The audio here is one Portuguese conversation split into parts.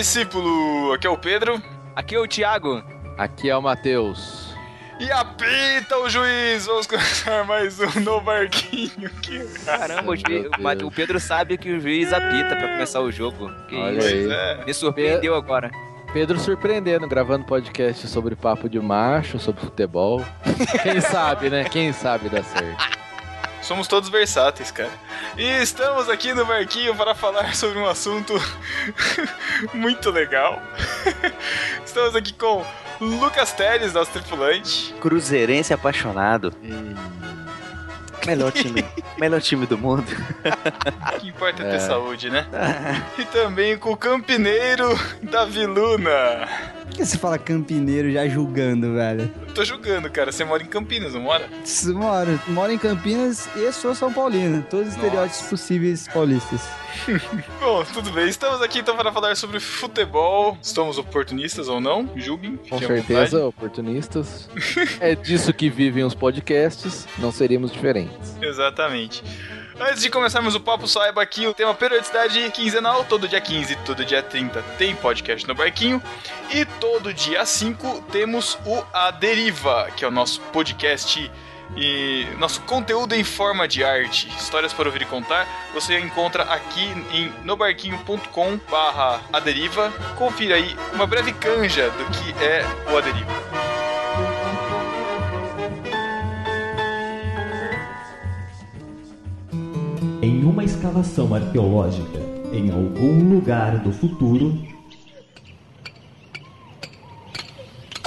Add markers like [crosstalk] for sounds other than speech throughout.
Discípulo! Aqui é o Pedro. Aqui é o Thiago. Aqui é o Matheus. E apita o juiz! Vamos começar mais um no barquinho aqui. Caramba, o, juiz, o, Pedro sabe que o juiz apita pra começar o jogo. Que Olha isso? aí. É. Me surpreendeu agora. Pedro surpreendendo, gravando podcast sobre papo de macho, sobre futebol. Quem sabe, né? Quem sabe dá certo. Somos todos versáteis, cara. E estamos aqui no barquinho para falar [laughs] sobre um assunto [laughs] muito legal. [laughs] Estamos aqui com Lucas Teles, nosso tripulante. Cruzeirense apaixonado. Melhor time, melhor time do mundo. O que importa é ter É. saúde, né? E também com o campineiro Davi Luna. Por que você fala campineiro já julgando, velho? Eu tô julgando, cara. Você mora em Campinas, não mora? Moro, moro em Campinas e sou São Paulino. Todos os Nossa. estereótipos possíveis paulistas. [laughs] [laughs] Bom, tudo bem. Estamos aqui então para falar sobre futebol. Estamos oportunistas ou não? Julguem. Com certeza, vontade. oportunistas. [laughs] É disso que vivem os podcasts, não seríamos diferentes. Exatamente. Antes de começarmos o papo, saiba que o tema periodicidade quinzenal, todo dia 15 e todo dia 30 tem podcast no Barquinho. E todo dia 5 temos o A Deriva, que é o nosso podcast e nosso conteúdo em forma de arte, histórias para ouvir e contar. Você encontra aqui em nobarquinho.com barra A Deriva. Confira aí uma breve canja do que é o A Em uma escavação arqueológica em algum lugar do futuro,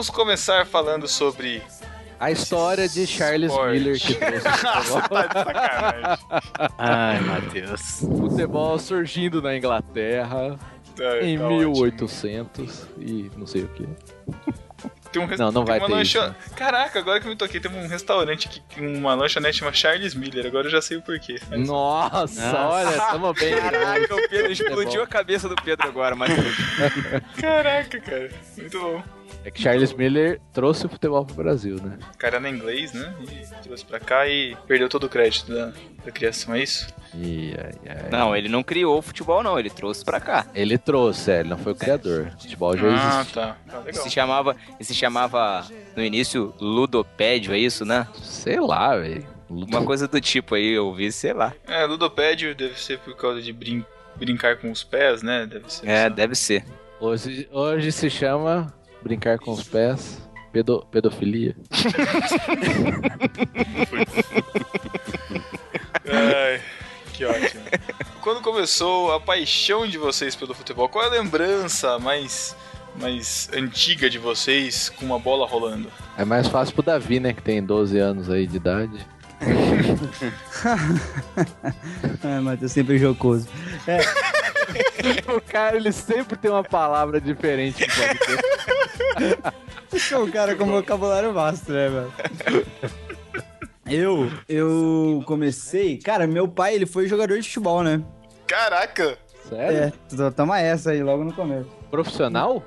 vamos começar falando sobre A história de Charles Esporte. Miller que [laughs] trouxe futebol. tá de sacanagem. Ai, Matheus. futebol surgindo na Inglaterra Tá- em tá 1800 e não sei o que. ótimo. Tem um res- Não, não tem vai uma ter lancha- isso, né? Caraca, agora que eu me toquei, tem um restaurante aqui, uma lanchonete chama Charles Miller, agora eu já sei o porquê. Mas- Nossa, Nossa. olha, tamo bem. Caraca, o Pedro explodiu a cabeça do Pedro agora, mas [laughs] Caraca, cara, muito bom. É que Charles Miller trouxe o futebol pro Brasil, né? O cara era inglês, né? E trouxe pra cá e perdeu todo o crédito da, da criação, é isso? E, ai, ai. não, ele não criou o futebol não, ele trouxe pra cá. Ele trouxe, é, ele não foi o criador. O [laughs] futebol já Ah, existe. tá. Tá legal. Se chamava, se chamava no início ludopédio, é isso, né? Sei lá, velho. Uma coisa do tipo aí, eu vi, sei lá. É, ludopédio deve ser por causa de brin- brincar com os pés, né? Deve ser. É, deve ser. Hoje, hoje se chama brincar com os pés, pedo- pedofilia. Ai, que ótimo. Quando começou a paixão de vocês pelo futebol, qual é a lembrança mais, mais antiga de vocês com uma bola rolando? É mais fácil pro Davi, né, que tem 12 anos aí de idade. Ai, [laughs] Matheus, sempre jocoso. É. [laughs] O cara, ele sempre tem uma palavra diferente no podcast. [laughs] É um cara com vocabulário vasto, né, velho? Eu, eu comecei... Cara, meu pai, ele foi jogador de futebol, né? Caraca! Sério? É, toma essa aí, logo no começo. Profissional?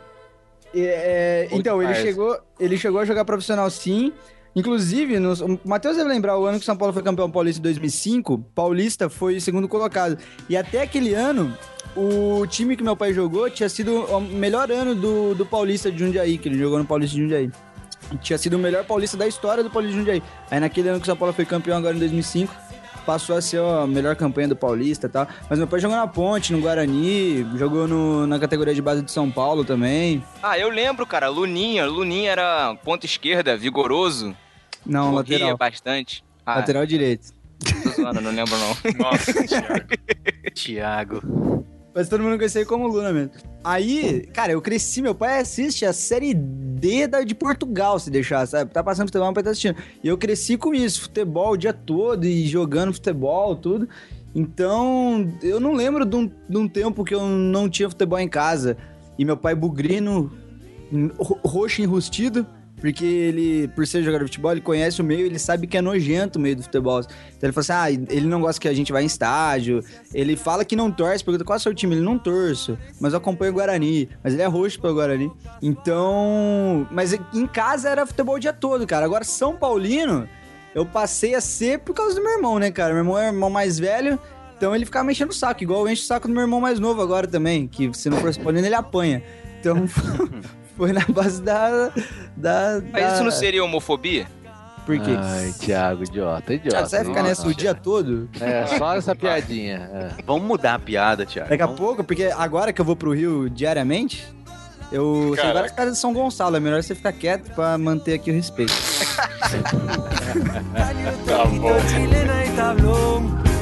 É, então, ele chegou, ele chegou a jogar profissional sim. Inclusive, nos- o Matheus deve lembrar, o ano que o São Paulo foi campeão paulista em 2005, Paulista foi o segundo colocado. E até aquele ano, o time que meu pai jogou tinha sido o melhor ano do, do Paulista de Jundiaí, que ele jogou no Paulista de Jundiaí. Tinha sido o melhor paulista da história do Paulista de Jundiaí. Aí naquele ano que o São Paulo foi campeão agora em 2005, passou a ser a melhor campanha do Paulista e tal. Mas meu pai jogou na Ponte, no Guarani, jogou no- na categoria de base de São Paulo também. Ah, eu lembro, cara. Luninha. Luninha era ponta esquerda, vigoroso. Não, corria lateral. bastante. Ah, Lateral direito. tô zoando, não lembro não. Nossa, Thiago. [laughs] Thiago. Mas todo mundo conhecia como Luna mesmo. Aí, cara, eu cresci, meu pai assiste a série D da, de Portugal, se deixar, sabe? Tá passando futebol, meu pai tá assistindo. E eu cresci com isso, futebol o dia todo e jogando futebol, tudo. Então, eu não lembro de um, de um tempo que eu não tinha futebol em casa. E meu pai bugrino, ro- roxo enrustido, porque ele, por ser jogador de futebol, ele conhece o meio, ele sabe que é nojento o meio do futebol. Então ele fala assim: ah, ele não gosta que a gente vá em estádio. Ele fala que não torce, pergunta qual é o seu time? Ele não torço, mas eu acompanho o Guarani. Mas ele é roxo pelo Guarani. Então. Mas em casa era futebol o dia todo, cara. Agora, São Paulino, eu passei a ser por causa do meu irmão, né, cara? Meu irmão é o irmão mais velho. Então ele ficava me enchendo o saco, igual eu encho o saco do meu irmão mais novo agora também, que se não for respondendo, ele apanha. Então [laughs] [laughs] foi na base da. da, Mas da- isso não seria homofobia? Por quê? Ai, Thiago, idiota, idiota. Thiago, você vai ficar Nossa. nessa o dia todo? É, só essa piadinha. é. Vamos mudar a piada, Thiago. Daqui a Vamos- pouco, porque agora que eu vou pro Rio diariamente, eu sei Caraca. vários caras de São Gonçalo. É melhor você ficar quieto pra manter aqui o respeito. [laughs] Tá bom.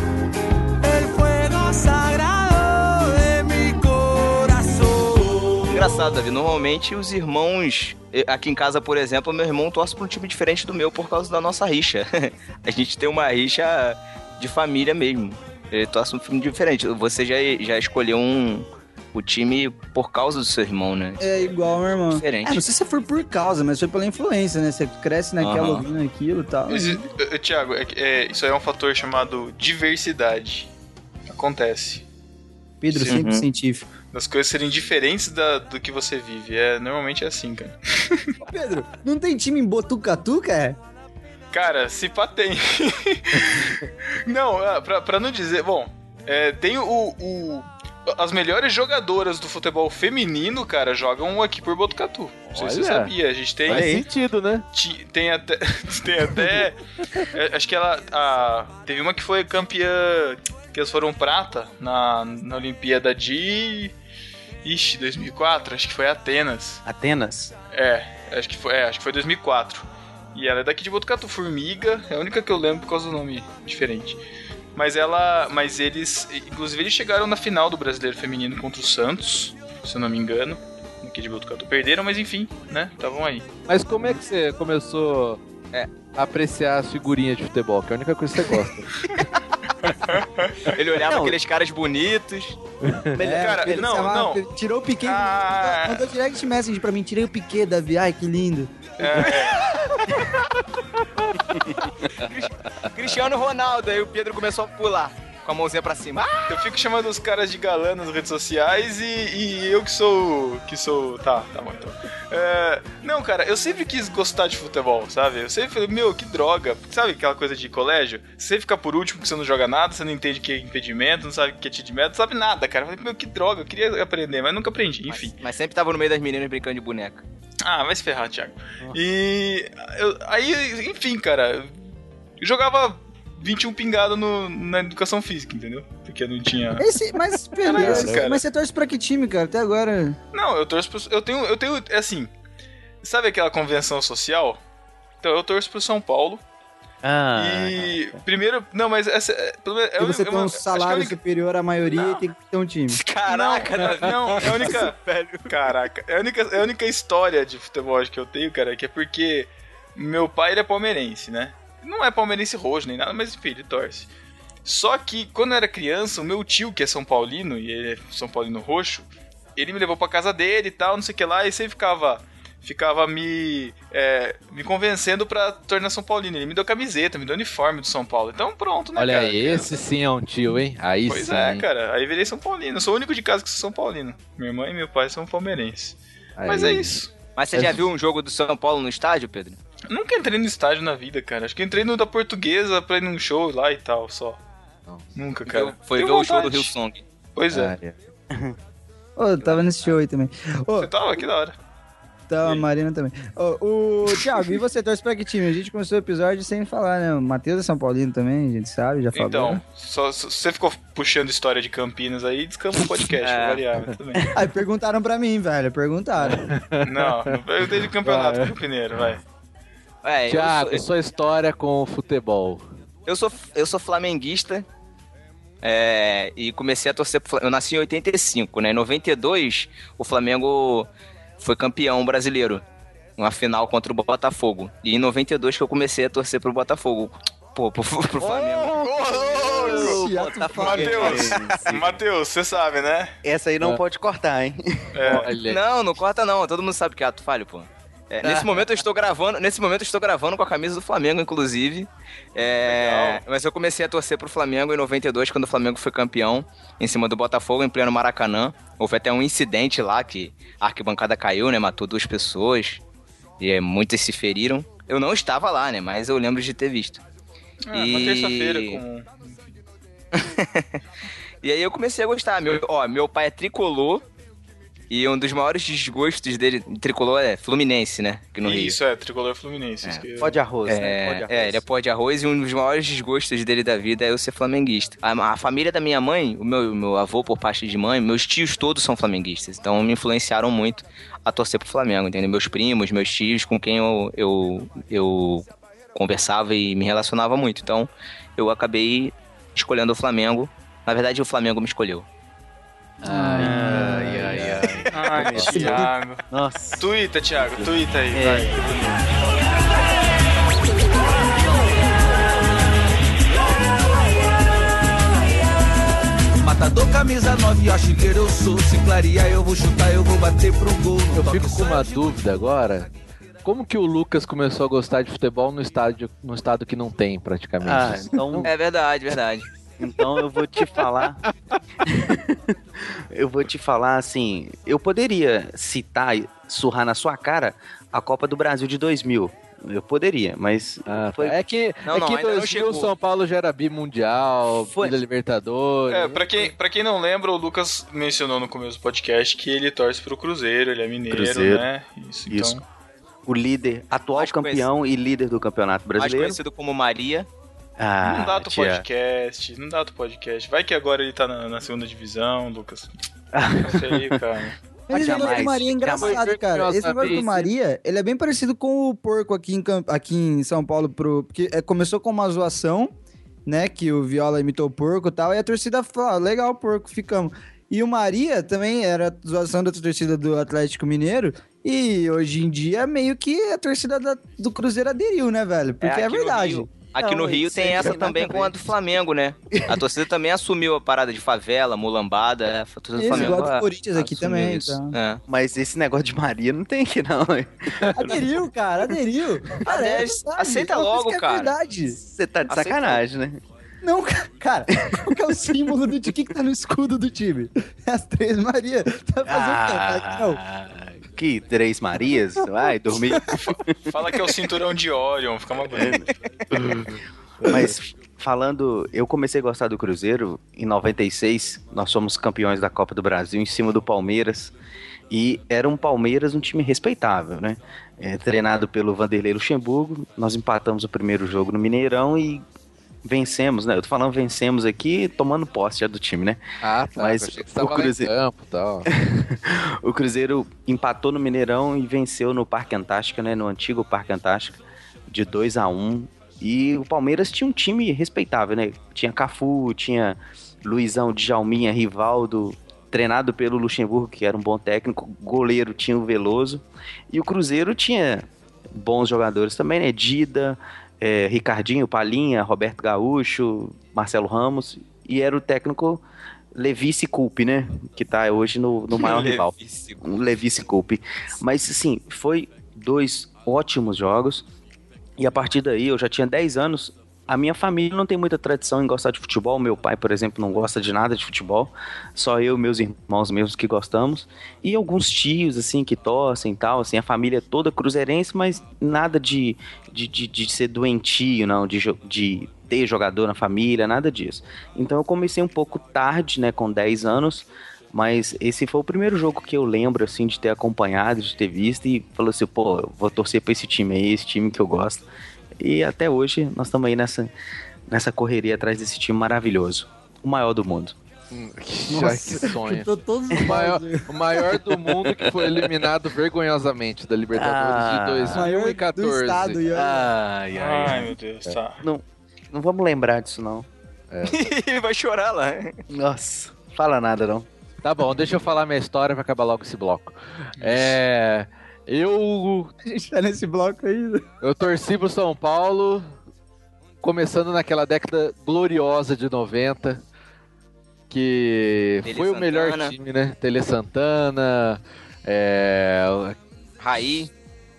Engraçado, Davi. Normalmente os irmãos. eh, Aqui em casa, por exemplo, meu irmão torce pra um time diferente do meu por causa da nossa rixa. [laughs] A gente tem uma rixa de família mesmo. Ele torce um time diferente. Você já, já escolheu um. O time por causa do seu irmão, né? É igual, meu irmão. Diferente. É, não sei se foi por causa, mas foi pela influência, né? Você cresce naquela Aham. ouvindo aquilo e tal. Mas, eh, eh, Thiago, é, é, isso aí é um fator chamado diversidade. Acontece. Pedro Sim. sempre Uhum. científico. Das coisas serem diferentes da- do que você vive. É, normalmente é assim, cara. Pedro, não tem time em Botucatu, cara? Cara, se pá tem. [laughs] não, ah, pra, pra não dizer. Bom, é, tem o, o- As melhores jogadoras do futebol feminino, cara, jogam aqui por Botucatu. Não sei se você Olha. sabia. A gente tem. Faz sentido, né? Ti- Tem até. [laughs] Tem até. é, acho que ela. a- teve uma que foi campeã. Que elas foram prata na, na Olimpíada de. Ixi, 2004. Acho que foi Atenas. Atenas? É, acho que foi, é, acho que foi 2004. E ela é daqui de Botucatu, Formiga. É a única que eu lembro por causa do nome diferente. Mas ela. Mas eles. Inclusive, eles chegaram na final do brasileiro feminino contra o Santos, se eu não me engano. Aqui de Botucatu. Perderam, mas enfim, né? Estavam aí. Mas como é que você começou é, a apreciar as figurinhas de futebol? Que é a única coisa que você gosta. [laughs] Ele olhava Não. aqueles caras bonitos. É, cara, Pedro, não, vai- não. Tirou o Piquet. Ah. Mandou direct message pra mim. Tirei o Piquet, Davi. Ai, que lindo. [laughs] Cristiano Ronaldo. Aí o Pedro começou a pular com a mãozinha pra cima. Ah! Eu fico chamando os caras de galã nas redes sociais e, e eu que sou. que sou. Tá, tá bom então. É, não, cara, eu sempre quis gostar de futebol, sabe? Eu sempre falei, meu, que droga. Sabe aquela coisa de colégio? Você fica por último porque você não joga nada, você não entende o que é impedimento, não sabe o que é meta, não sabe nada, cara. Eu falei, meu, que droga, eu queria aprender, mas nunca aprendi, enfim. Mas, mas sempre tava no meio das meninas brincando de boneca. Ah, vai se ferrar, Thiago. E. eu- aí, enfim, cara. Eu jogava 21 pingado no, na educação física, entendeu? Porque não tinha. Esse, mas, [laughs] cara. mas você torce pra que time, cara? Até agora. Não, eu torço pro. Eu tenho. Eu tenho. é Assim. Sabe aquela convenção social? Então eu torço pro São Paulo. Ah. e. Primeiro. Não, mas essa. é- pelo menos- é Se a você única- tem um que a salário única- superior à maioria, tem que ter um time. [laughs] Caraca, não, não, é a única. [laughs] Caraca, é a única, é a única história de futebol que eu tenho, cara, que é porque meu pai ele é palmeirense, né? Não é palmeirense roxo nem nada, mas enfim, ele torce. Só que quando eu era criança, o meu tio, que é São Paulino, e ele é São Paulino roxo, ele me levou pra casa dele e tal, não sei o que lá, e sempre ficava. Ficava me, é, me convencendo pra tornar São Paulino. Ele me deu camiseta, me deu uniforme do São Paulo. Então pronto, né, Olha cara? esse sim é um tio, hein? Aí Pois sim. é, hein? cara. Aí virei São Paulino. Eu sou o único de casa que sou São Paulino. Minha irmã e meu pai são palmeirenses. Mas é isso. Mas você já viu um jogo do São Paulo no estádio, Pedro? Nunca entrei no estádio na vida, cara. Acho que entrei no da portuguesa pra ir num show lá e tal, só. Não. Nunca, cara. Foi Tenho ver o show do vontade. Rio Song. Pois é. Ah, é. [laughs] Ô, eu tava nesse show aí também. Ô, Você tava aqui da hora. tá a Marina também. Ô, o Thiago, e você torce pra que time? A gente começou o episódio sem falar, né? O Matheus é São Paulino também, a gente sabe, já falou. Então, só, só- você ficou puxando história de Campinas aí, descamba o podcast, [laughs] É. tudo bem. Aí perguntaram pra mim, velho, perguntaram. Não, não perguntei de campeonato Vai. campineiro, vai. É, sou, sua história com o futebol. eu sou, eu sou flamenguista. é, e comecei a torcer pro Flamengo. Eu nasci em 85, né? Em 92, o Flamengo foi campeão brasileiro. Uma final contra o Botafogo. E em 92 que eu comecei a torcer pro Botafogo. Pô, pro, pro Flamengo. Esse ato Matheus, Matheus, você sabe, né? Essa aí não É. pode cortar, hein? É. Não, Olha, Tá não corta não. Todo mundo sabe que é ato falho, pô. É, nesse momento eu estou gravando, nesse momento eu estou gravando com a camisa do Flamengo, inclusive. É, mas eu comecei a torcer pro Flamengo em 92, quando o Flamengo foi campeão, em cima do Botafogo, em pleno Maracanã. Houve até um incidente lá que a arquibancada caiu, né? Matou duas pessoas. E muitas se feriram. Eu não estava lá, né? Mas eu lembro de ter visto. Ah, uma E- terça-feira [laughs] com. E aí eu comecei a gostar. Meu, ó, meu pai é tricolor. E um dos maiores desgostos dele, tricolor é Fluminense, né? Aqui no Rio. Isso, é, tricolor fluminense. isso que- Pó de arroz, né? Pó de É, arroz. é, ele é pó de arroz e um dos maiores desgostos dele da vida é eu ser flamenguista. A, a família da minha mãe, o meu, meu avô por parte de mãe, meus tios todos são flamenguistas. Então me influenciaram muito a torcer pro Flamengo, entendeu? Meus primos, meus tios, com quem eu, eu, eu conversava e me relacionava muito. Então eu acabei escolhendo o Flamengo. Na verdade, o Flamengo me escolheu. Ai, Ai, ai, Thiago. Nossa. Tuita, Thiago, tuita aí, É. vai. Matador, camisa 9, artilheiro eu sou. Se clarear, eu vou chutar, eu vou bater pro gol. Eu fico com uma dúvida agora. Como que o Lucas começou a gostar de futebol no estádio, num estado que não tem praticamente? Ah, então, [laughs] É verdade, verdade. Então eu vou te falar. eu vou te falar assim. Eu poderia citar, e surrar na sua cara a Copa do Brasil de 2000. Eu poderia, mas Ah, tá. foi, É que, Não, é não, que ainda não 2000 chegou. São Paulo já era bimundial, Foi. Libertadores. É, pra quem, pra quem não lembra, o Lucas mencionou no começo do podcast que ele torce pro Cruzeiro, ele é mineiro, Cruzeiro. né? Isso, então. Isso. o líder, atual Mais campeão e líder do Campeonato Mais Brasileiro. conhecido como Maria. Ah, não dá outro tia. podcast, não dá outro podcast. Vai que agora ele tá na, na segunda divisão, Lucas. Ah. Isso aí, cara. Mas esse negócio do Maria é engraçado, jamais. cara. Esse negócio do. Maria, ele é bem parecido com o porco aqui em, aqui em São Paulo, pro... porque é, começou com uma zoação, né? Que o Viola imitou o porco e tal, e a torcida falou, ah, legal, porco, ficamos. E o Maria também era zoação da torcida do Atlético Mineiro, e hoje em dia meio que a torcida da- do Cruzeiro aderiu, né, velho? Porque é, no verdade. Rio- Aqui Não, no Rio tem essa também com a do Flamengo, né? A torcida também assumiu a parada de favela, mulambada. é, A torcida do Flamengo igual do Corinthians aqui também, isso. então. É. Mas esse negócio de Maria não tem aqui, não. [laughs] Aderiu, cara, aderiu. Cara, é verdade, aceita logo, que é cara. Você tá de Aceita. sacanagem, né? Não, ca- cara, qual que é o símbolo do de que, que tá no escudo do time? É as três Maria. Tá fazendo tempo, não. Ah, que três Marias? Vai dormir. Fala que é o cinturão de Orion, fica uma bonito. Mas falando, eu comecei a gostar do Cruzeiro em 96. Nós somos campeões da Copa do Brasil em cima do Palmeiras. E era um Palmeiras um time respeitável, né? É, treinado pelo Vanderlei Luxemburgo. Nós empatamos o primeiro jogo no Mineirão e vencemos, né? Eu tô falando vencemos aqui tomando posse já do time, né? Ah, tá. Mas o Cruzeiro- campo tal. [laughs] O Cruzeiro empatou no Mineirão e venceu no Parque Antártica, né? No antigo Parque Antártica, de 2 a 1 E o Palmeiras tinha um time respeitável, né? Tinha Cafu, tinha Luizão, Djalminha, Rivaldo, treinado pelo Luxemburgo, que era um bom técnico. Goleiro tinha o Veloso. E o Cruzeiro tinha bons jogadores também, né? Dida, é, Ricardinho, Palinha, Roberto Gaúcho, Marcelo Ramos, e era o técnico Levice Coupe, né? Que tá hoje no, no maior [laughs] rival. Levício. Um Levice Coupe. Mas, assim, foi dois ótimos jogos. E a partir daí, eu já tinha 10 anos. A minha família não tem muita tradição em gostar de futebol. Meu pai, por exemplo, não gosta de nada de futebol. Só eu meus irmãos mesmos que gostamos. E alguns tios, assim, que torcem e tal. Assim, a família é toda cruzeirense, mas nada de, de, de, de ser doentio, não. De, de ter jogador na família, nada disso. Então eu comecei um pouco tarde, né, com 10 anos. Mas esse foi o primeiro jogo que eu lembro, assim, de ter acompanhado, de ter visto e falou assim, pô, vou torcer pra esse time aí, esse time que eu gosto. E até hoje nós estamos aí nessa, nessa correria atrás desse time maravilhoso. O maior do mundo. Já que sonho. O maior, o maior do mundo que foi eliminado vergonhosamente da Libertadores Ah. de Maior do 2014. estado. Olha, Ai, Ai, meu Deus, tá. Não, não vamos lembrar disso, não. [laughs] Ele vai chorar lá. Nossa, fala nada, não. Tá bom, deixa eu falar minha história pra acabar logo esse bloco. É. Eu. a gente tá nesse bloco ainda. Eu torci pro São Paulo, começando naquela década gloriosa de 90, que Tele foi o melhor Santana. time, né? Tele Santana, é, Raí,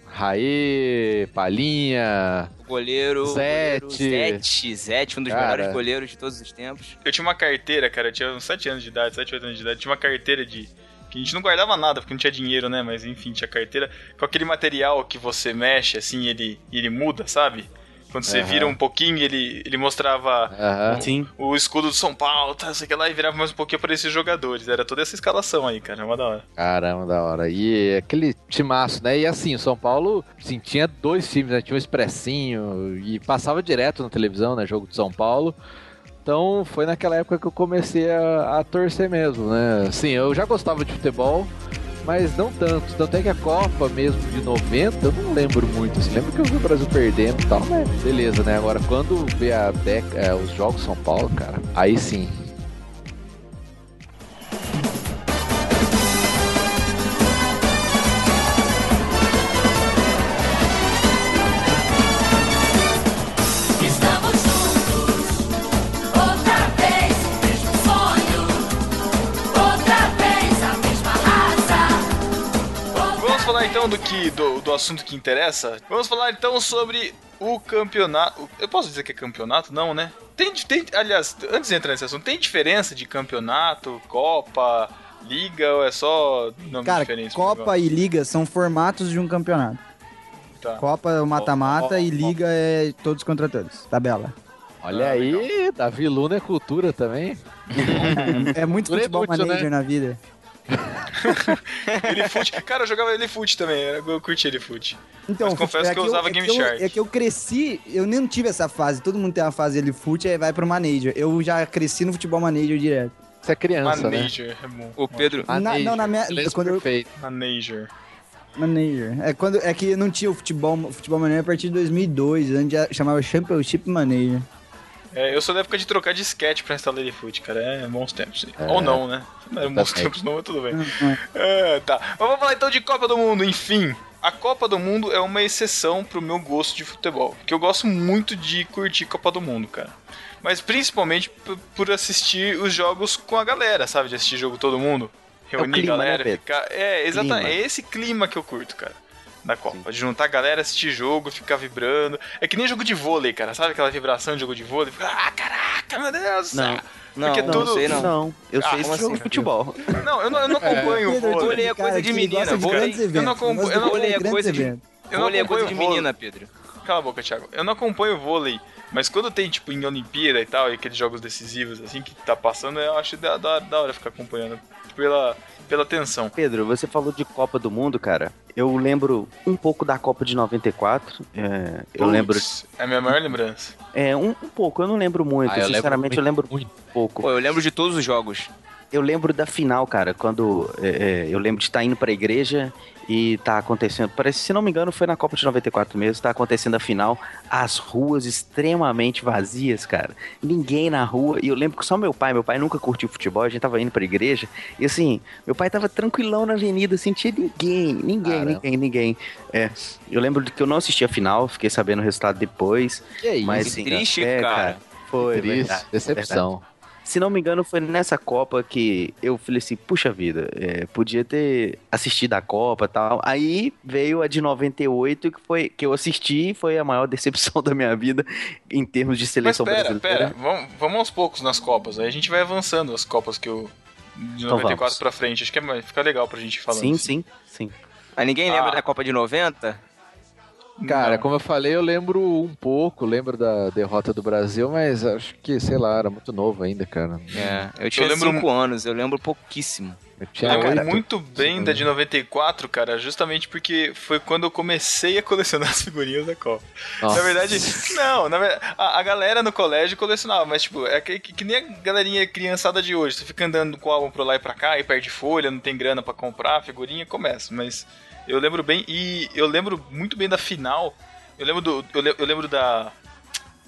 Raí, Palinha, o goleiro. Zete. goleiro Zete, Zete, um dos Cara. melhores goleiros de todos os tempos. Eu tinha uma carteira, cara, eu tinha uns 7 anos de idade, 7, 8 anos de idade, tinha uma carteira de. Que a gente não guardava nada, porque não tinha dinheiro, né? Mas enfim, tinha carteira com aquele material que você mexe, assim, ele, ele muda, sabe? Quando você Aham. vira um pouquinho, ele, ele mostrava Aham. Sim. o escudo do São Paulo, tá, sei que lá, e virava mais um pouquinho para esses jogadores. Era toda essa escalação aí, cara, é uma da hora. Caramba, da hora. E aquele timaço, né? E assim, o São Paulo, assim, tinha dois times, né? Tinha o Expressinho e passava direto na televisão, né? Jogo de São Paulo. Então foi naquela época que eu comecei a, a torcer mesmo, né? Assim, eu já gostava de futebol, mas não tanto. Tanto é que a Copa mesmo de 90, eu não lembro muito. Assim, lembro que eu vi o Brasil perdendo e tal, mas beleza, né? Agora quando vê a dec- é, os jogos São Paulo, cara, aí sim. Então do que do, do assunto que interessa. Vamos falar então sobre o campeonato. Eu posso dizer que é campeonato? Não, né? Tem, tem, aliás, antes de entrar nesse assunto, tem diferença de campeonato, Copa, Liga ou é só nome Cara, diferente? Copa e Liga são formatos de um campeonato. Tá. Copa é o mata-mata e. Liga é todos contra todos. Tabela. Olha Ah, aí, Davi Luna é cultura também. [laughs] É muito é futebol inútil, manager né? na vida. [laughs] Ele fute. Cara, eu jogava ele fute também. Eu curti ele fute. Então, Mas confesso é que eu usava é Game eu- Shark. É que eu cresci, eu nem tive essa fase. Todo mundo tem uma fase ele fute e vai pro manager. Eu já cresci no futebol manager direto. Você é criança, né? Manager, é bom. O Pedro. Na- Manager, não, na minha- silêncio quando eu- perfeito. Manager. Manager. É, quando, é que não tinha o futebol, futebol manager a partir de 2002, antes já chamava Championship Manager. É, eu sou da época de trocar disquete pra instalar ele fute, cara. É bons tempos. Ou não, né? Não eram bons Tá tempos, não, mas tudo bem. É, tá. Mas vamos falar então de Copa do Mundo, enfim. A Copa do Mundo é uma exceção pro meu gosto de futebol. Porque eu gosto muito de curtir Copa do Mundo, cara. Mas principalmente por assistir os jogos com a galera, sabe? De assistir jogo todo mundo. Reunir clima, a galera, né, ficar. É, exatamente. Clima. É esse clima que eu curto, cara. Da Copa. De juntar a galera, assistir jogo, ficar vibrando. É que nem jogo de vôlei, cara. Sabe aquela vibração de jogo de vôlei? Fica, Ah, caraca, meu Deus! Não. Não, Porque não, tudo- sei não. Não, eu Ah, sei esse como jogo assim, de futebol. Não, eu não, eu não acompanho o Pedro, vôlei. Vôlei é coisa de menina, vôlei- eu não acompanho- não- de Vôlei é coisa de-. Eu não é coisa de acompanho menina, Pedro. Cala a boca, Thiago. Eu não acompanho vôlei, mas quando tem, tipo, em Olimpíada e tal, e aqueles jogos decisivos, assim, que tá passando, eu acho da, da, da hora ficar acompanhando pela, pela tensão. Pedro, você falou de Copa do Mundo, cara. Eu lembro um pouco da Copa de 94. é, eu lembro. Putz, É a minha maior lembrança. É, um, um pouco, eu não lembro muito. Ah, eu lembro Sinceramente, eu muito, lembro muito. pouco. Pô, eu lembro de todos os jogos. Eu lembro da final, cara, quando é, é, eu lembro de estar indo pra igreja e tá acontecendo, parece, se não me engano, foi na Copa de 94 mesmo, tá acontecendo a final, as ruas extremamente vazias, cara. Ninguém na rua, e eu lembro que só meu pai, meu pai nunca curtiu futebol, a gente tava indo pra igreja, e assim, meu pai tava tranquilão na avenida, assim, tinha ninguém, ninguém, Caramba. ninguém, ninguém. É, eu lembro que eu não assisti a final, fiquei sabendo o resultado depois, Que isso? mas assim, triste, é, cara. Foi, Triste, verdade, decepção. Se não me engano, foi nessa Copa que eu falei assim, puxa vida, é, podia ter assistido a Copa e tal. Aí veio a de 98, que foi que eu assisti e foi a maior [laughs] decepção da minha vida em termos de Mas seleção pera, brasileira. pera, vamos, vamos aos poucos nas Copas. Aí a gente vai avançando as Copas que eu. De Então 94 vamos. pra frente. Acho que é, fica legal pra gente falando. Sim, sim, sim. Mas ninguém lembra Ah. da Copa de 90? Cara, como eu falei, eu lembro um pouco, lembro da derrota do Brasil, mas acho que, sei lá, era muito novo ainda, cara. É, eu tinha lembro 5 anos, eu lembro pouquíssimo. Eu Eu tinha lembro muito bem da de 94, cara, justamente porque foi quando eu comecei a colecionar as figurinhas da Copa. Nossa. Na verdade, não, na verdade, a, a galera no colégio colecionava, mas tipo, é que, que, que nem a galerinha criançada de hoje. Você fica andando com o álbum pra lá e pra cá e perde folha, não tem grana pra comprar, a figurinha começa. Mas eu lembro bem, e eu lembro muito bem da final. Eu lembro do. Eu, le- eu lembro da.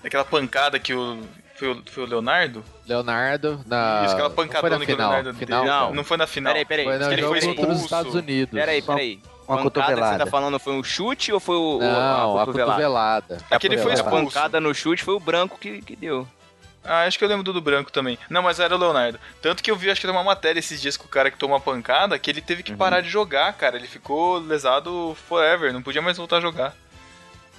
Daquela pancada que o. Foi o, foi o Leonardo? Leonardo na. Isso, aquela pancadona na que o final, Leonardo final, deu. Não. não foi na final. Peraí, peraí. Foi no ele jogo foi contra os expulso. Estados Unidos. Peraí, peraí. uma pancada que você cotovelada. tá falando foi um chute ou foi o, o- Não, a a cotovelada? cotovelada. Aquele foi A expulso. pancada no chute foi o branco que, que deu. Ah, acho que eu lembro do do branco também. Não, mas era o Leonardo. Tanto que eu vi, acho que era uma matéria esses dias com o cara que tomou uma pancada, que ele teve que parar de jogar, cara. Ele ficou lesado forever, não podia mais voltar a jogar.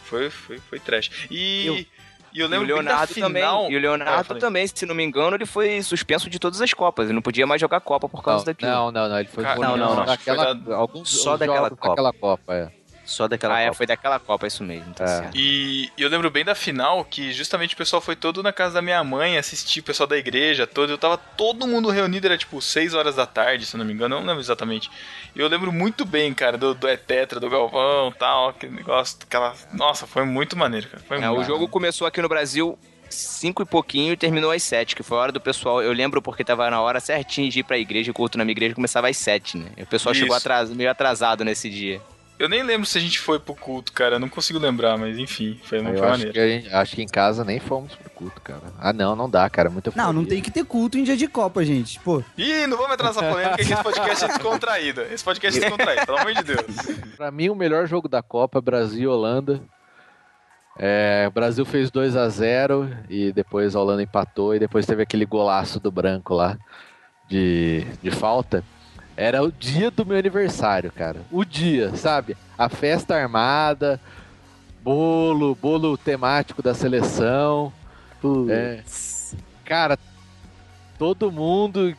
Foi, foi, foi trash. E eu, e eu E o lembro bem da Leonardo final... também. E o Ah, Leonardo falei. também, se não me engano, ele foi suspenso de todas as Copas. Ele não podia mais jogar Copa por causa Não, daquilo. não, não, não, ele foi Cara, não, não, não. daquela, Foi alguns só daquela Copa. daquela Copa, é. Só daquela ah, é, Copa. foi daquela Copa, isso mesmo, tá É. certo. E eu lembro bem da final, que justamente o pessoal foi todo na casa da minha mãe assistir, o pessoal da igreja todo. Eu tava todo mundo reunido, era tipo 6 horas da tarde, se eu não me engano, eu não lembro exatamente. E eu lembro muito bem, cara, do, do Etetra, do Galvão tal, aquele negócio, aquela. Nossa, foi muito maneiro, cara. Foi É, muito o jogo começou aqui no Brasil cinco e pouquinho e terminou às sete, que foi a hora do pessoal. Eu lembro porque tava na hora certinho de ir pra igreja, o culto na minha igreja começava às sete, né? E o pessoal Isso. chegou atras- meio atrasado nesse dia. Eu nem lembro se a gente foi pro culto, cara. eu Não consigo lembrar, mas enfim, foi, Eu foi acho que, a gente- acho que em casa nem fomos pro culto, cara. Ah, não, não dá, cara. Muita Não, não tem que ter culto em dia de Copa, gente. Pô, Ih, não vamos entrar nessa polêmica que esse podcast é descontraído. Esse podcast é descontraído, pelo amor de Deus. Pra mim, o melhor jogo da Copa é Brasil e Holanda. É, o Brasil fez 2 a 0 e depois a Holanda empatou e depois teve aquele golaço do branco lá de, de falta. Era o dia do meu aniversário, cara. O dia, sabe? A festa armada, bolo, bolo temático da seleção. É. Cara, todo mundo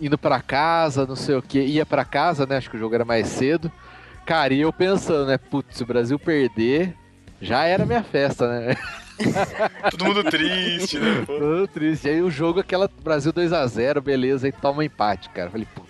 indo pra casa, não sei o que, ia pra casa, né? Acho que o jogo era mais cedo. Cara, e eu pensando, né? Putz, se o Brasil perder, já era minha festa, né? [laughs] [laughs] Todo mundo triste, né? Todo triste. Aí o jogo, aquela Brasil 2 a 0 beleza, aí toma empate, cara. Falei, putz,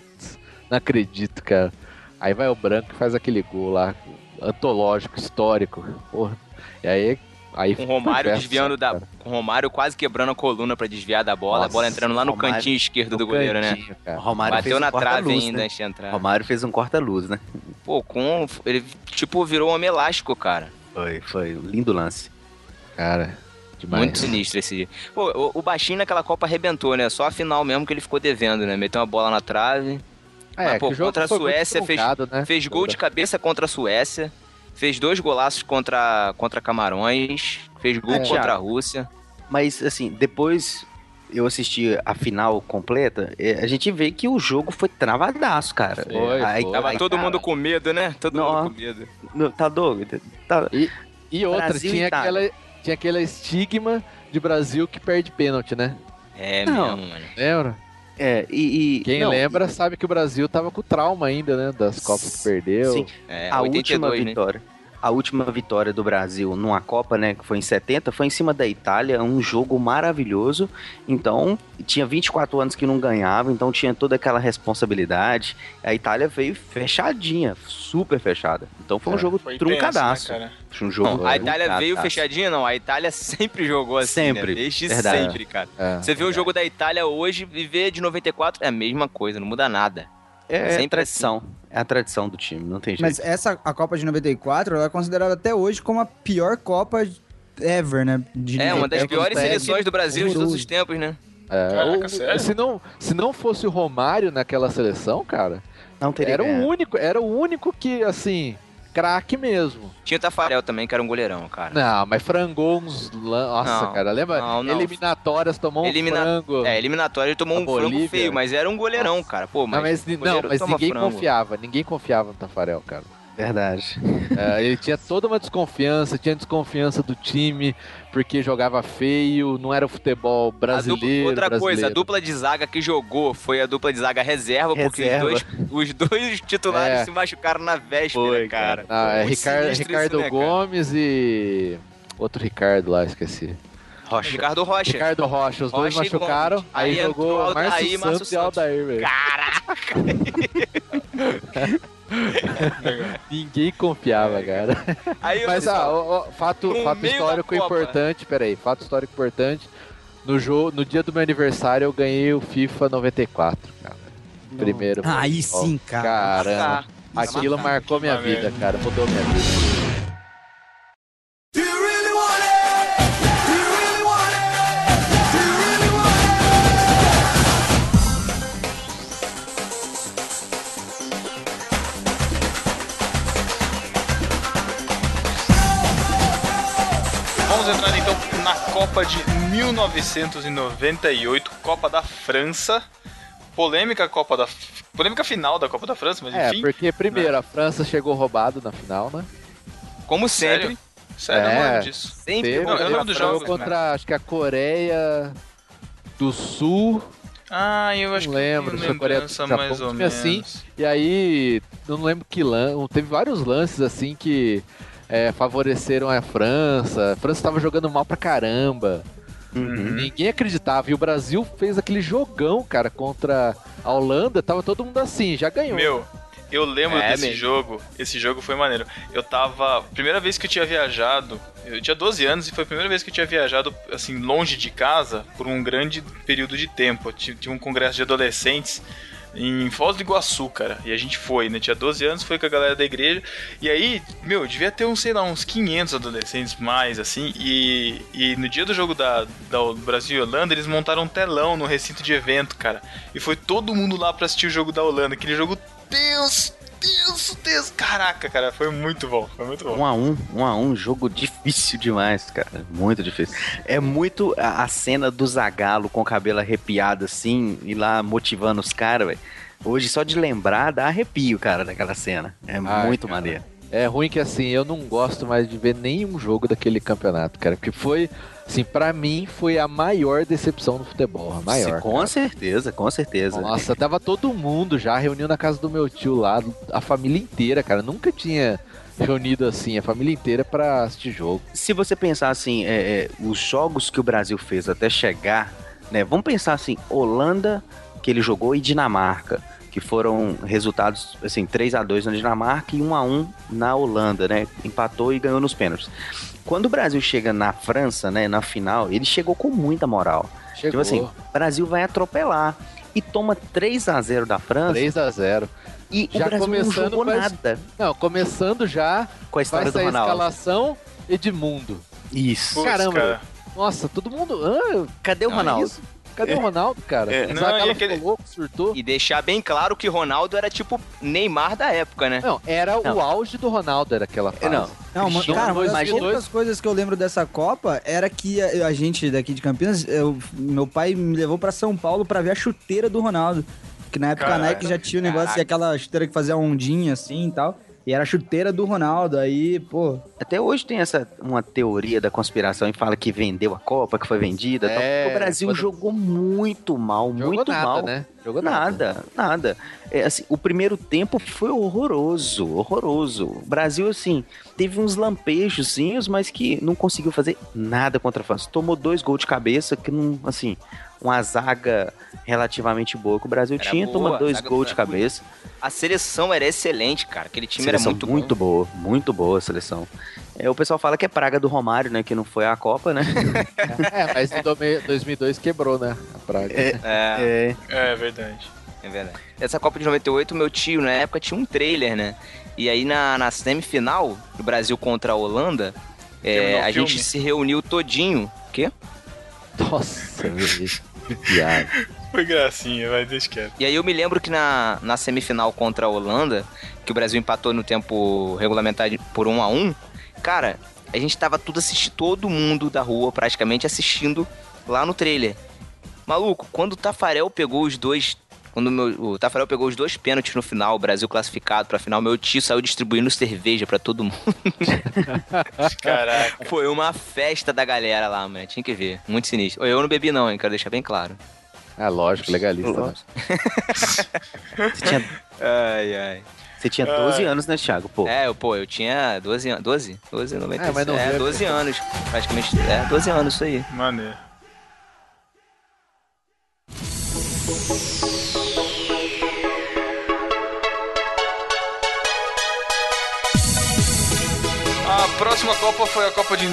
não acredito, cara. Aí vai o branco e faz aquele gol lá, antológico, histórico. Porra. E aí. aí Com o Romário festa, desviando da. cara. Com o Romário quase quebrando a coluna pra desviar da bola, a Nossa, bola entrando lá no Romário cantinho esquerdo do goleiro, né? cantinho, cara. Romário Bateu fez na um trave corta-luz, ainda né? antes de entrar. Romário fez um corta-luz, né? Pô, com. Ele, tipo, virou um homem elástico, cara. Foi, foi. Lindo lance. Cara, demais. Muito sinistro esse dia. Pô, o, o baixinho naquela Copa arrebentou, né? Só a final mesmo que ele ficou devendo, né? Meteu uma bola na trave. É, Mas, que pô, o jogo contra a Suécia fez- né? Fez gol de cabeça contra a Suécia. Fez dois golaços contra, contra Camarões. Fez gol É, contra a. Rússia. Mas, assim, depois eu assisti a final completa, é, a gente vê que o jogo foi travadaço, cara. Foi, Aí- foi. Tava aí, todo cara, mundo com medo, né? Todo Não, mundo com medo. não, Tá doido? Tá... E outra, Brasil e tinha, Itália. aquela, tinha aquele estigma de Brasil que perde pênalti, né? É Não. mesmo, mano. Lembra? É, e... e- Quem não, lembra sabe que o Brasil tava com trauma ainda, né? Das Copas que perdeu. Sim. É, a 82, última né? A última vitória do Brasil numa Copa, né, que foi em 70, foi em cima da Itália, um jogo maravilhoso. Então, tinha 24 anos que não ganhava, então tinha toda aquela responsabilidade. A Itália veio fechadinha, super fechada. Então foi um É, jogo Foi truncadaço. tenso, né, um jogo Não, a Itália veio truncadaço. fechadinha, não. A Itália sempre jogou assim, Sempre, né? Desde verdade. sempre, cara. É. Você vê o jogo da Itália hoje e vê de 94, é a mesma coisa, não muda nada. É, Sempre é tradição. É a tradição do time, não tem jeito. Mas essa, a Copa de 94, ela é considerada até hoje como a pior Copa ever, né? De É, uma das piores seleções do Brasil de todos os tempos, né? É, Caraca, o- sério? se, não, se não fosse o Romário naquela seleção, cara, não teria era o único, era o único que, assim, craque mesmo. Tinha o Tafarel também, que era um goleirão, cara. Não, mas frangou uns. Nossa, Não, cara, lembra? não, não. Eliminatórias, tomou Elimina- um frango. É, eliminatório ele tomou A um frango feio, mas era um goleirão, cara. Pô, mas, Não, mas, não, mas ninguém frango. confiava, ninguém confiava no Tafarel, cara. Verdade. É, ele tinha toda uma desconfiança, tinha desconfiança do time, porque jogava feio, não era o futebol A dupla- brasileiro. outra coisa, a brasileiro. dupla de zaga que jogou foi a dupla de zaga reserva, porque os Reserva. dois, os dois [laughs] titulares É. se machucaram na véspera, Foi, cara. Ah, é Ricardo, Ricardo isso, né, cara? Gomes e. Outro Ricardo lá, esqueci. Rocha. Ricardo Rocha. Ricardo Rocha, os dois Rocha machucaram, aí, Aí jogou Alda- Márcio aí Santos Márcio e Santos. Aldair, velho. [laughs] Ninguém confiava, cara. Aí, Mas, ah, ó, ó, fato, no fato histórico Copa. importante, peraí, fato histórico importante. No, jogo, no dia do meu aniversário eu ganhei o FIFA 94, cara. Primeiro. Ah, Aí sim, cara. Caramba. Aquilo marcou minha vida, cara. Mudou minha vida. Copa de 1998, Copa da França. Polêmica Copa da polêmica final da Copa da França, mas É, enfim. porque primeiro a França chegou roubado na final, né? como sempre, Sério? Sério, eu não É. lembro disso. sempre Teve, Não, eu lembro dos jogos, contra, acho que a Coreia do Sul. Ah, eu acho Não que lembro, eu se foi Coreia do Japão, mais ou menos. assim. E aí, eu não lembro que lance. Teve vários lances assim que é, favoreceram a França. A França estava jogando mal pra caramba. Uhum. Ninguém acreditava. E o Brasil fez aquele jogão, cara, contra a Holanda. Tava todo mundo assim, já ganhou. Meu, eu lembro É desse mesmo. jogo. Esse jogo foi maneiro. Eu tava. Primeira vez que eu tinha viajado. Eu tinha 12 anos e foi a primeira vez que eu tinha viajado, assim, longe de casa por um grande período de tempo. Eu ti- Tinha um congresso de adolescentes em Foz do Iguaçu, cara. E a gente foi, né? Tinha 12 anos, foi com a galera da igreja. E aí, meu, devia ter uns, sei lá, uns 500 adolescentes mais, assim. E, e no dia do jogo da, da Brasil e Holanda, eles montaram um telão no recinto de evento, cara. E foi todo mundo lá pra assistir o jogo da Holanda. Aquele jogo Deus, Deus, Deus. Caraca, cara, foi muito bom. Foi muito bom. Um a um, um a um, jogo difícil demais, cara. Muito difícil. É muito a, a cena do Zagalo com o cabelo arrepiado assim, e lá motivando os caras, velho. Hoje, só de lembrar, dá arrepio, cara, daquela cena. É Ai, muito cara. maneiro. É ruim que assim, eu não gosto mais de ver nenhum jogo daquele campeonato, cara. Porque foi, assim, pra mim foi a maior decepção do futebol. A maior. com cara. certeza, com certeza. Nossa, tava todo mundo já reuniu na casa do meu tio lá, a família inteira, cara. Nunca tinha reunido assim, a família inteira pra assistir jogo. Se você pensar assim, é, é, os jogos que o Brasil fez até chegar, né? Vamos pensar assim, Holanda, que ele jogou, e Dinamarca, que foram resultados, assim, 3 a 2 na Dinamarca e 1 a 1 na Holanda, né? Empatou e ganhou nos pênaltis. Quando o Brasil chega na França, né, na final, ele chegou com muita moral. Chegou. Tipo assim, o Brasil vai atropelar e toma 3 a 0 da França 3 a 0 e Já o Brasil não começando jogou vai- nada Não, começando já, com a vai história do Ronaldo. escalação Edmundo. Isso. Caramba. cara. Nossa, todo mundo. Ah, Cadê o que Ronaldo? isso? Cadê o Ronaldo, cara? É. Não, Zagallo e aquele- ficou louco, surtou. e deixar bem claro que Ronaldo era tipo Neymar da época, né? Não, era Não. o auge do Ronaldo, era aquela fase. Não, Não, ma- Cristiano, cara, uma das imagina- poucas coisas que eu lembro dessa Copa era que a, a gente daqui de Campinas, eu- meu pai me levou pra São Paulo pra ver a chuteira do Ronaldo. Que na época a Caraca. Nike já tinha o negócio, aquela chuteira que fazia ondinha assim e tal. E era a chuteira do Ronaldo, aí, pô. Até hoje tem essa uma teoria da conspiração e fala que vendeu a Copa, que foi vendida. tal. É, o Brasil quando- jogou muito mal, Jogou muito nada, mal. né? Jogou nada. Nada, nada. É, assim, o primeiro tempo foi horroroso, horroroso. O Brasil, assim, teve uns lampejozinhos, mas que não conseguiu fazer nada contra a França. Tomou dois gols de cabeça, que não, assim, uma zaga relativamente boa que o Brasil Era tinha, boa, toma a dois gols de cabeça. A seleção era excelente, cara. Aquele time era Seleção muito, muito bom. boa, muito boa a seleção. É, o pessoal fala que é praga do Romário, né, que não foi à Copa, né? [laughs] É, mas em dome- 2002 quebrou, né? A praga. É, É, é, É verdade. é verdade. Essa Copa de 98, meu tio, na época, tinha um trailer, né? E aí, na, na semifinal, do Brasil contra a Holanda, é, o a filme. gente se reuniu todinho. Quê? Nossa, meu Deus. Piada. Foi gracinha, vai, deixa quieto. E aí eu me lembro que na, na semifinal contra a Holanda, que o Brasil empatou no tempo regulamentar por 1 a 1 cara, a gente tava tudo assistindo, todo mundo da rua praticamente assistindo lá no trailer. Maluco, quando o Tafarel pegou os dois. Quando o meu- o Tafarel pegou os dois pênaltis no final, o Brasil classificado pra final, meu tio saiu distribuindo cerveja pra todo mundo. [laughs] Caraca. Foi uma festa da galera lá, mano. Tinha que ver. Muito sinistro. Eu não bebi, não, hein? Quero deixar bem claro. É lógico, legalista. Né? [laughs] Você tinha, Ai, ai. você tinha 12 anos, né, Thiago? Pô, É, eu, pô, eu tinha 12 anos. 12? 12, 96. É, mas não é, veio- 12 anos. Praticamente. É, 12 anos, isso aí. Maneiro. A próxima Copa foi a Copa de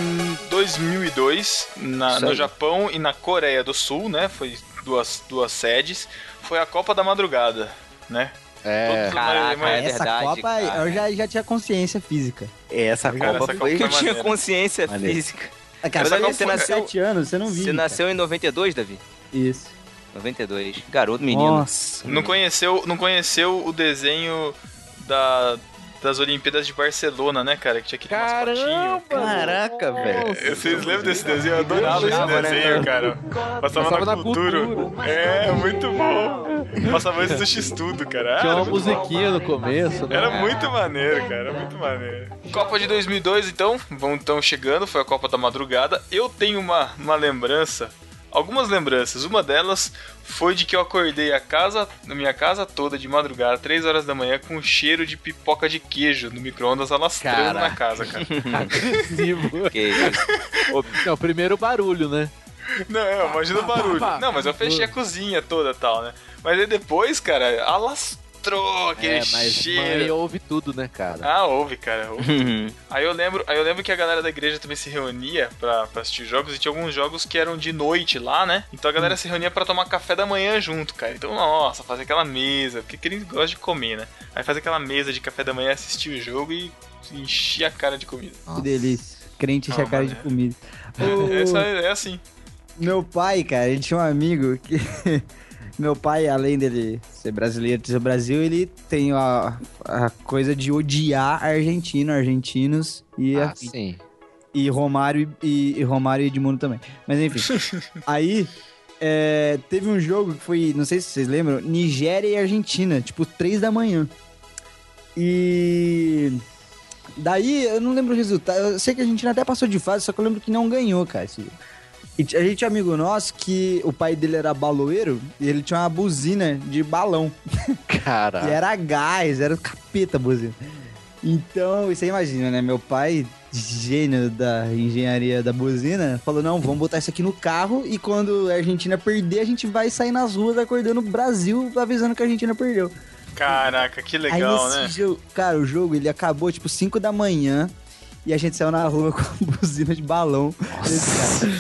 2002 na- no. Japão e na Coreia do Sul, né? Foi duas, duas sedes. Foi a Copa da Madrugada, né? É. Caraca, é Essa verdade, Copa cara. eu já, já tinha consciência física. essa Cara, Copa essa foi... Copa Eu tinha consciência física. Ah, Cara, Essa você Copa nasceu foi- 7 anos, você não viu. Você nasceu em 92, Davi? Isso. 92. Garoto, menino. Nossa. Não conheceu, não conheceu o desenho da, das Olimpíadas de Barcelona, né, cara? Que tinha aquele mascotinho. Caraca, velho. Vocês lembram desse desenho? Eu adorava esse desenho, cara. Passava, Passava na, na cultura. cultura. É, muito bom. Passava antes do X-Tudo, cara. Tinha Era uma bom. musiquinha no começo, né? Era muito maneiro, cara, era muito maneiro. Copa de 2002, então, vão então chegando, foi a Copa da Madrugada. Eu tenho uma, uma lembrança, algumas lembranças. Uma delas foi de que eu acordei a casa, na minha casa toda de madrugada, 3 horas da manhã, com um cheiro de pipoca de queijo no micro-ondas alastrando Caraca. na casa, cara. [laughs] Agressivo. Que isso. [laughs] Não, primeiro o barulho, né? Não, eu imagino o barulho. Não, mas eu fechei a cozinha toda e tal, né? Mas aí depois, cara, alastrou aquele É, mas cheiro. mãe ouve tudo, né, cara? Ah, ouve, cara. ouve. [laughs] Aí eu lembro, aí eu lembro que a galera da igreja também se reunia pra, pra assistir jogos e tinha alguns jogos que eram de noite lá, né? Então a galera se reunia pra tomar café da manhã junto, cara. Então, nossa, fazer aquela mesa, porque eles gostam de comer, né? Aí fazer aquela mesa de café da manhã, assistir o jogo e encher a cara de comida. Que delícia. Crente enche Ah, a cara de comida. [laughs] É, é, é assim. Meu pai, cara, ele tinha um amigo que. Meu pai, além dele ser brasileiro, ser Brasil, ele tem a, a coisa de odiar argentino, argentinos e, Ah, afim. sim. e Romário e, e Romário e Edmundo também. Mas enfim. [laughs] aí é, teve um jogo que foi, não sei se vocês lembram, Nigéria e Argentina, tipo, três da manhã. E daí eu não lembro o resultado. Eu sei que a Argentina até passou de fase, só que eu lembro que não ganhou, cara. esse jogo. E a gente tinha um amigo nosso que o pai dele era baloeiro e ele tinha uma buzina de balão. [laughs] Cara. E era gás, era o capeta a buzina. Então, você imagina, né? Meu pai, gênio da engenharia da buzina, falou: não, vamos botar isso aqui no carro e quando a Argentina perder, a gente vai sair nas ruas acordando o Brasil avisando que a Argentina perdeu. Caraca, que Aí legal, nesse né? jogo, cara, o jogo ele acabou tipo 5 da manhã e a gente saiu na rua [laughs] com a buzina de balão. Desse cara.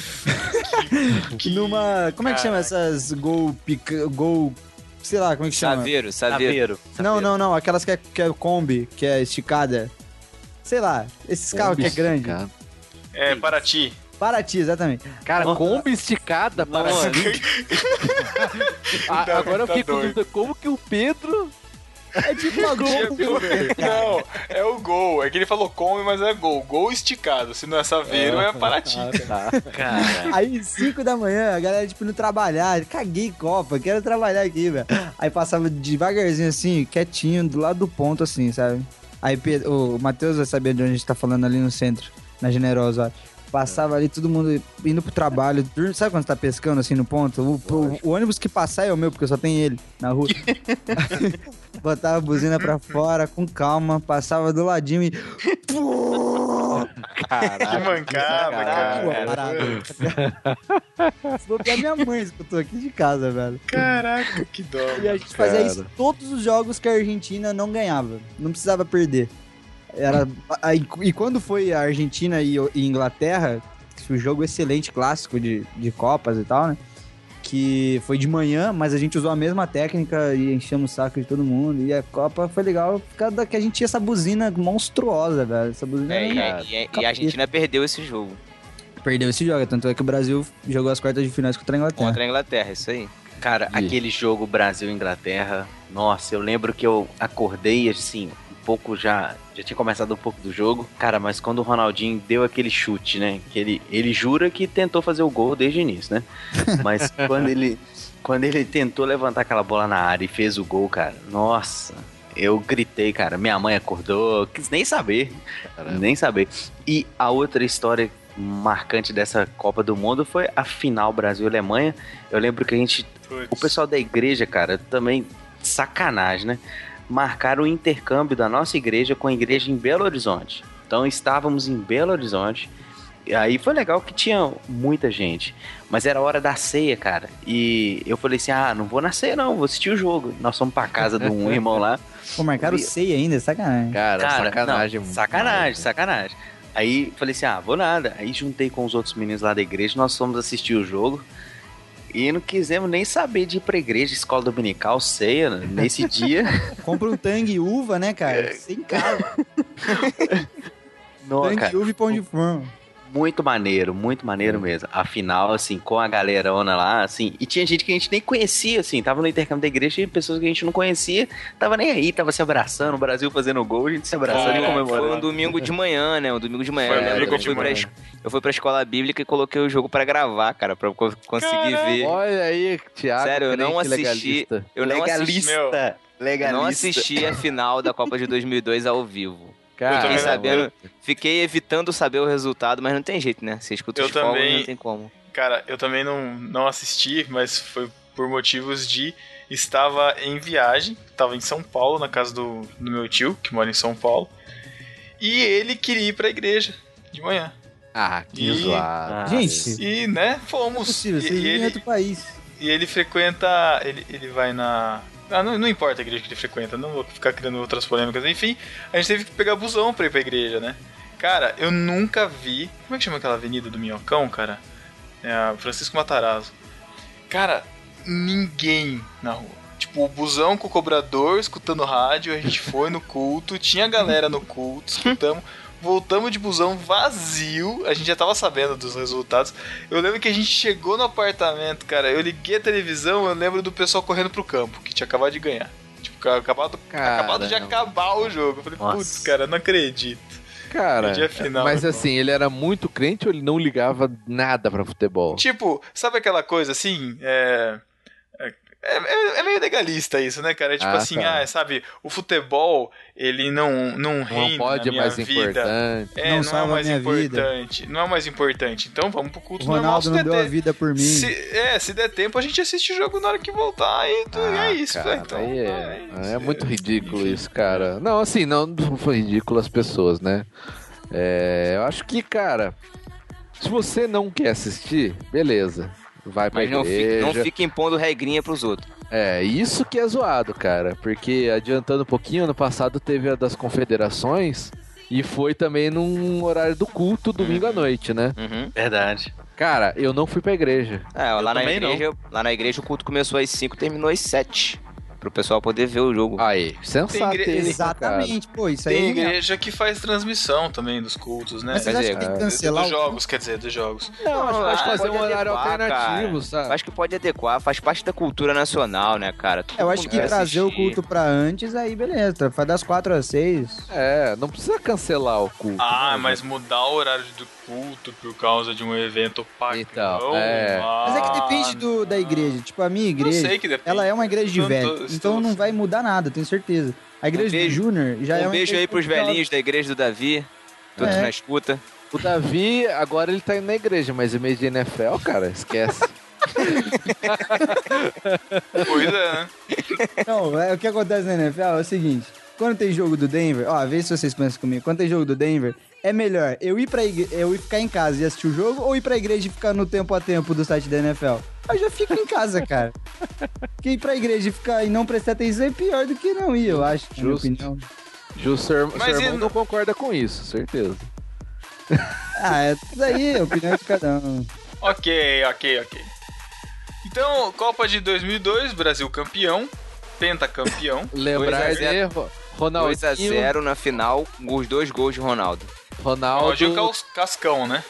[laughs] Numa. Como é que chama essas gol pica, gol. Sei lá, como é que chama? Saveiro, saveiro. Não, não, não. Aquelas que é, que é Kombi, que é esticada. Sei lá, esses carros que é grande. Cara, É, Paraty. Paraty, exatamente. Cara, Kombi esticada para Nossa. [laughs] Ah, Tá- Agora eu tá fiquei com dúvida, como que o Pedro... É tipo uma gol. [laughs] Não, é o gol. É que ele falou come, mas é gol. Gol esticado. Se não é Saveiro, é Paraty. Cara, Aí, 5 da manhã, a galera, tipo, indo trabalhar. Caguei Copa, quero trabalhar aqui, velho. Aí passava devagarzinho assim, quietinho, do lado do ponto, assim, sabe? Aí o Matheus vai saber de onde a gente tá falando ali no centro, na Generosa. Passava ali todo mundo indo pro trabalho. Sabe quando você tá pescando assim no ponto? O, o- o ônibus que passar é o meu, porque só tem ele na rua. [laughs] Botava a buzina pra fora, com calma, passava do ladinho e. Que mancada, Pô, cara. Se bobear, minha mãe escutou aqui de casa, velho. Caraca, que dó. E a gente fazia Cara. isso todos os jogos que a Argentina não ganhava. Não precisava perder. Era, e quando foi a Argentina e, e Inglaterra, um jogo excelente, clássico de, de Copas e tal, né? Que foi de manhã, mas a gente usou a mesma técnica e enchemos o saco de todo mundo. E a Copa foi legal por causa da que a gente tinha essa buzina monstruosa, velho. Essa buzina É, e, era- e- e- e a Argentina perdeu esse jogo perdeu esse jogo. Tanto é que o Brasil jogou as quartas de finais contra a Inglaterra. contra a Inglaterra, isso aí. Cara, aquele jogo Brasil-Inglaterra, nossa, eu lembro que eu acordei assim, pouco já. Já tinha começado um pouco do jogo. Cara, mas quando o Ronaldinho deu aquele chute, né? Que ele, ele jura que tentou fazer o gol desde o início, né? [laughs] Mas quando ele. Quando ele tentou levantar aquela bola na área e fez o gol, cara, nossa, eu gritei, cara. Minha mãe acordou, quis nem saber. Nem saber. E a outra história marcante dessa Copa do Mundo foi a final Brasil-Alemanha. Eu lembro que a gente. O pessoal da igreja, cara, também sacanagem, né? Marcaram o intercâmbio da nossa igreja com a igreja em Belo Horizonte. Então estávamos em Belo Horizonte. E aí foi legal que tinha muita gente. Mas era hora da ceia, cara. E eu falei assim: ah, não vou na ceia, não, vou assistir o jogo. Nós fomos pra casa de um [laughs] irmão lá. Pô, marcaram ceia ainda, sacanagem. Cara, Cara, sacanagem. não, sacanagem, mais, né? sacanagem. Aí falei assim, ah, vou nada. Aí juntei com os outros meninos lá da igreja, nós fomos assistir o jogo. E não quisemos nem saber de ir pra igreja, escola dominical, ceia, né, nesse [laughs] dia. Compra um tangue e uva, né, cara? Sem. [laughs] Não, tangue, cara, uva e pão de forma. Muito maneiro, muito maneiro mesmo. Afinal, assim, com a galerona lá, assim, e tinha gente que a gente nem conhecia, assim, tava no intercâmbio da igreja e pessoas que a gente não conhecia, tava nem aí, tava se abraçando, o Brasil fazendo gol, a gente se abraçando e Foi um comemorando. domingo de manhã, né? Um domingo de manhã. Foi Eu lembro domingo que eu de fui, pra, manhã. es- eu fui pra escola bíblica e coloquei o jogo pra gravar, cara, pra eu co- conseguir Caraca. ver. Olha aí, Thiago. Sério, eu não assisti. legalista. Eu não assisti. Legalista, Eu legalista. não assisti a final da Copa de 2002 ao vivo. Cara, também Fiquei não. sabendo, fiquei evitando saber o resultado, mas não tem jeito, né? Você escuta Eu os fogos, também- não tem como. Cara, eu também não, não assisti, mas foi por motivos de. Estava em viagem, estava em São Paulo, na casa do, do meu tio, que mora em São Paulo. E ele queria ir pra igreja de manhã. Ah, que E- zoado. Gente, E, né, fomos. possível, E, e ele, outro país. e ele frequenta. Ele, ele vai na. Ah, não, não importa a igreja que ele frequenta, não vou ficar criando outras polêmicas. Enfim, a gente teve que pegar busão pra ir pra igreja, né? Cara, eu nunca vi. Como é que chama aquela avenida do Minhocão, cara? É Francisco Matarazzo. Cara, ninguém na rua. Tipo, o busão com o cobrador escutando rádio, a gente foi no culto, tinha galera no culto, escutamos. Voltamos de busão vazio, a gente já tava sabendo dos resultados. Eu lembro que a gente chegou no apartamento, cara. Eu liguei a televisão, eu lembro do pessoal correndo pro campo, que tinha acabado de ganhar. Tipo, acabado, acabado de acabar o jogo. Eu falei, putz, cara, não acredito. Cara, final, mas né? assim, ele era muito crente ou ele não ligava nada pra futebol? Tipo, sabe aquela coisa assim? É. É, é- é meio legalista isso, né, cara? Tipo Ah, assim, tá. ah, sabe, o futebol, ele não, não reina Não pode na minha mais vida. importante. É, Não não, é mais minha vida. importante. Não é o mais importante. Então vamos pro O culto normal. Ronaldo Se não der, deu a te- vida por mim. se, é, se der tempo, a gente assiste o jogo na hora que voltar e, tu- e é Ah, isso, cara. Então, aí é, isso, é muito ridículo Enfim. isso, cara. Não, assim, não não foi ridículo as pessoas, né? É, eu acho que, cara, se você não quer assistir, beleza. Vai pra Mas não fique, igreja. não fique impondo regrinha pros outros. É, isso que é zoado, cara. Porque adiantando um pouquinho, ano passado teve a das confederações e foi também num horário do culto, domingo à noite, né? Uhum. Verdade. Cara, eu não fui pra igreja. É, lá na, também não. igreja, lá na igreja o culto começou às 5 terminou às 7. Pro pessoal poder ver o jogo. Aí, sensato igre- Exatamente, pô, isso aí Tem é igreja que faz transmissão também dos cultos, né? Mas Quer vocês acham que tem que Dos cancelar o jogos, quer dizer, dos jogos. Não, acho que pode acho que fazer um horário alternativo, sabe? Acho que pode adequar, faz parte da cultura nacional, né, cara? Todo Eu acho que trazer o culto pra antes, aí beleza. Faz das 4 às 6. É, não precisa cancelar o culto. Ah, né, mas mudar o horário do culto por causa de um evento pagão. Então, é. Mas é que depende do, da igreja. Tipo, a minha Eu igreja, sei que depende. ela é uma igreja de velho. tô- então não vai mudar nada, tenho certeza. A igreja Um beijo. do Júnior já é um uma beijo aí igreja pros velhinhos da igreja do Davi. Todos É. na escuta. O Davi, agora ele tá indo na igreja, mas em mês de NFL, cara, esquece. [laughs] Pois é, né? Não, é, o que acontece na NFL é o seguinte: quando tem jogo do Denver, ó, vê se vocês pensam comigo. Quando tem jogo do Denver, é melhor eu ir pra igre... eu ir ficar em casa e assistir o jogo ou ir pra igreja e ficar no tempo a tempo do site da NFL? Eu já fico em casa, cara. [laughs] Porque ir pra igreja e ficar e não prestar atenção é pior do que não ir, eu acho, na minha Justo. opinião. Justo, seu, irmão- seu não concorda com isso, certeza. [laughs] Ah, é tudo aí, a opinião de cada um. Ok, ok, ok. Então, Copa de 2002, Brasil campeão, pentacampeão. Lembrar 2 a 0. de Ronaldinho, 2x0 na final, os dois gols de Ronaldo. Ronaldo, Ronaldinho Cas- Cascão, né?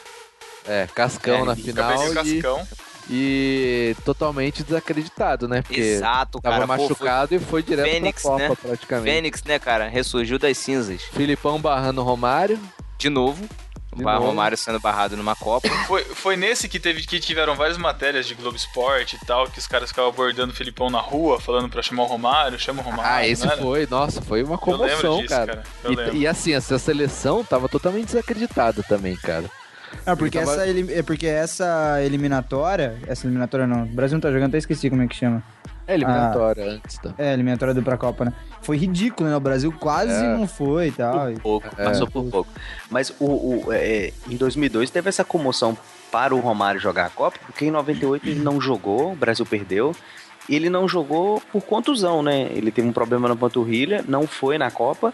é, Cascão É, na final Cabelinho e, Cascão. e totalmente desacreditado, né? Porque Exato, tava cara. Pô, foi machucado e foi direto Fênix, pra Copa, né? praticamente. Fênix, né, cara? Ressurgiu das cinzas. Filipão barrando o Romário. De novo. Novo. Romário sendo barrado numa Copa. [laughs] Foi, foi nesse que teve que tiveram várias matérias de Globo Esporte e tal, que os caras ficavam abordando o Filipão na rua, falando pra chamar o Romário, chama o Romário. Ah, esse foi, nossa, foi uma comoção, disso, cara. cara. Eu E, e assim, essa seleção tava totalmente desacreditada também, cara. Ah, porque tava- essa, é porque essa eliminatória. Essa eliminatória não. O Brasil não tá jogando, até esqueci como é que chama. É eliminatória antes da. É, eliminatória do pra Copa, né? Foi ridículo, né? O Brasil quase É. não foi e tal. Por pouco, É. passou por pouco. Mas o, o- é, em 2002 teve essa comoção para o Romário jogar a Copa, porque em 98 ele não jogou, o Brasil perdeu. E ele não jogou por contusão, né? Ele teve um problema na panturrilha, não foi na Copa,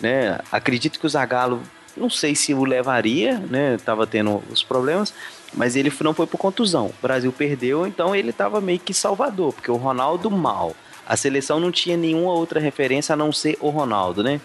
né? Acredito que o Zagallo, não sei se o levaria, né? Tava tendo os problemas, mas ele não foi por contusão. O Brasil perdeu, então ele tava meio que salvador, porque o Ronaldo mal. A seleção não tinha nenhuma outra referência a não ser o Ronaldo, né?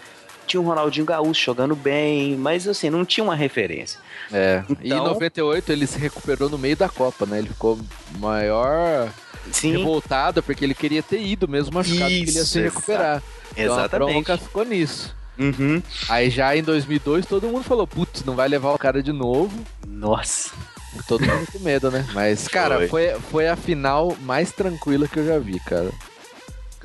Tinha o Ronaldinho Gaúcho jogando bem, mas assim, não tinha uma referência. É. E em Então- 98 ele se recuperou no meio da Copa, né? Ele ficou maior Sim, revoltado porque ele queria ter ido mesmo machucado, ele ia se Isso, recuperar. Então a exatamente. bronca ficou nisso. Uhum. Aí já em 2002 todo mundo falou, putz, não vai levar o cara de novo. Nossa. Todo mundo com medo, né? Mas, cara, Foi. foi, foi a final mais tranquila que eu já vi, cara.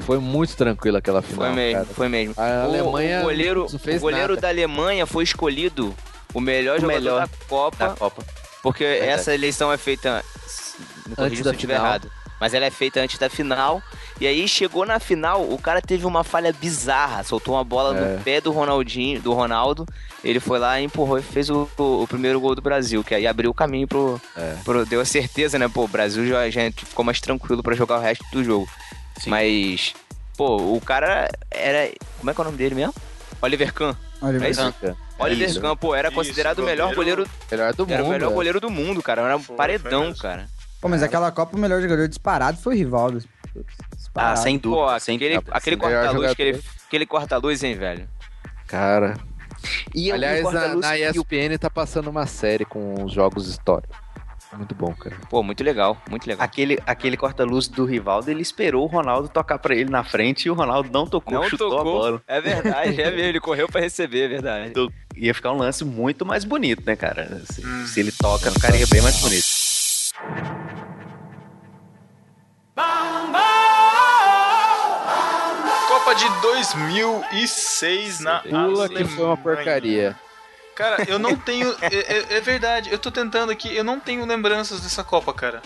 Foi muito tranquila aquela final, Foi mesmo, cara. foi mesmo. A O- Alemanha o goleiro, não fez o goleiro nada. da Alemanha foi escolhido o melhor O jogador melhor da Copa, Da Copa. porque essa eleição é feita me corrija Antes se da eu estiver final. errado. Mas ela é feita antes da final. E aí chegou na final, o cara teve uma falha bizarra. Soltou uma bola É. no pé do Ronaldinho, do Ronaldo. Ele foi lá, empurrou e fez o, o- o primeiro gol do Brasil, que aí abriu o caminho pro. É. pro- deu a certeza, né? Pô, o Brasil já, já ficou mais tranquilo pra jogar o resto do jogo. Mas, pô, o cara era. Como é que é o nome dele mesmo? Oliver Kahn. Olha, É isso? Oliver Isso. Kahn, pô, era Isso, considerado o melhor goleiro- goleiro. Melhor do Era o mundo. melhor é. goleiro do mundo, cara. Era um paredão, cara. Pô, mas aquela Copa o melhor jogador disparado foi o Rivaldo. Ah, Disparado. sem Pô, dúvida. sem aquele, dúvida, aquele sem corta-luz, aquele, aquele corta-luz, hein, velho? Cara. E Aliás, o na, na e o- ESPN tá passando uma série com os jogos históricos. Muito bom, cara. Pô, muito legal, muito legal. Aquele, aquele corta-luz do Rivaldo, ele esperou o Ronaldo tocar pra ele na frente e o Ronaldo não tocou, Não chutou tocou. a bola. É verdade, é mesmo. Ele [laughs] correu pra receber, é verdade. Ia ficar um lance muito mais bonito, né, cara? Se, Hum. se ele toca, ficaria bem mais bonito. Copa de 2006 na Pula que foi uma porcaria. Cara, eu não tenho. é, é- é verdade, eu tô tentando aqui, eu não tenho lembranças dessa Copa, cara.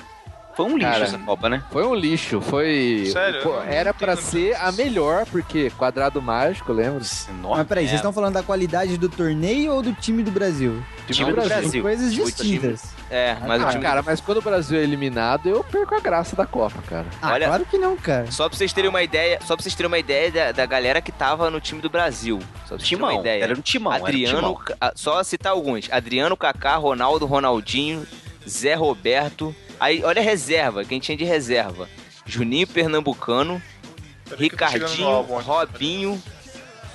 Foi um lixo Cara, essa Copa, né? Foi um lixo, foi. Sério? Pô, era lembrança. ser a melhor, porque quadrado mágico, lembra? Nossa, Mas peraí, é, vocês estão falando da qualidade do torneio ou do time do Brasil? time do Brasil. São coisas Time- distintas. É, mas o Ah, time. cara, mas quando o Brasil é eliminado, eu perco a graça da Copa, cara. Ah, Olha- claro que não, cara. Só pra vocês terem uma ideia, só pra vocês terem uma ideia da, da galera que tava no time do Brasil. Só pra vocês terem uma Timão, ideia. era um timão, era um Adriano, timão. Ca- só citar alguns. Adriano, Kaká, Ronaldo, Ronaldinho, Zé Roberto. Aí, olha a reserva, quem tinha de reserva. Juninho Pernambucano, Ricardinho, álbum. Robinho.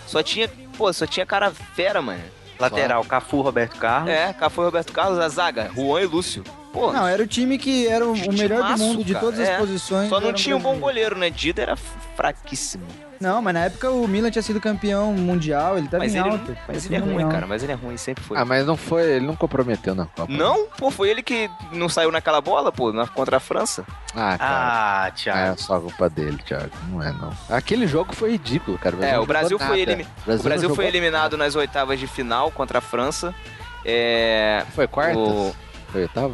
Só tinha, pô, só tinha cara fera, mano. Lateral, Cafu, Roberto Carlos. É, Cafu e Roberto Carlos, a zaga, Juan e Lúcio. Pô, Não, era o time que era o, o melhor do mundo de cara. todas as É. posições. Só não tinha um bom goleiro, né? Dida era fraquíssimo. Não, mas na época o Milan tinha sido campeão mundial, ele tava Mas em ele, alta. mas ele é ruim, cara. Mas ele é ruim, sempre foi. Ah, mas não foi, ele não comprometeu na Copa. Não? Pô, foi ele que não saiu naquela bola, pô, na, contra a França. Ah, cara. Ah, É Thiago. só culpa dele, Thiago. Não é, não. Aquele jogo foi ridículo, cara. É, o Brasil jogou foi, nada. elimi- O o Brasil foi eliminado nas oitavas de final contra a França. É. nada. Foi quartas? O- Foi oitava?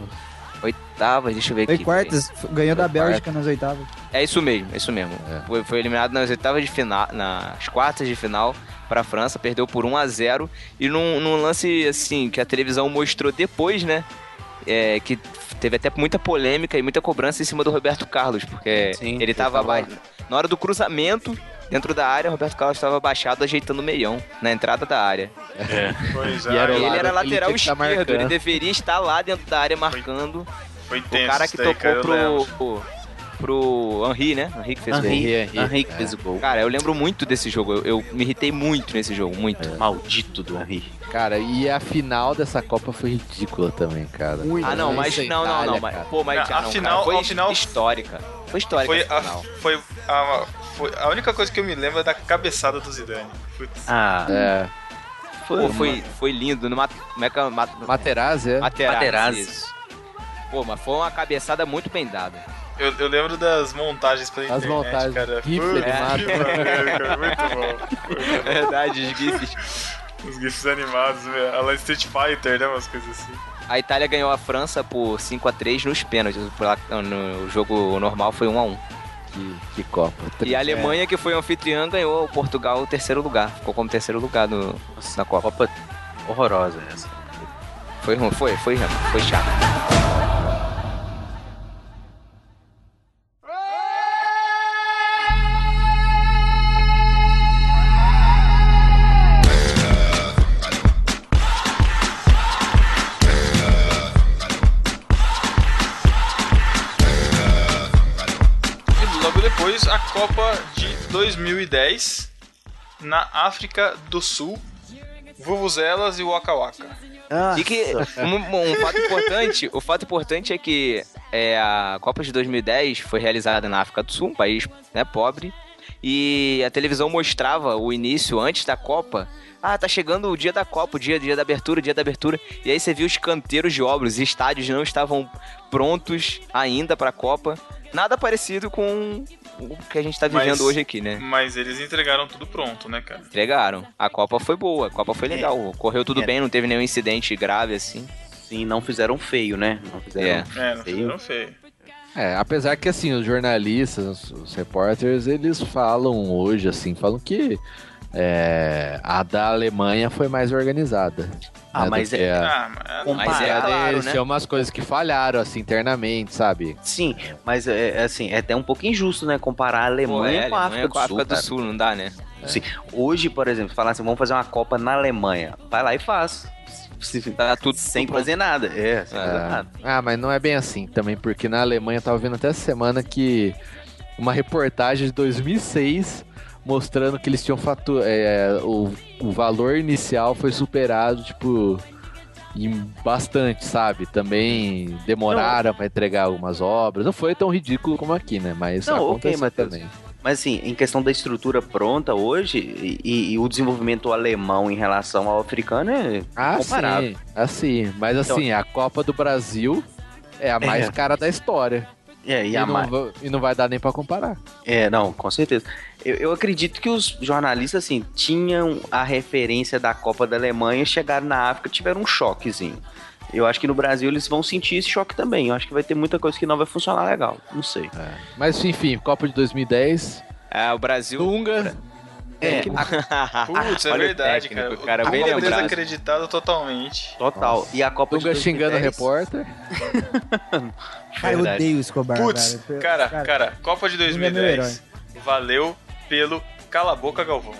Oitavas, deixa eu ver Foi aqui. quartas, ganhou da Foi Bélgica nas oitavas. É isso mesmo, é isso mesmo. É. Foi, foi eliminado nas oitavas de final, nas quartas de final para a França, perdeu por 1 a 0 e num, num lance assim que a televisão mostrou depois, né? é, que teve até muita polêmica e muita cobrança em cima do Roberto Carlos, porque Sim, ele ele tava tava aba- na hora do cruzamento dentro da área, o Roberto Carlos estava abaixado ajeitando o meião na entrada da área. Pois E era é, o ele lado era ele lateral tá esquerdo, ele marcando. deveria estar lá dentro da área marcando. foi O tenso. cara que tocou cara, pro, pro Henri, né? Henri que fez o gol. Henri, é. que fez o gol. Cara, eu lembro muito desse jogo. Eu, eu me irritei muito nesse jogo, muito. Maldito do Henri. Cara, e a final dessa Copa foi ridícula também, cara. Ah, não, mas Isso é não, não, não, mas pô, mas A já não, final- cara, foi a final- histórica. Foi histórica Foi a, final. foi, a, foi a única coisa que eu me lembro é da cabeçada do Zidane. Putz. Ah, É. Pô, foi, foi lindo. Numa, como é que é? Ma- Materazzi, é? Materazzi, Materazzi. isso. Pô, mas foi uma cabeçada muito bem dada. Eu, eu lembro das montagens pela As internet, montagens, cara. gif Putz, animado. que maneiro, cara. Muito bom. É verdade, os gifs. Os GIFs animados, meu. A la Street Fighter, né? Umas coisas assim. A Itália ganhou a França por 5x3 nos pênaltis. No jogo normal foi 1x1. Que, que Copa. E a Alemanha, que foi anfitriã, ganhou o Portugal o terceiro lugar. Ficou como terceiro lugar no, na Copa. Copa horrorosa essa. Foi ruim, foi, foi, foi chato. Copa de 2010 na África do Sul. Vuvuzelas e Waka Waka. E que um, um fato importante, o fato importante é que é, a Copa de 2010 foi realizada na África do Sul, um país né, pobre, e a televisão mostrava o início antes da Copa. Ah, tá chegando o dia da Copa, o dia, dia da abertura, o dia da abertura. E aí você viu os canteiros de obras, os estádios não estavam prontos ainda pra Copa. Nada parecido com o que a gente tá vivendo Mas- hoje aqui, né? Mas eles entregaram tudo pronto, né, cara? Entregaram. A Copa foi boa, a Copa foi legal. Correu tudo É. bem, não teve nenhum incidente grave assim. Sim, não fizeram feio, né? Não fizeram É. É, não feio. fizeram feio. É, apesar que assim, os jornalistas, os, os repórteres, eles falam hoje, assim, falam que é, a da Alemanha foi mais organizada. Ah, né, mas é- a- Ah, mas... É claro, Eles né? Tinha umas coisas que falharam, assim, internamente, sabe? Sim, mas é, é assim, é até um pouco injusto, né? Comparar a Pô, Alemanha é, com a Alemanha África com a do Sul. África do. Sul, não dá, né? Sim. Hoje, por exemplo, falar assim, vamos fazer uma Copa na Alemanha. Vai lá e faz. Se- Tá tudo [laughs] sem pronto. fazer nada. É, sem fazer É. nada. Ah, mas não é bem assim também, porque na Alemanha eu tava vendo até essa semana que uma reportagem de 2006 mostrando que eles tinham fatu é, o, o valor inicial foi superado, tipo, em bastante, sabe? Também demoraram pra entregar algumas obras. Não foi tão ridículo como aqui, né? Mas Não, ok, aconteceu Matheus. também. Mas assim, em questão da estrutura pronta hoje e, e- o desenvolvimento alemão em relação ao africano é Ah, comparável. sim, assim. Mas Então- assim, a Copa do Brasil é a mais É. cara da história. É, e E, a não, mais. e não vai dar nem pra comparar. É, não, com certeza. Eu, eu acredito que os jornalistas, assim, tinham a referência da Copa da Alemanha, chegaram na África tiveram um choquezinho. Eu acho que no Brasil eles vão sentir esse choque também. Eu acho que vai ter muita coisa que não vai funcionar legal. Não sei. Mas enfim, Copa de 2010. É, o Brasil. Dunga. É, [laughs] Putz, é Olha o verdade, técnico, cara. cara, bem lembrado. desacreditado totalmente. total. E a Copa Dunga de xingando o 2010, repórter. Cara, [laughs] eu Verdade. odeio o Escobar, Putz, cara, cara, Copa de Dunga é meu 2010 valeu pelo Cala a Boca Galvão.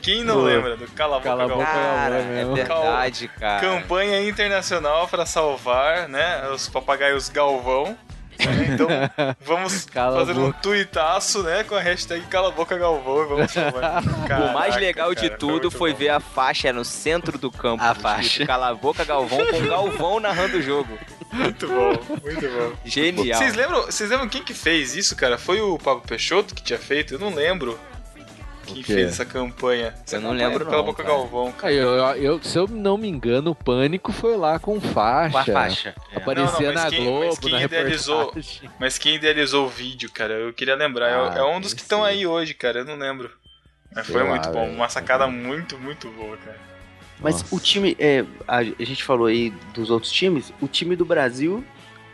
Quem não Pô. lembra do Cala a Boca Cala Galvão? boca, Cara, é verdade, cara. Campanha internacional para salvar, né, os papagaios Galvão. né? Então, [laughs] vamos Cala fazer um tuitaço, né, com a hashtag Cala a Boca Galvão e vamos salvar. [laughs] o mais Caraca, legal de cara, tudo foi bom. ver a faixa no centro do campo. A faixa. Cala a boca, Galvão, com Galvão narrando o jogo. Muito bom, muito bom. Genial. Vocês lembram, vocês lembram quem que fez isso, cara? Foi o Pablo Peixoto que tinha feito? Eu não lembro. Quê? fez essa campanha? Essa Eu não campanha lembro Pela não, Boca cara. Galvão. Aí, eu, eu- eu- se eu não me engano, o Pânico foi lá com faixa. Com a faixa. É. Aparecia Não, não, na quem- Globo, mas quem na idealizou- reportagem. Mas quem idealizou o vídeo, cara? Eu queria lembrar. É- Ah, é, um dos que estão aí hoje, cara. Eu não lembro. Mas Sei foi lá, muito bom. velho. Uma sacada muito, muito boa, cara. Mas Nossa. o time, é, a, gente falou aí dos outros times, o time do Brasil,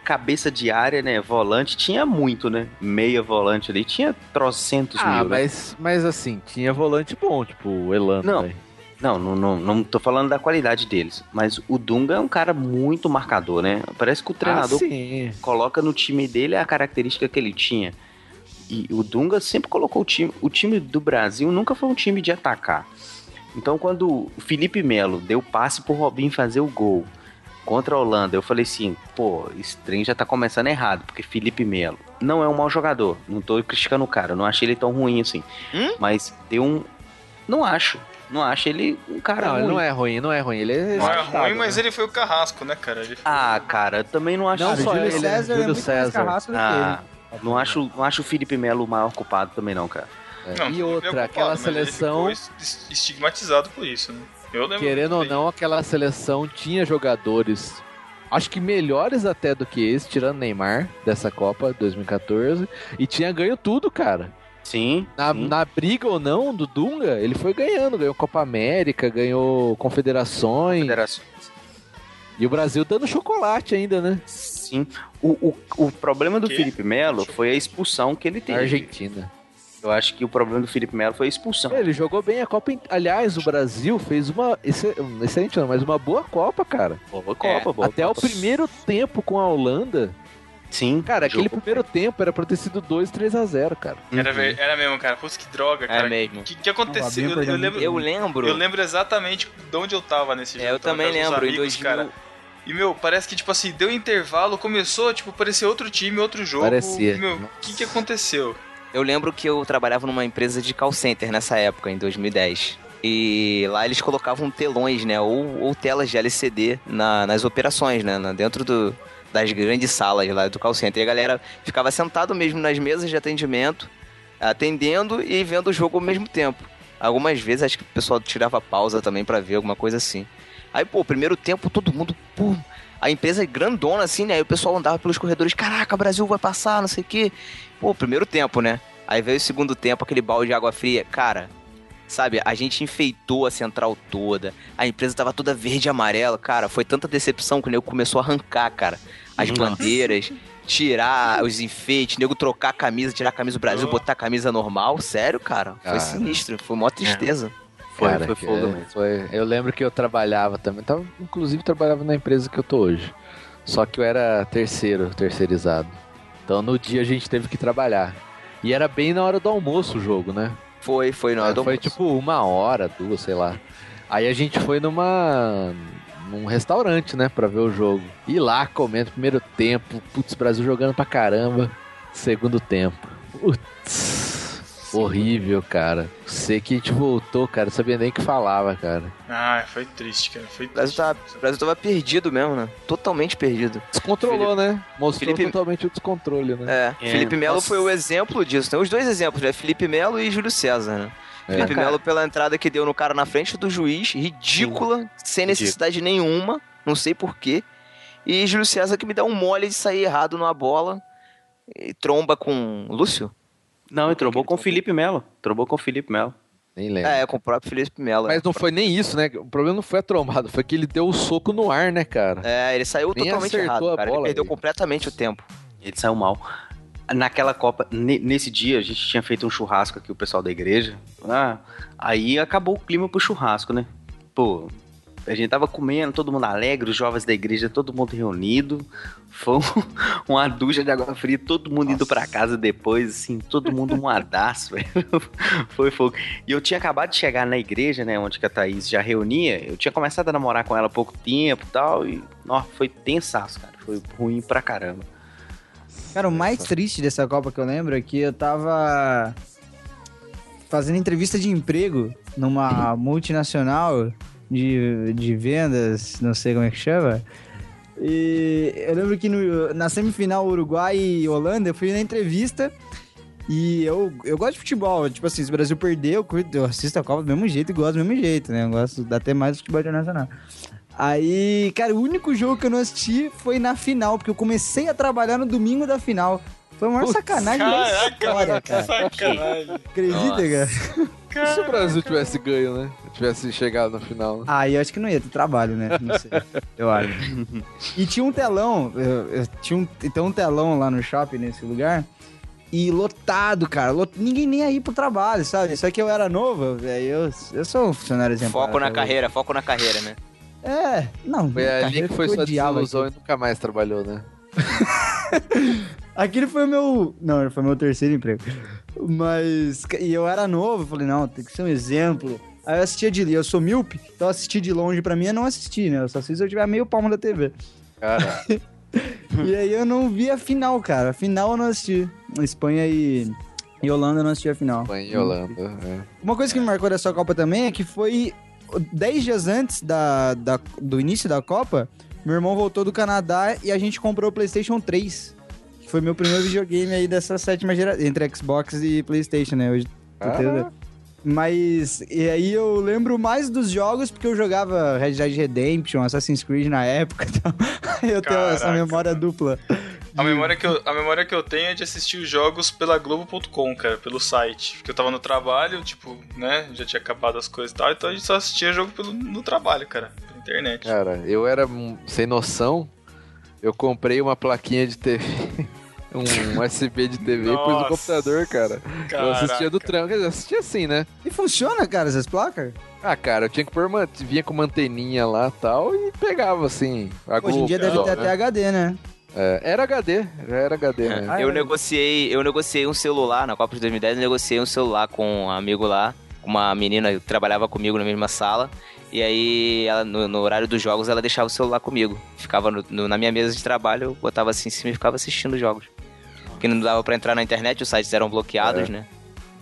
cabeça de área, né, volante, tinha muito, né? Meia volante ali, tinha trocentos Ah, mil, né? mas, mas assim, tinha volante bom, tipo o Elano. Não. Não, não, não, não tô falando da qualidade deles, mas o Dunga é um cara muito marcador, né? Parece que o treinador Ah, coloca no time dele a característica que ele tinha. E o Dunga sempre colocou o time. O time do Brasil nunca foi um time de atacar. Então, quando o Felipe Melo deu passe pro Robinho fazer o gol contra a Holanda, eu falei assim: pô, esse trem já tá começando errado, porque Felipe Melo não é um mau jogador. Não tô criticando o cara, eu não achei ele tão ruim assim. Hum? Mas deu um. Não acho. Não acho ele um cara Não, ruim. ele não é ruim, não é ruim. Ele é Não é ruim, mas né? ele foi o carrasco, né, cara? Ele foi... Ah, cara, eu também não acho Não só ele, César é Júlio muito mais César. carrasco do que Ah, ele. não acho, não acho o Felipe Melo o maior culpado também, não, cara. É. Não, e outra, aquela seleção, estigmatizado por isso, né? Eu lembro. querendo ou não, aquela seleção tinha jogadores, acho que melhores até do que esse, tirando Neymar, dessa Copa 2014, e tinha ganho tudo, cara. Sim. Na, sim. na briga ou não do Dunga, ele foi ganhando, ganhou Copa América, ganhou Confederações, Federações. e o Brasil dando chocolate ainda, né? Sim. O, o, o problema do? Felipe Melo foi a expulsão que ele Na teve. Argentina. Eu acho que o problema do Felipe Melo foi a expulsão. Ele jogou bem a Copa. Aliás, o Brasil fez uma. exce- Excelente, não, mas uma boa Copa, cara. Boa Copa, boa Até Copa. o primeiro tempo com a Holanda. Sim. Cara, aquele primeiro tempo era pra ter sido 2, 3 a 0 cara. Era, Uhum. era mesmo, cara. Putz, que droga, cara. É mesmo. O que, que aconteceu? Fabinho Eu, eu lembro, Eu lembro. eu lembro exatamente de onde eu tava nesse jogo. É, eu tava também lembro. Em amigos, 2000, cara. E, meu, parece que, tipo assim, deu intervalo, começou, tipo, parecer outro time, outro jogo. Parecia. Meu, o que que aconteceu? Eu lembro que eu trabalhava numa empresa de call center nessa época, em 2010. E lá eles colocavam telões, né? Ou, ou telas de LCD na- nas operações, né? Dentro do- das grandes salas lá do call center. E a galera ficava sentado mesmo nas mesas de atendimento, atendendo e vendo o jogo ao mesmo tempo. Algumas vezes acho que o pessoal tirava pausa também pra ver alguma coisa assim. Aí, pô, primeiro tempo, todo mundo, pum, a empresa é grandona assim, né? Aí o pessoal andava pelos corredores, caraca, o Brasil vai passar, não sei o quê. Pô, primeiro tempo, né? Aí veio o segundo tempo, aquele balde de água fria. Cara, sabe, a gente enfeitou a central toda. A empresa tava toda verde e amarela. Cara, foi tanta decepção que o nego começou a arrancar, cara. As bandeiras, tirar os enfeites, nego trocar a camisa, tirar a camisa do Brasil, botar a camisa normal. Sério, cara. Foi sinistro. Foi mó tristeza. Foi, Cara, foi fogo é- mesmo. foi- eu lembro que eu trabalhava também. Tava, inclusive trabalhava na empresa que eu tô hoje. Só que eu era terceiro, terceirizado. Então no dia a gente teve que trabalhar. E era bem na hora do almoço o jogo, né? Foi, foi na hora do foi almoço. tipo uma hora, duas, sei lá. Aí a gente foi numa. num restaurante, né, pra ver o jogo. E lá comendo primeiro tempo. Putz, Brasil jogando pra caramba. Segundo tempo. Putz. Horrível, cara. Sei que a gente voltou, cara. Sabia nem o que falava, cara. Ah, foi triste, cara. Foi O Brasil, triste. tava, o Brasil tava perdido mesmo, né? Totalmente perdido. Descontrolou, né? Mostrou Felipe- totalmente o descontrole, né? É, É, Felipe Melo nossa. foi o exemplo disso. Tem os dois exemplos, né? Felipe Melo e Júlio César, né? É. Felipe. Melo pela entrada que deu no cara na frente do juiz, ridícula, sem necessidade nenhuma, não sei porquê. E Júlio César que me dá um mole de sair errado numa bola e tromba com Lúcio? Não, ele trombou com o Felipe Melo. Trombou com o Felipe Melo. Nem lembro. É, com o próprio Felipe Melo. Mas não foi nem isso, né? O problema não foi a trombada, foi que ele deu o soco no ar, né, cara? É, ele saiu Nem totalmente errado, a cara. bola, ele perdeu velho. completamente o tempo. Ele saiu mal. Naquela Copa, ne- nesse dia, a gente tinha feito um churrasco aqui, o pessoal da igreja. Ah, aí acabou o clima pro churrasco, né? Pô, a gente tava comendo, todo mundo alegre, os jovens da igreja, todo mundo reunido. Foi um- [laughs] uma ducha de água fria, todo mundo indo pra casa depois, assim, todo mundo moadaço, [laughs] velho. Foi fogo. E eu tinha acabado de chegar na igreja, né, onde que a Thaís já reunia. Eu tinha começado a namorar com ela há pouco tempo e tal, e, ó, foi tensaço, cara. Foi ruim pra caramba. Cara, o mais triste dessa Copa que eu lembro é que eu tava fazendo entrevista de emprego numa multinacional de, de vendas, não sei como é que chama. E eu lembro que no- na semifinal Uruguai e Holanda, eu fui na entrevista e eu, eu gosto de futebol. Tipo assim, se o Brasil perder, eu, curto- eu assisto a Copa do mesmo jeito e gosto do mesmo jeito, né? Eu gosto até mais do futebol internacional. Aí, cara, o único jogo que eu não assisti foi na final, porque eu comecei a trabalhar no domingo da final. Foi a maior sacanagem da história, cara. Sacanagem. Acredita, cara? E se o Brasil tivesse ganho, né? Tivesse chegado na final. né? Ah, eu acho que não ia ter trabalho, né? Não sei. Eu acho. [laughs] E tinha um telão, eu, eu tinha um, então um telão lá no shopping, nesse lugar, e lotado, cara. lot- ninguém nem ia ir pro trabalho, sabe? Só que eu era novo, velho. Eu, eu sou um funcionário exemplar. Foco na cara. carreira, foco na carreira, né? É, não. Foi ali que foi sua desilusão e nunca mais trabalhou, né? [laughs] Aquele foi o meu. Não, foi meu terceiro emprego. Mas. E eu era novo, falei, não, tem que ser um exemplo. Aí eu assistia de. Eu sou míope, então assistir de longe pra mim é não assistir, né? Eu só assisto se eu tiver meio palmo da TV. Cara, [laughs] E aí eu não vi a final, cara. A final eu não assisti. Espanha e. E Holanda eu não assisti a final. Espanha e Holanda. é. Uma coisa que me marcou dessa Copa também é que foi 10 dias antes da, da- do início da Copa, meu irmão voltou do Canadá e a gente comprou o PlayStation 3. Que foi meu primeiro videogame aí dessa sétima geração. Entre Xbox e PlayStation, né? Hoje. Caraca. tendo- Mas, e aí eu lembro mais dos jogos porque eu jogava Red Dead Redemption, Assassin's Creed na época. [laughs] Então eu tenho essa Caraca, memória dupla. A memória, que eu, a memória que eu tenho é de assistir os jogos pela Globo.com, cara, pelo site. Porque eu tava no trabalho, tipo, né? Já tinha acabado as coisas e tal, então a gente só assistia jogo pelo, no trabalho, cara, pela internet. Cara, eu era sem noção. Eu comprei uma plaquinha de TV. [laughs] Um USB de TV e pus no computador, cara. Eu assistia do Caraca. trampo. Quer dizer, assistia assim, né? E funciona, cara, essas placas? Ah, cara, eu tinha que pôr uma. Vinha com uma anteninha lá e tal e pegava assim. A Hoje em dia deve ter né? até HD, né? É, era HD, já era HD, né? Ah, eu é. negociei, eu negociei um celular na Copa de 2010, eu negociei um celular com um amigo lá, uma menina que trabalhava comigo na mesma sala. E aí, ela, no, no horário dos jogos, ela deixava o celular comigo. Ficava no- no- na minha mesa de trabalho, eu botava assim em cima e ficava assistindo os jogos. Porque não dava pra entrar na internet, os sites eram bloqueados, É. né?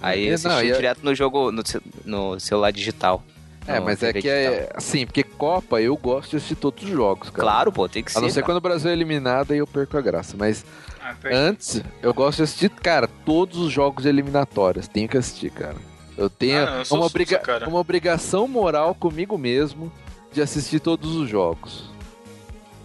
Aí eu não, assistia e a- direto no jogo, no, ce- no celular digital. É, mas é que é assim, porque Copa eu gosto de assistir todos os jogos, cara. Claro, pô, tem que ser. A não ser cara. quando o Brasil é eliminado aí eu perco a graça. Mas Ah, antes, eu gosto de assistir, cara, todos os jogos eliminatórios. Tenho que assistir, cara. Eu tenho Ah, não, eu uma, obriga- uma obrigação moral comigo mesmo de assistir todos os jogos.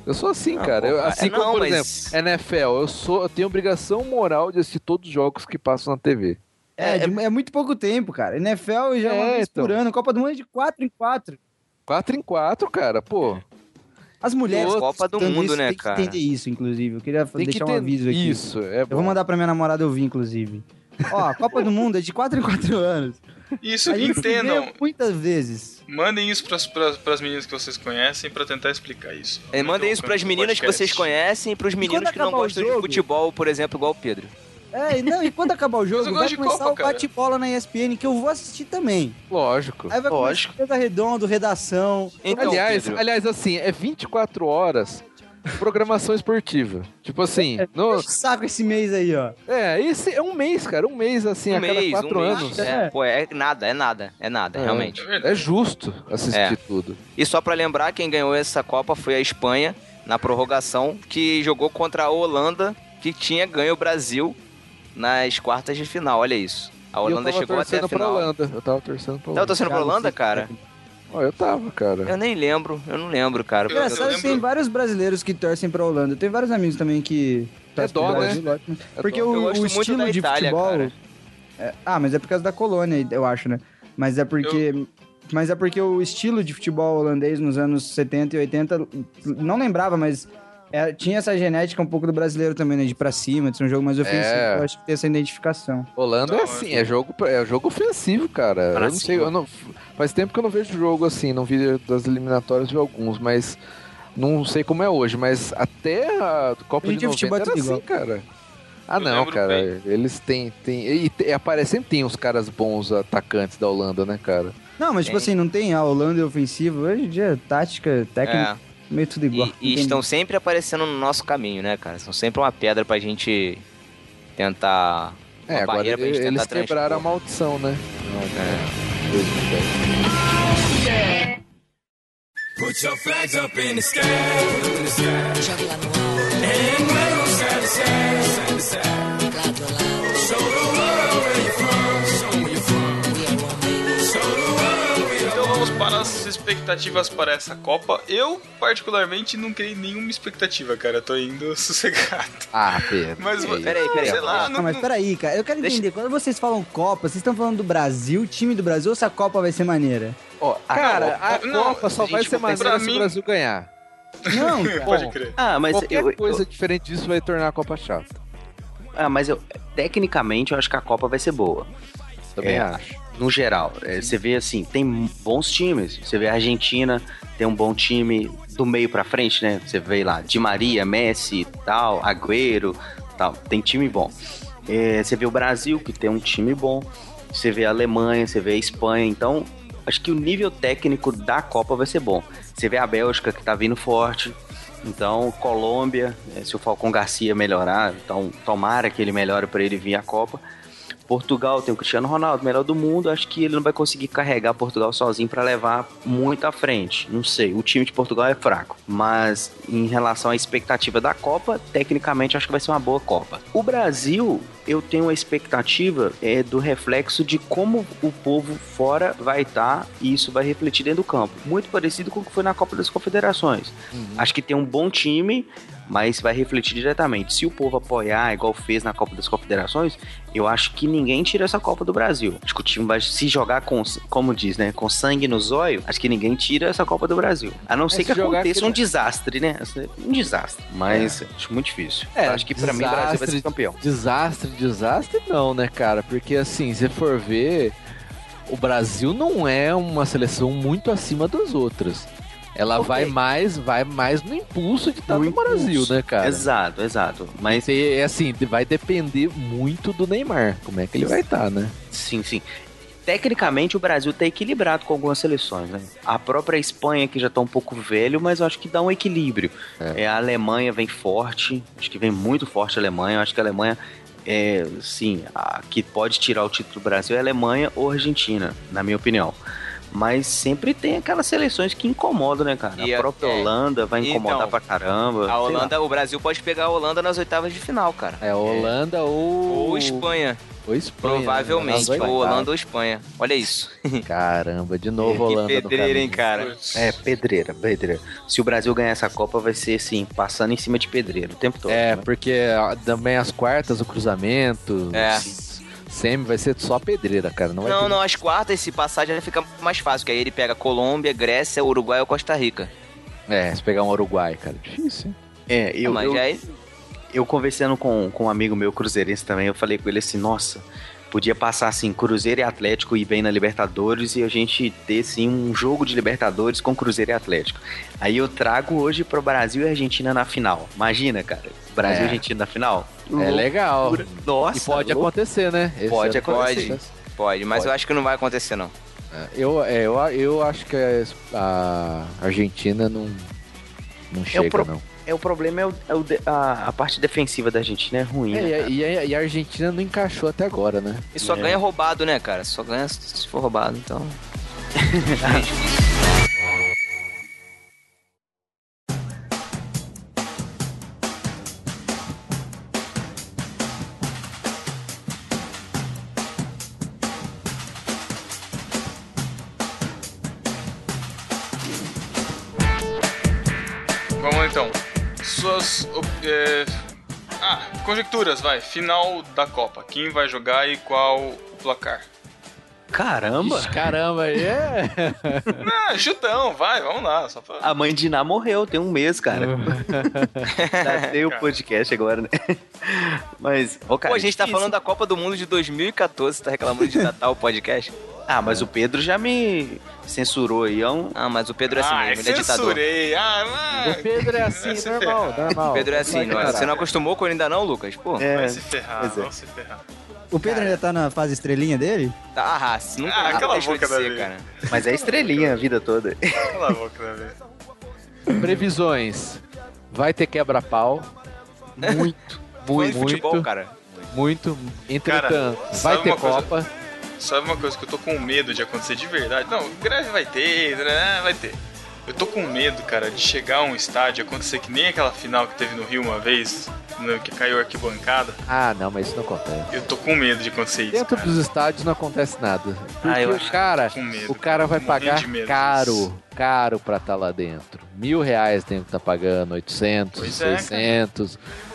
Eu sou assim, Ah, cara. Eu- assim é, como, não, por mas- exemplo, NFL, eu, sou, eu tenho obrigação moral de assistir todos os jogos que passam na TV. É, de- é muito pouco tempo, cara. NFL já é uma É, vez por então. ano. Copa do Mundo é de 4 em 4. 4 em 4, cara, pô. As mulheres. Pô, Copa do Mundo, isso, né, tem que cara? entender isso, inclusive. Eu queria Tem que deixar ter um aviso aqui. Isso, é Eu bom. vou mandar pra minha namorada ouvir, inclusive. Ó, a Copa do Mundo é de 4 em 4 anos. Isso, A entendam. vê muitas vezes. Mandem isso pras, pras, pras meninas que vocês conhecem pra tentar explicar isso. É, mandem isso pras meninas que vocês conhecem e pros meninos que não gostam de jogo- futebol, por exemplo, igual o Pedro. É, e não, e quando acabar o [laughs] jogo, vai de começar Copa, o bate-bola na ESPN, que eu vou assistir também. Lógico. Aí vai Lógico. começar Redondo, Redação. Então, aliás, Pedro. aliás, assim, é 24 horas programação esportiva. Tipo assim, no, Deixa o saco esse mês aí, ó. é, esse é um mês, cara, um mês assim, um a cada mês, quatro um mês. anos. É, pô, é nada, é nada, é nada, É. realmente. É justo assistir É. tudo. E só pra lembrar, quem ganhou essa Copa foi a Espanha, na prorrogação, que jogou contra a Holanda, que tinha ganho o Brasil nas quartas de final, olha isso. A Holanda tava chegou até a pra final. Holanda. Eu tava torcendo pra Tava Holanda. torcendo pra Holanda, cara? Ó, eu tava, cara. Eu nem lembro, eu não lembro, cara. Eu- Engraçado, lembro- tem vários brasileiros que torcem pra Holanda. Tem vários amigos também que torcem dó, pro né? Brasil. É Porque dó. o, Eu gosto o muito estilo de Itália, futebol... É- ah, mas é por causa da colônia, eu acho, né? Mas é porque... Mas é porque o estilo de futebol holandês nos anos 70 e 80, não lembrava, mas é, tinha essa genética um pouco do brasileiro também, né? De ir pra cima, de ser um jogo mais ofensivo. É. Eu acho que tem essa identificação. Holanda é Não, assim, é- é jogo, é jogo ofensivo, cara. Pra eu não sei, cima. eu não, faz tempo que eu não vejo jogo assim, não vi das eliminatórias de alguns, mas não sei como é hoje, mas até a Copa Hoje de em dia 90 futebol é era assim, igual. cara. Ah, Eu não, cara, bem. eles têm, têm e, te- aparecem tem os caras bons atacantes da Holanda, né, cara? Não, mas tipo Tem. assim, não tem a Holanda ofensiva. Hoje em dia, tática, técnica, É. meio tudo igual. E, e estão sempre aparecendo no nosso caminho, né, cara? São sempre uma pedra pra gente tentar. É, agora barreira pra gente eles tentar quebraram a transpor. maldição, né? É. 2010. Put your flags up in the sky, in the sky. Jogue lá no alto. And wave 'em side to side, side to side. Expectativas para essa Copa. Eu, particularmente, não criei nenhuma expectativa, cara. Tô indo [laughs] sossegado. Ah, Pedro. Mas, isso. Peraí, peraí. sei lá, Não, mas peraí, cara. Eu quero entender. Quando vocês falam Copa, vocês estão falando do Brasil, time do Brasil, ou se a Copa vai ser maneira? Ó, a Cara, a Não, Copa só gente, vai ser maneira se mim- o Brasil ganhar. Não, [laughs] cara. Pode crer. Ah, mas Qualquer eu, coisa eu- diferente disso vai tornar a Copa chata. ah, mas eu tecnicamente eu acho que a Copa vai ser boa. Também É. acho. No geral, É, você vê assim, tem bons times. Você vê a Argentina tem um bom time do meio pra frente, né? Você vê lá Di Maria, Messi, tal, Agüero, tal. Tem time bom. É, você vê o Brasil que tem um time bom. Você vê a Alemanha, você vê a Espanha. Então, acho que o nível técnico da Copa vai ser bom. Você vê a Bélgica que tá vindo forte. Então, Colômbia, eh, se o Falcão Garcia melhorar, então tomara que ele melhore para ele vir à Copa. Portugal tem o Cristiano Ronaldo, melhor do mundo. Acho que ele não vai conseguir carregar Portugal sozinho para levar muito à frente. Não sei. O time de Portugal é fraco. Mas em relação à expectativa da Copa, tecnicamente acho que vai ser uma boa Copa. O Brasil, eu tenho uma expectativa é, do reflexo de como o povo fora vai estar e isso vai refletir dentro do campo. Muito parecido com o que foi na Copa das Confederações. Acho que tem um bom time, mas vai refletir diretamente. Se o povo apoiar, igual fez na Copa das Confederações, eu acho que ninguém tira essa Copa do Brasil. Acho que o time vai se jogar com, como diz, né, com sangue no zóio, acho que ninguém tira essa Copa do Brasil. A não ser se que aconteça um desastre, né? Um desastre. Mas acho muito difícil. É, acho que pra mim o Brasil vai ser campeão. Desastre, desastre não, né, cara? Porque assim, se for ver, o Brasil não é uma seleção muito acima das outras. Ela Ok. vai mais, vai mais no impulso de estar No no, Brasil, né, cara? Exato, exato. Mas é assim, vai depender muito do Neymar, como é que ele vai estar, né? Sim, sim. Tecnicamente o Brasil tá equilibrado com algumas seleções, né? A própria Espanha que já tá um pouco velho, mas eu acho que dá um equilíbrio. É. É, a Alemanha vem forte, acho que vem muito forte a Alemanha. Eu acho que a Alemanha é, sim, a que pode tirar o título do Brasil é a Alemanha ou a Argentina, na minha opinião. Mas sempre tem aquelas seleções que incomodam, né, cara? E a a- própria é. Holanda vai incomodar Então, pra caramba. A. Holanda, o Brasil pode pegar a Holanda nas oitavas de final, cara. É Holanda ou. Ou Espanha. Ou Espanha. né? Provavelmente, Nas ou. Holanda ou Espanha. Olha isso. [laughs] Caramba, de novo [laughs] que Holanda no pedreira, hein, cara. É, pedreira, pedreira. Se o Brasil ganhar essa Copa, vai ser assim, passando em cima de pedreira o tempo todo. É, né? porque ó, também as quartas, o cruzamento. É. Semi vai ser só pedreira, cara. Não vai Não, não, as quartas, se passar, já fica mais fácil, que aí ele pega Colômbia, Grécia, Uruguai ou Costa Rica. É, se pegar um Uruguai, cara, difícil, hein? É, eu, Mas eu, já é... eu conversando com, com um amigo meu cruzeirense também, eu falei com ele assim, nossa, podia passar assim, Cruzeiro e Atlético ir bem na Libertadores e a gente ter assim um jogo de Libertadores com Cruzeiro e Atlético. Aí eu trago hoje pro Brasil e Argentina na final. Imagina, cara, Brasil É. e Argentina na final. É legal. Nossa, e pode louco. acontecer, né? Esse Pode é- acontecer. Pode, mas Pode. eu acho que não vai acontecer, não. Eu, é, eu, eu acho que a Argentina não, não chega, pro- não. É, o problema é, o- é o a, a parte defensiva da Argentina é ruim, né, É, cara? e, a, e a Argentina não encaixou até agora, né? E só É. ganha roubado, né, cara? Só ganha se for roubado, então. [laughs] Vamos lá, então. Suas. é, Ah, conjecturas, vai. Final da Copa. Quem vai jogar e qual o placar? Caramba! Ixi, caramba, aí é. [laughs] Ah, chutão, vai, vamos lá. Só pra... A mãe de Iná morreu, tem um mês, cara. [laughs] Já tem o podcast agora, né? Mas, ô, cara, Pô, a gente tá falando da Copa do Mundo de 2014, tá reclamando de datar o podcast? Ah, mas o Pedro já me censurou aí, é um... Ah, mas o Pedro é assim ah, mesmo, ele é ditador. censurei. Ah, O mas... Pedro é assim, Vai normal, normal. O Pedro é assim, não, parar. você não acostumou com ele ainda não, Lucas? Pô, É, Vai se ferrar, é. vamos se ferrar. O Pedro ainda tá na fase estrelinha dele? tá nunca Ah, nunca cala a deixou boca, de ser, cara. mas é estrelinha a vida toda. [laughs] Cala a boca, Davi. Previsões. Vai ter quebra-pau. Muito, [laughs] de muito, futebol, muito, cara. muito. Entretanto, Cara, vai ter uma coisa? Sabe uma coisa que eu tô com medo de acontecer de verdade? Não, greve vai ter, né? vai ter. Eu tô com medo, cara, de chegar a um estádio e acontecer que nem aquela final que teve no Rio uma vez, no- que caiu a arquibancada. Ah, não, mas isso não acontece. Eu tô com medo de acontecer isso, Dentro dos estádios não acontece nada. Porque Ah, eu o acho- cara, tô com medo, o cara vai pagar caro, caro pra estar lá dentro. Mil reais tem que tá pagando, 800, Pois é, 600. É,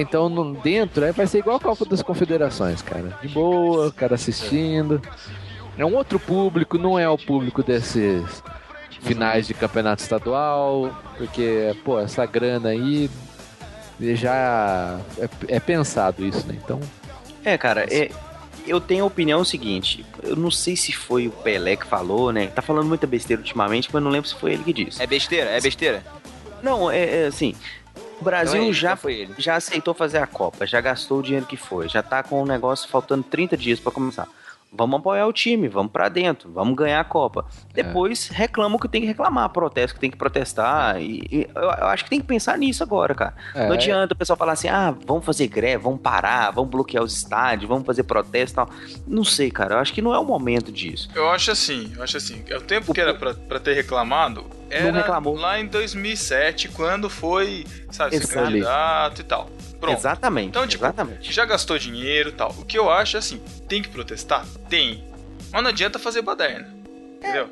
então no- dentro aí vai ser igual a Copa das Confederações, cara. De boa, o cara assistindo. É um outro público, não é o público desses finais de campeonato estadual, porque, pô, essa grana aí já é, é pensado isso, né? Então, É, cara, é, eu tenho a opinião seguinte. Eu não sei se foi o Pelé que falou, né? Tá falando muita besteira ultimamente, mas não lembro se foi ele que disse. É besteira? É besteira? Não, é, é assim. O Brasil Então é já, então foi ele. já aceitou fazer a Copa, já gastou o dinheiro que foi, já tá com o negócio faltando 30 dias pra começar. Vamos apoiar o time, vamos pra dentro, vamos ganhar a Copa. Depois reclama o que tem que reclamar, protesta o que tem que protestar. E, e eu, eu acho que tem que pensar nisso agora, cara. É. Não adianta o pessoal falar assim: ah, vamos fazer greve, vamos parar, vamos bloquear os estádios, vamos fazer protesto e tal. Não sei, cara. Eu acho que não é o momento disso. Eu acho assim, eu acho assim. O tempo que era pra, pra ter reclamado era reclamou. lá em 2007, quando foi, sabe, candidato e tal. Pronto. Exatamente. Então, tipo, exatamente. já gastou dinheiro e tal. O que eu acho é assim, tem que protestar? Tem. Mas não adianta fazer baderna. Entendeu?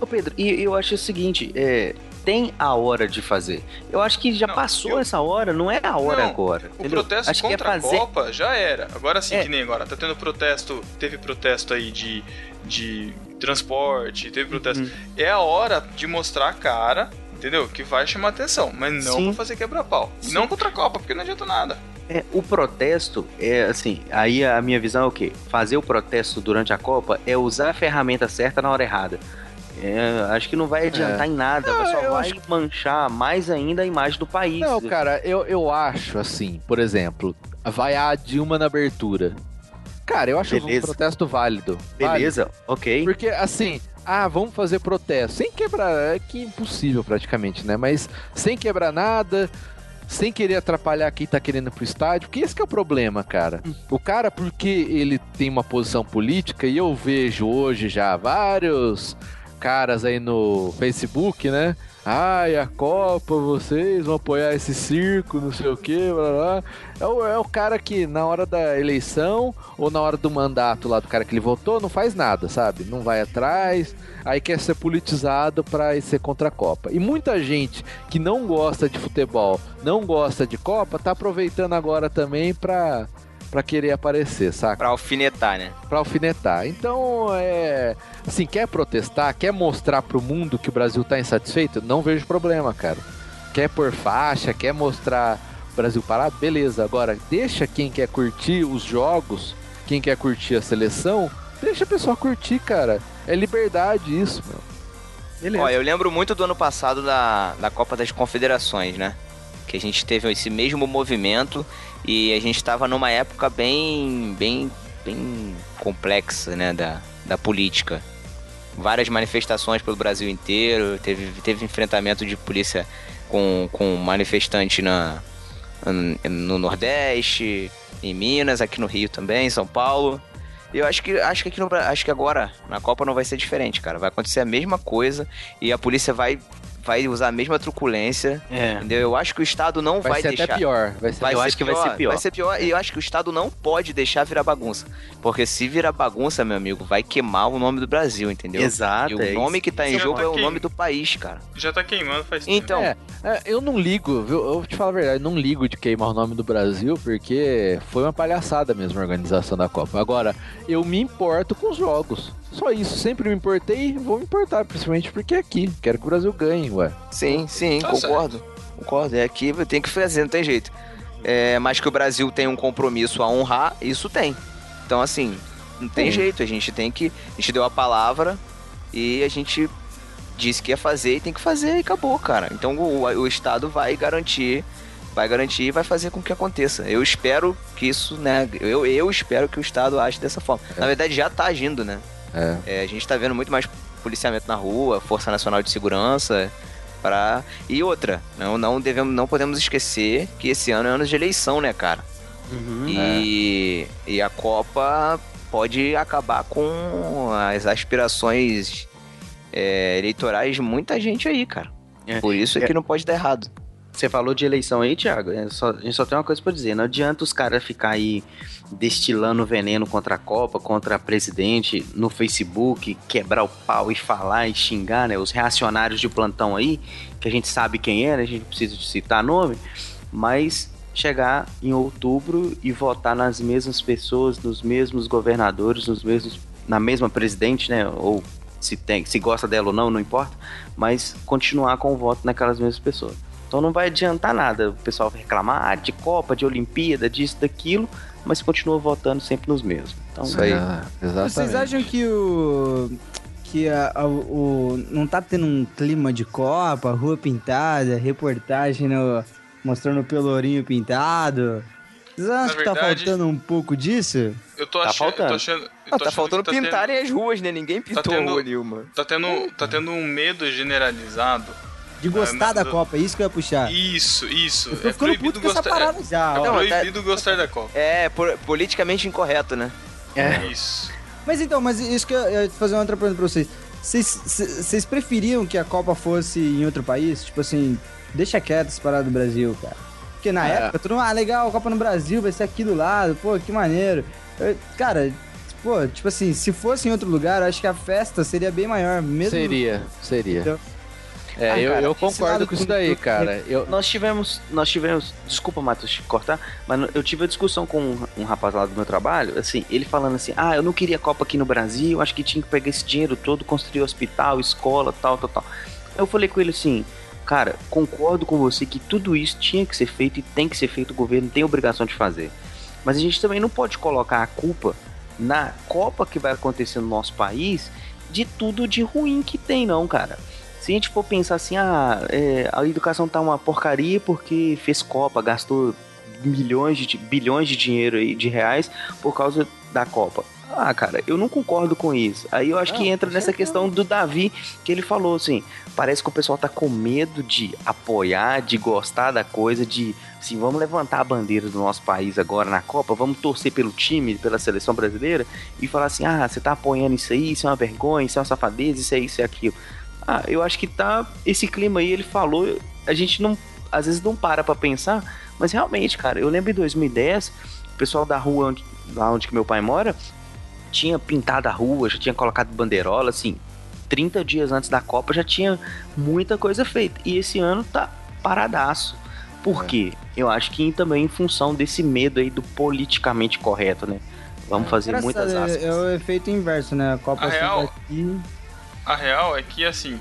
Ô Pedro, e eu acho o seguinte, é, tem a hora de fazer. Eu acho que já passou essa hora, não é a hora Não, agora. O entendeu? protesto acho que é contra fazer... a Copa já era. Agora sim, É. que nem agora. Tá tendo protesto. Teve protesto aí de, de transporte, teve protesto. Uhum. É a hora de mostrar a cara, entendeu? Que vai chamar atenção. Mas não Sim. pra fazer quebra-pau. E não contra a Copa, porque não adianta nada. É, o protesto é assim, aí a minha visão é o quê? Fazer o protesto durante a Copa é usar a ferramenta certa na hora errada. É, acho que não vai adiantar É. em nada, Não, só vai manchar mais ainda a imagem do país. Não, cara, eu, eu acho assim, por exemplo, vai a Dilma na abertura. Cara, eu acho um Beleza. protesto válido. Beleza, válido. ok. Porque assim, ah, vamos fazer protesto. Sem quebrar, é que impossível praticamente, né? Mas sem quebrar nada, sem querer atrapalhar quem tá querendo ir pro estádio. Porque esse que é o problema, cara. O cara, porque ele tem uma posição política, e eu vejo hoje já vários caras aí no Facebook, né? Ai, a Copa, vocês vão apoiar esse circo, não sei o que, blá, blá. É o, é o cara que na hora da eleição ou na hora do mandato lá do cara que ele votou, não faz nada, sabe? Não vai atrás, aí quer ser politizado pra ser contra a Copa. E muita gente que não gosta de futebol, não gosta de Copa, tá aproveitando agora também pra, pra querer aparecer, saca? Pra alfinetar, né? Pra alfinetar. Então, é. Assim, quer protestar, quer mostrar pro mundo que o Brasil tá insatisfeito? Não vejo problema, cara. Quer pôr faixa, quer mostrar o Brasil parado? Beleza. Agora, deixa quem quer curtir os jogos, quem quer curtir a seleção, deixa a pessoa curtir, cara. É liberdade isso, meu. Beleza. Ó, eu lembro muito do ano passado da, da Copa das Confederações, né? Que a gente teve esse mesmo movimento e a gente estava numa época bem, bem, bem complexa, né? Da, da política. Várias manifestações pelo Brasil inteiro, teve, teve enfrentamento de polícia com, com manifestante na, no Nordeste, em Minas, aqui no Rio também, em São Paulo. Eu acho que acho que aqui no, acho que agora na Copa não vai ser diferente, cara. Vai acontecer a mesma coisa e a polícia vai vai usar a mesma truculência. É. Entendeu? Eu acho que o Estado não vai, Vai ser deixar. até pior. Vai ser Eu acho que vai ser pior. Vai ser pior e eu acho que o Estado não pode deixar virar bagunça. Porque se virar bagunça, meu amigo, vai queimar o nome do Brasil, entendeu? Exato, E o é nome isso. que tá em Você jogo tá é o nome do país, cara. Já tá queimando faz tempo. Então, É, é, eu não ligo, viu? Eu vou te falar a verdade, eu não ligo de queimar o nome do Brasil, porque foi uma palhaçada mesmo a organização da Copa. Agora, eu me importo com os jogos. Só isso, sempre me importei e vou me importar, principalmente porque é aqui. Quero que o Brasil ganhe, ué. sim, sim, Tá concordo. Concordo. É aqui, tem que fazer, não tem jeito. É, mas que o Brasil tem um compromisso a honrar, isso tem. Então, assim, não tem Sim. jeito. A gente tem que. A gente deu a palavra e a gente disse que ia fazer e tem que fazer e acabou, cara. Então o, o Estado vai garantir. Vai garantir e vai fazer com que aconteça. Eu espero que isso, né? Eu, eu espero que o Estado age dessa forma. Na verdade, já tá agindo, né? É. É, a gente tá vendo muito mais policiamento na rua, Força Nacional de Segurança, para e outra, não não devemos não podemos esquecer que esse ano é ano de eleição, né, cara? Uhum. E, e a Copa pode acabar com as aspirações é, eleitorais de muita gente aí, cara. É. Por isso é que não pode dar errado. Você falou de eleição aí, Thiago. é a gente só tem uma coisa pra dizer. Não adianta os caras ficar aí destilando veneno contra a Copa, contra a presidente, no Facebook, quebrar o pau e falar e xingar, né? Os reacionários de plantão aí, que a gente sabe quem é, né? A gente precisa citar nome, mas chegar em outubro e votar nas mesmas pessoas, nos mesmos governadores, nos mesmos, na mesma presidente, né? Ou se tem, se gosta dela ou não, não importa, mas continuar com o voto naquelas mesmas pessoas. Então não vai adiantar nada o pessoal reclamar ah, de Copa, de Olimpíada, disso, daquilo, mas continua votando sempre nos mesmos. Então, Isso aí. Ah, exatamente. Vocês acham que o. que a, a- o. não tá tendo um clima de Copa, rua pintada, reportagem no, mostrando o pelourinho pintado? Vocês acham que tá verdade- faltando um pouco disso? Eu tô Tá achando. Eu faltando. tô achando eu Ah, tô tá achando faltando que tá pintarem as ruas, né? Ninguém pintou tendo- a rua Nilma. Tendo, tá, tendo, tá tendo um medo generalizado. De gostar Ah, da do- Copa, é isso que eu ia puxar. Isso, isso. Eu tô é ficando puto com essa gostar. parada já, É, ó. é Não, proibido gostar da Copa. É, por- politicamente incorreto, né? Isso. Mas então, mas isso que eu eu ia fazer uma outra pergunta pra vocês. Vocês- preferiam que a Copa fosse em outro país? Tipo assim, deixa quieto essa parada do Brasil, cara. Porque na É. época, mundo, ah, legal, a Copa no Brasil, vai ser aqui do lado, pô, que maneiro. Eu- cara, pô, tipo assim, se fosse em outro lugar, eu acho que a festa seria bem maior, mesmo. Seria, seria. Entendeu? É, Ah, eu, cara, eu concordo com isso daí, cara. Eu, Nós tivemos, nós tivemos, desculpa, Matheus, te cortar, mas eu tive uma discussão com um, um rapaz lá do meu trabalho, assim, ele falando assim, ah, eu não queria Copa aqui no Brasil, acho que tinha que pegar esse dinheiro todo, construir hospital, escola, tal, tal, tal. Eu falei com ele assim, cara, concordo com você que tudo isso tinha que ser feito e tem que ser feito, o governo tem obrigação de fazer. Mas a gente também não pode colocar a culpa na Copa que vai acontecer no nosso país de tudo de ruim que tem, não, cara. Se a gente for pensar assim, ah, é, a educação tá uma porcaria porque fez Copa, gastou milhões de bilhões de dinheiro aí, de reais por causa da Copa. Ah, cara, eu não concordo com isso. Aí eu acho que Não, entra com nessa questão do Davi, que ele falou assim, parece que o pessoal tá com medo de apoiar, de gostar da coisa, de assim, vamos levantar a bandeira do nosso país agora na Copa, vamos torcer pelo time, pela seleção brasileira e falar assim, ah, você tá apoiando isso aí, isso é uma vergonha, isso é uma safadeza, isso é isso e aquilo. Ah, eu acho que tá esse clima aí, ele falou, a gente não às vezes não para pra pensar, mas realmente, cara, eu lembro em 2010, o pessoal da rua onde, lá onde que meu pai mora, tinha pintado a rua, já tinha colocado bandeirola, assim, 30 dias antes da Copa já tinha muita coisa feita. E esse ano tá paradaço. Por quê? Eu acho que também em função desse medo aí do politicamente correto, né? Vamos fazer Engraçado, muitas é- aspas. É o efeito inverso, né? A Copa A real- aqui. A real é que, assim,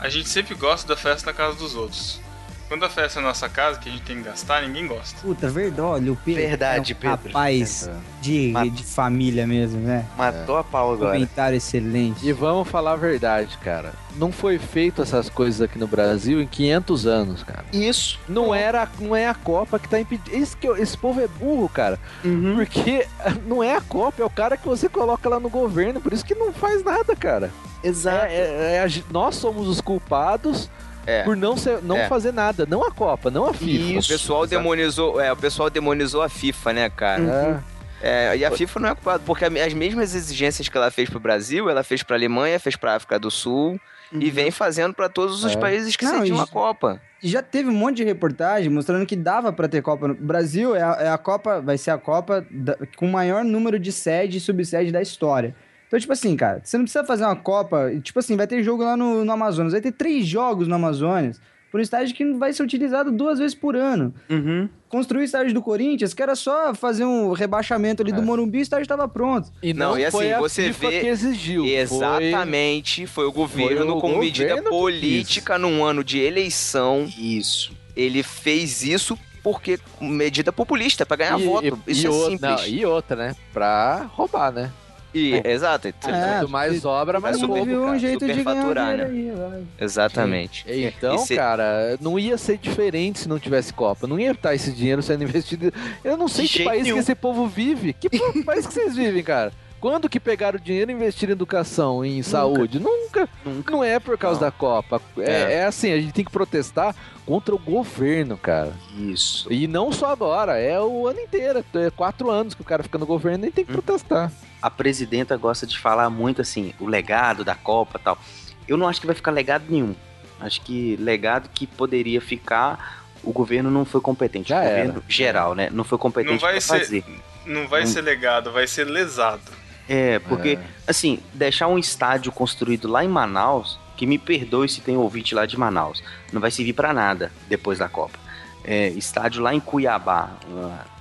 a gente sempre gosta da festa na casa dos outros. Quando a festa é na nossa casa, que a gente tem que gastar, ninguém gosta. Puta, verdade, olha, o Pedro. Verdade, é um Pedro. Rapaz de, de família mesmo, né? Matou a pau agora. Comentário excelente. E vamos falar a verdade, cara. Não foi feito essas coisas aqui no Brasil em 500 anos, cara. Isso. Não era, não é a Copa que tá impedindo. Esse, que esse povo é burro, cara. Uhum. Porque [laughs] não é a Copa, é o cara que você coloca lá no governo. Por isso que não faz nada, cara. Exato. É- é- é a nós somos os culpados É. por não, ser, não É. fazer nada. Não a Copa, não a FIFA. o pessoal demonizou, é, o pessoal demonizou a FIFA, né, cara? É, e a FIFA não é culpada, porque as mesmas exigências que ela fez pro Brasil, ela fez pra Alemanha, fez pra África do Sul e vem fazendo pra todos os É. países que Não, e- a Copa. E já teve um monte de reportagem mostrando que dava pra ter Copa no Brasil. É a, é a Copa, vai ser a Copa da- com o maior número de sede e subsede da história. Então, tipo assim, cara, você não precisa fazer uma Copa. Tipo assim, vai ter jogo lá no, no Amazonas. Vai ter três jogos no Amazonas. Por um estádio que vai ser utilizado duas vezes por ano. Uhum. Construir o estádio do Corinthians, que era só fazer um rebaixamento ali do Morumbi, o estádio estava pronto. E Não, não, e assim, foi a você FIFA vê- que exigiu. Exatamente, foi, o governo foi o medida governo que política num ano de eleição. Isso. Ele fez isso porque medida populista pra ganhar E- voto. e- isso e é outra- simples. não, e outra, né? Pra roubar, né? E- exato. É, Quanto mais obra, mais super- roubo, Teve um cara. jeito de ganhar dinheiro aí, vai. Exatamente. Então, E se- cara, não ia ser diferente se não tivesse Copa. Não ia estar esse dinheiro sendo investido. Eu não sei De que país nenhum. que esse povo vive. Que [laughs] país que vocês vivem, cara? Quando que pegaram dinheiro e investiram em educação, em saúde? Nunca. Nunca. Não é por causa Não. da Copa. É, é assim, a gente tem que protestar contra o governo, cara. Isso. E não só agora, é o ano inteiro. É quatro anos que o cara fica no governo e tem que Hum. protestar. A presidenta gosta de falar muito assim, o legado da Copa e tal. eu não acho que vai ficar legado nenhum. Acho que legado que poderia ficar, o governo não foi competente. Já o era. governo geral, né? Não foi competente Não vai pra ser- fazer. Não vai Não- ser legado, vai ser lesado. É, porque, assim, deixar um estádio construído lá em Manaus, que me perdoe se tem ouvinte lá de Manaus, não vai servir pra nada depois da Copa. É, estádio lá em Cuiabá,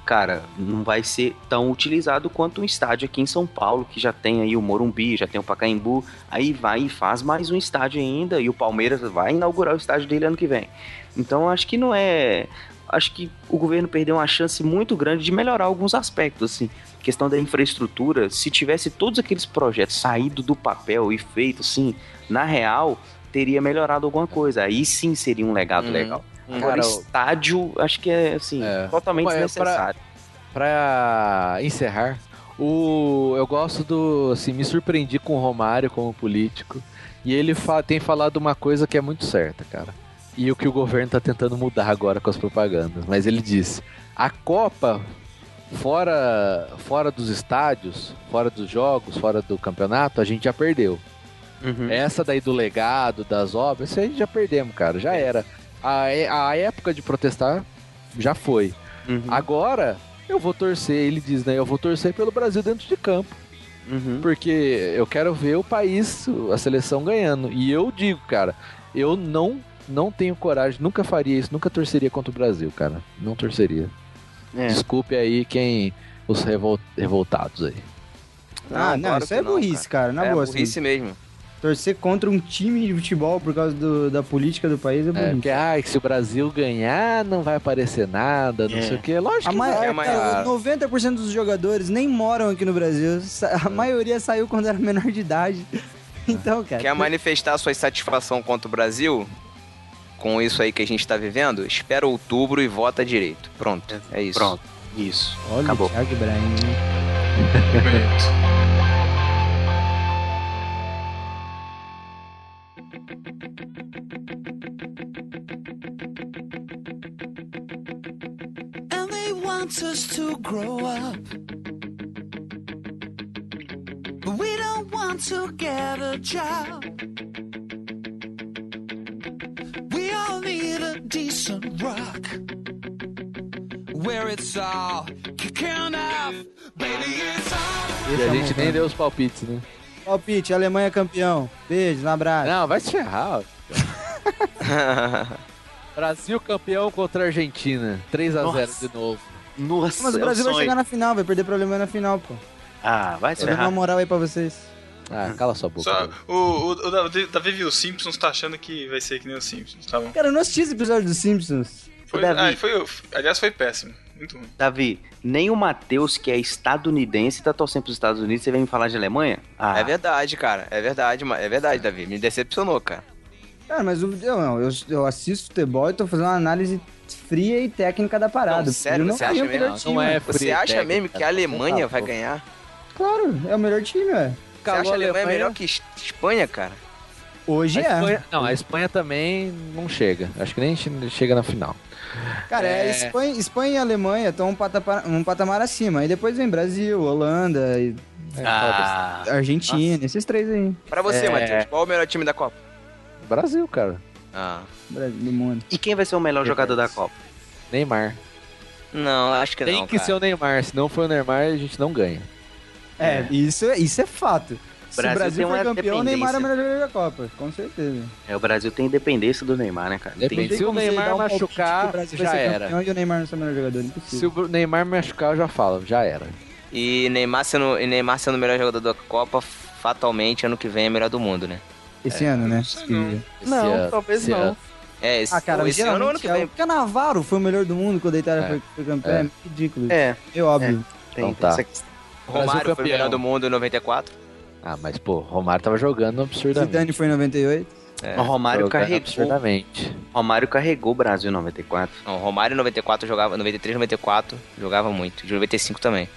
cara, não vai ser tão utilizado quanto um estádio aqui em São Paulo, que já tem aí o Morumbi, já tem o Pacaembu, aí vai e faz mais um estádio ainda, e o Palmeiras vai inaugurar o estádio dele ano que vem. Então, acho que não é... Acho que o governo perdeu uma chance muito grande de melhorar alguns aspectos, assim questão da infraestrutura, se tivesse todos aqueles projetos saído do papel e feito assim, na real, teria melhorado alguma coisa. Aí sim seria um legado Uhum. legal. Agora, Cara, o- estádio, acho que é assim, totalmente Mas, é, desnecessário. Pra encerrar, o, eu gosto do. Assim, me surpreendi com o Romário como político. E ele fa- tem falado uma coisa que é muito certa, cara. E o que o governo tá tentando mudar agora com as propagandas. Mas ele disse: a Copa, fora, fora dos estádios, fora dos jogos, fora do campeonato, a gente já perdeu. Uhum. Essa daí do legado, das obras, isso aí a gente já perdemos, cara. Já era. A, é- a época de protestar já foi. Uhum. Agora, eu vou torcer, ele diz, né? Eu vou torcer pelo Brasil dentro de campo. Uhum. Porque eu quero ver o país, a seleção ganhando. E eu digo, cara, eu não não tenho coragem, nunca faria isso, nunca torceria contra o Brasil, cara. Não torceria. É. Desculpe aí quem. Os revol- revoltados aí. Ah, não, claro isso é não, burrice, cara. Na é boa, burrice assim, mesmo. Torcer contra um time de futebol por causa do- da política do país é É, burrice. porque, ah, que se o Brasil ganhar, não vai aparecer nada, não É. sei o que. Lógico A que vai, é, mas- cara. 90% dos jogadores nem moram aqui no Brasil. A maioria saiu quando era menor de idade. [laughs] Então, cara. Quer manifestar sua insatisfação contra o Brasil? Com isso aí que a gente tá vivendo? Espera outubro e vota direito. Pronto, é isso. Pronto, isso. Olha Acabou. o Thiago Ibrahim. [laughs] they want us to grow up. But we don't want to get a job. We all need a decent rock where it's all kicking off. Baby, it's all. E a gente nem deu os palpites, né? Palpite, Alemanha campeão. Beijo, um abraço. Não, vai se ferrar. [laughs] Brasil campeão contra a Argentina. 3x0 Nossa. de novo. Nossa, Mas o é um Brasil vai sonho. chegar na final, vai perder pra Alemanha na final, pô. Ah, vai se Tô dando uma moral aí pra vocês. Ah, cala sua boca. Só, o, o, o Davi, viu os Simpsons, tá achando que vai ser que nem os Simpsons, tá bom? Cara, eu não assisti esse episódio dos Simpsons. Foi, Davi. ah, foi, aliás, foi péssimo. Muito ruim. Davi, nem o Matheus, que é estadunidense, tá torcendo pros Estados Unidos, você vem me falar de Alemanha? Ah, É verdade, cara. É verdade, é verdade, Davi. Me decepcionou, cara. Cara, mas o- eu, eu, eu assisto futebol e tô fazendo uma análise fria e técnica da parada. Não, sério, O Brasil você é acha o melhor mesmo? time, Não é. Você acha técnica, mesmo que a Alemanha tá, vai pô. ganhar? Claro, é o melhor time, ué. Você acha a Alemanha melhor que Es- Espanha, cara? Hoje A é. Espanha, não, a Espanha também não chega. Acho que nem che- chega na final. Cara, é. É. Espanha, Espanha e Alemanha estão um patamar, um patamar acima. Aí depois vem Brasil, Holanda, e Ah, Argentina, esses três aí. Pra você, É. Matheus, qual é o melhor time da Copa? Brasil, cara. Ah. Brasil do mundo. e quem vai ser o melhor jogador da Copa? Neymar. Não, acho que Tem não, que cara. ser o Neymar. Se não for o Neymar, a gente não ganha. É, Isso, é- isso é fato. Se Brasil o Brasil tem for campeão, o Neymar é o melhor jogador da Copa, com certeza. É, o Brasil tem independência do Neymar, né, cara? Depende. Tem- Se o Neymar um machucar, o já era. E o Neymar não ser o melhor jogador, Se impossível. o Neymar machucar, eu já falo. Já era. E Neymar sendo, e Neymar sendo o melhor jogador da Copa, fatalmente, ano que vem é melhor do mundo, né? Esse ano, né? Esse Não, ano, talvez esse não. ano. É, esse, Ah, cara, esse ano ano que é vem. o Canavaro foi o melhor do mundo quando a Itália É. foi, foi campeã. É. É ridículo. É, É óbvio. tem, Então tem tá. questão. Romário foi o melhor do mundo em 94. Ah, mas pô, Romário tava jogando absurdamente. Zidane foi em 98. É. O Romário carregou, absurdamente. Romário carregou o Brasil em 94. Não, Romário em 94 jogava, 93, 94 jogava muito. De 95 também.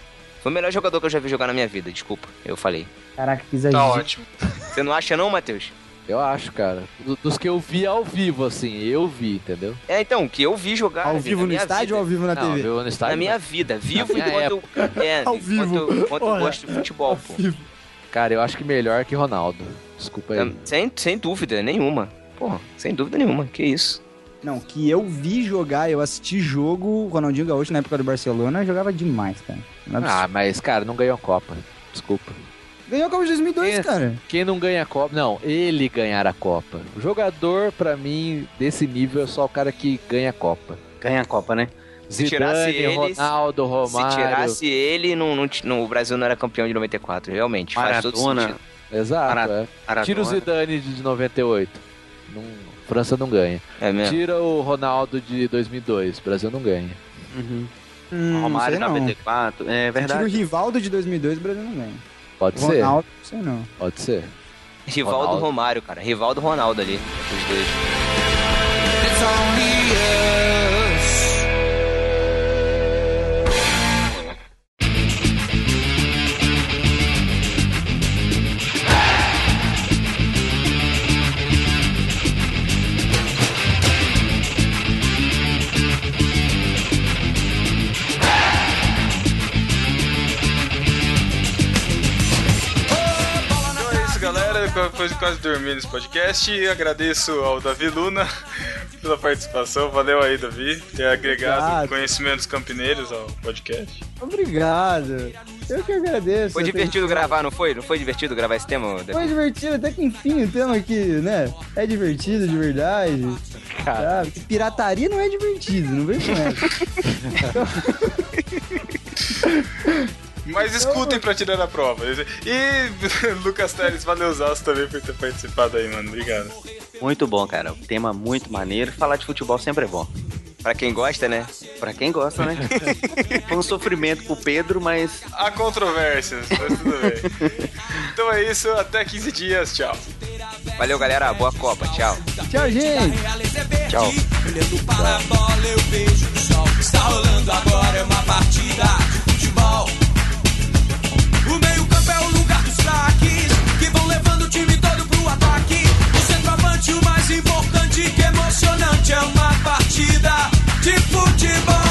Foi o melhor jogador que eu já vi jogar na minha vida, desculpa, eu falei. Caraca, que Tá exagero. ótimo. Você não acha não, Matheus? Eu acho, cara. Do- Dos que eu vi ao vivo, assim, eu vi, entendeu? É, então, que eu vi jogar. Ao vivo no estádio vida. ou ao vivo na não, TV? viu no estádio. Na minha vida, vivo minha enquanto, eu, é, Ao enquanto, vivo. eu- enquaneu Olha, gosto de futebol, pô. Cara, eu acho que melhor que Ronaldo. Desculpa aí. Sem, sem dúvida nenhuma. Porra, sem dúvida nenhuma. Que isso. Não, que eu vi jogar, eu assisti jogo, Ronaldinho Gaúcho na época do Barcelona jogava demais, cara. É Ah, mas, cara, não ganhou a Copa. Desculpa. Ganhou a Copa de 2002, Quem- cara. Quem não ganha a Copa. Não, ele ganhar a Copa. O jogador, pra mim, desse nível é só o cara que ganha a Copa. Ganha a Copa, né? Se tirasse Zidane, ele, Ronaldo, Romário. Se tirasse ele, não, não, o Brasil não era campeão de 94. Realmente, faz todo Maradona. sentido. Exato, é. Tira o Zidane de 98. Não- França não ganha. É mesmo. Tira o Ronaldo de 2002. Brasil não ganha. Uhum. Hum, Romário não sei não. 94. É Tira o verdade. Rivaldo de 2002, o Brasil não ganha. Pode ser? Ronaldo, não sei não. Pode ser. Rivaldo Ronaldo. Romário, cara. Rivaldo Ronaldo ali. Os dois. It's only de quase dormir nesse podcast, agradeço ao Davi Luna pela participação. Valeu aí, Davi, ter agregado Obrigado. conhecimentos campineiros ao podcast. Obrigado. Eu que agradeço. Foi divertido gravar, não foi? Não foi divertido gravar esse tema? Davi? Foi divertido, até que enfim o tema aqui, né? É divertido de verdade. Cara. Sabe? Pirataria não é divertido, não vem com essa. [laughs] Mas escutem pra tirar a prova. E [laughs] Lucas Teres, valeu Zaço também por ter participado aí, mano. Obrigado. Muito bom, cara. Um tema muito maneiro. Falar de futebol sempre é bom. Pra quem gosta, né? Pra quem gosta, né? [laughs] Foi um sofrimento pro Pedro, mas Há controvérsias, mas tudo bem. [laughs] Então é isso, até 15 dias, tchau. Valeu, galera. Boa Copa. Tchau. Tchau, gente. Tchau. Olhando para a bola, eu vejo o sol. Está rolando agora, é uma partida de futebol. Que vão levando o time todo pro ataque. O centroavante, o mais importante, que emocionante, é uma partida de futebol.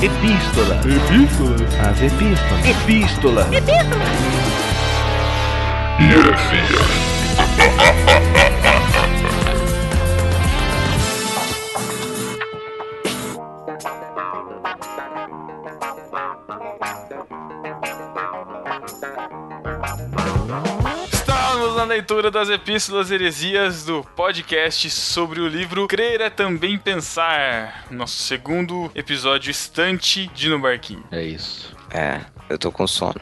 Epístola. Epístola. As epístolas. Epístola. Estamos na leitura das epístolas heresias do podcast sobre o livro Crer é Também Pensar. Nosso segundo episódio estante de No Barquinho. É isso. É, eu tô com sono.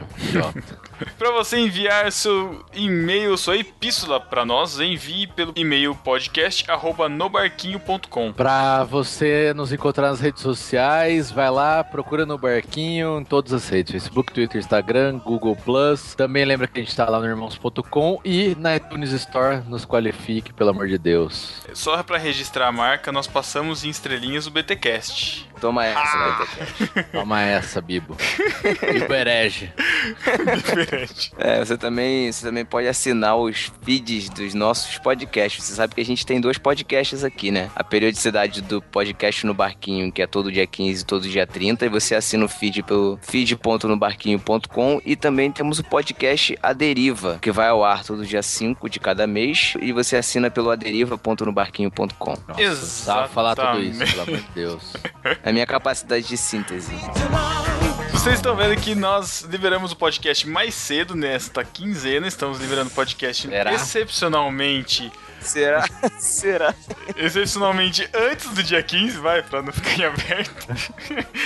Para você enviar seu e-mail, sua epístola para nós, envie pelo e-mail podcast@nobarquinho.com. Pra você nos encontrar nas redes sociais, vai lá, procura no Barquinho em todas as redes: Facebook, Twitter, Instagram, Google Plus. Também lembra que a gente tá lá no irmãos.com e na iTunes Store. Nos qualifique, pelo amor de Deus. Só para registrar a marca, nós passamos em estrelinhas o BTcast. Toma essa, Ah. ter Toma essa, Bibo. Bibo herege. [laughs] Diferente. É, você também, você também pode assinar os feeds dos nossos podcasts. Você sabe que a gente tem dois podcasts aqui, né? A periodicidade do podcast no Barquinho, que é todo dia 15 e todo dia 30, e você assina o feed pelo feed.nobarquinho.com e também temos o podcast A Deriva, que vai ao ar todo dia 5 de cada mês, e você assina pelo aderiva.nobarquinho.com. Precisava falar tudo isso, pelo amor de Deus. É a minha capacidade de síntese. Vocês estão vendo que nós liberamos o podcast mais cedo nesta quinzena. Estamos liberando o podcast Será? excepcionalmente. Será? [laughs] Será? Excepcionalmente antes do dia 15, vai, pra não ficar em aberto.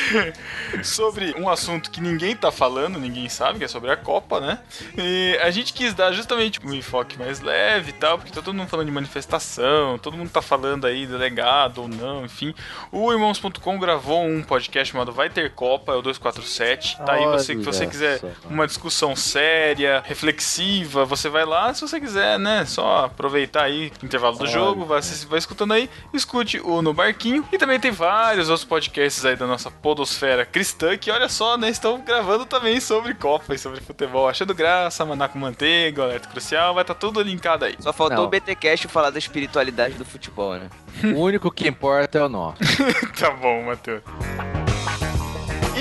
[laughs] sobre um assunto que ninguém tá falando, ninguém sabe, que é sobre a Copa, né? E a gente quis dar justamente um enfoque mais leve e tal, porque tá todo mundo falando de manifestação, todo mundo tá falando aí do legado ou não, enfim. O Irmãos.com gravou um podcast chamado Vai Ter Copa, é o 247. Tá aí, você, se você quiser uma discussão séria, reflexiva, você vai lá, se você quiser, né, só aproveitar aí aí, intervalo do jogo, vai, vai escutando aí, escute o No Barquinho. E também tem vários outros podcasts aí da nossa podosfera cristã, que olha só, né, estão gravando também sobre Copa e sobre futebol. Achando graça, Maná com Manteiga, Alerta Crucial, vai estar tudo linkado aí. Só faltou Não. o BTcast falar da espiritualidade do futebol, né? O único que importa é o nosso. [laughs] tá bom, Matheus.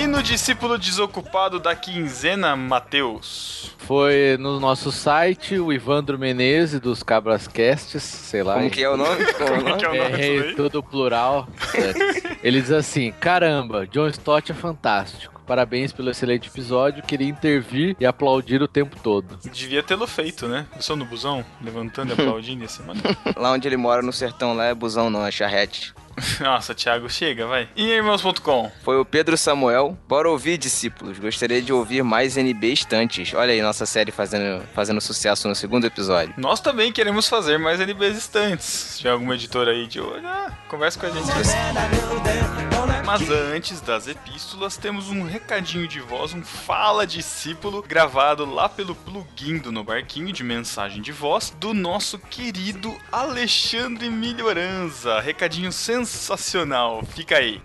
E no discípulo desocupado da quinzena, Matheus? Foi no nosso site, o Ivandro Menezes, dos Cabras Casts, sei lá. Como que é o nome? Como é nome? que é o nome disso Errei daí? tudo plural. É. Ele diz assim: caramba, John Stott é fantástico. Parabéns pelo excelente episódio. Queria intervir e aplaudir o tempo todo. Devia tê-lo feito, né? Eu sou no busão, levantando e aplaudindo esse mano. Lá onde ele mora no sertão, lá é busão não, é charrete. [laughs] Nossa, Thiago, chega, vai. E irmãos.com? Foi o Pedro Samuel. Bora ouvir, discípulos. Gostaria de ouvir mais NB estantes. Olha aí, nossa série fazendo, fazendo sucesso no segundo episódio. Nós também queremos fazer mais NBs estantes. Se tiver alguma editora aí de olho, ah, conversa com a gente. Mas antes das epístolas, temos um recadinho de voz, um fala discípulo, gravado lá pelo plugin do No Barquinho de mensagem de voz, do nosso querido Alexandre Melhoranza. Recadinho sensacional. Fica aí.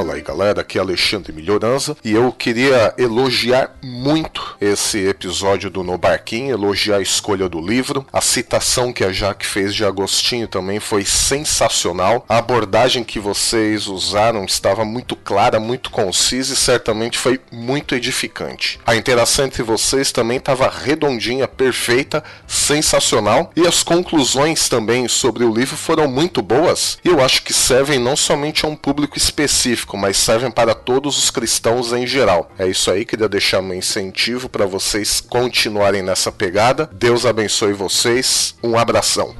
Fala aí galera, aqui é Alexandre Melhoranza e eu queria elogiar muito esse episódio do No Barquinho, elogiar a escolha do livro, a citação que a Jaque fez de Agostinho também foi sensacional, a abordagem que vocês usaram estava muito clara, muito concisa e certamente foi muito edificante. A interação entre vocês também estava redondinha, perfeita, sensacional e as conclusões também sobre o livro foram muito boas e eu acho que servem não somente a um público específico, mas servem para todos os cristãos em geral. É isso aí, queria deixar meu incentivo para vocês continuarem nessa pegada. Deus abençoe vocês. Um abração.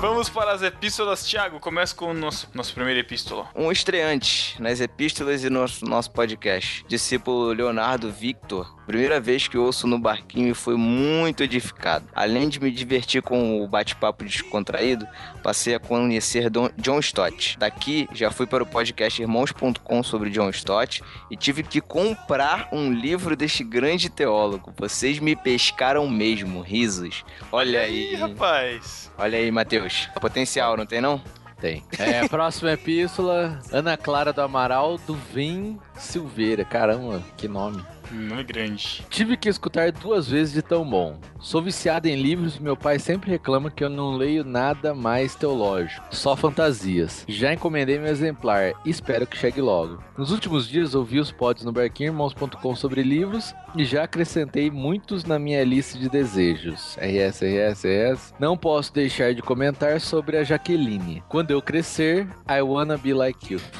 Vamos para as epístolas, Thiago. Começa com o nosso, nosso primeiro epístola. Um estreante nas epístolas e no nosso podcast. Discípulo Leonardo Victor. Primeira vez que ouço no barquinho e foi muito edificado. Além de me divertir com o bate-papo descontraído, passei a conhecer Don- John Stott. Daqui já fui para o podcast irmãos.com sobre John Stott e tive que comprar um livro deste grande teólogo. Vocês me pescaram mesmo, risos. Olha Ih, aí. rapaz. Olha aí, Matheus. Potencial, não tem não? Tem. É, próxima epístola, Ana Clara do Amaral do Vim Silveira. Caramba, que nome. Nome grande. Tive que escutar duas vezes de tão bom. Sou viciado em livros e meu pai sempre reclama que eu não leio nada mais teológico, só fantasias. Já encomendei meu exemplar e espero que chegue logo. Nos últimos dias ouvi os pods no barquinhoirmãos.com sobre livros e já acrescentei muitos na minha lista de desejos. RS, RS, RS. Não posso deixar de comentar sobre a Jaqueline. Quando eu crescer, I wanna be like you. [laughs]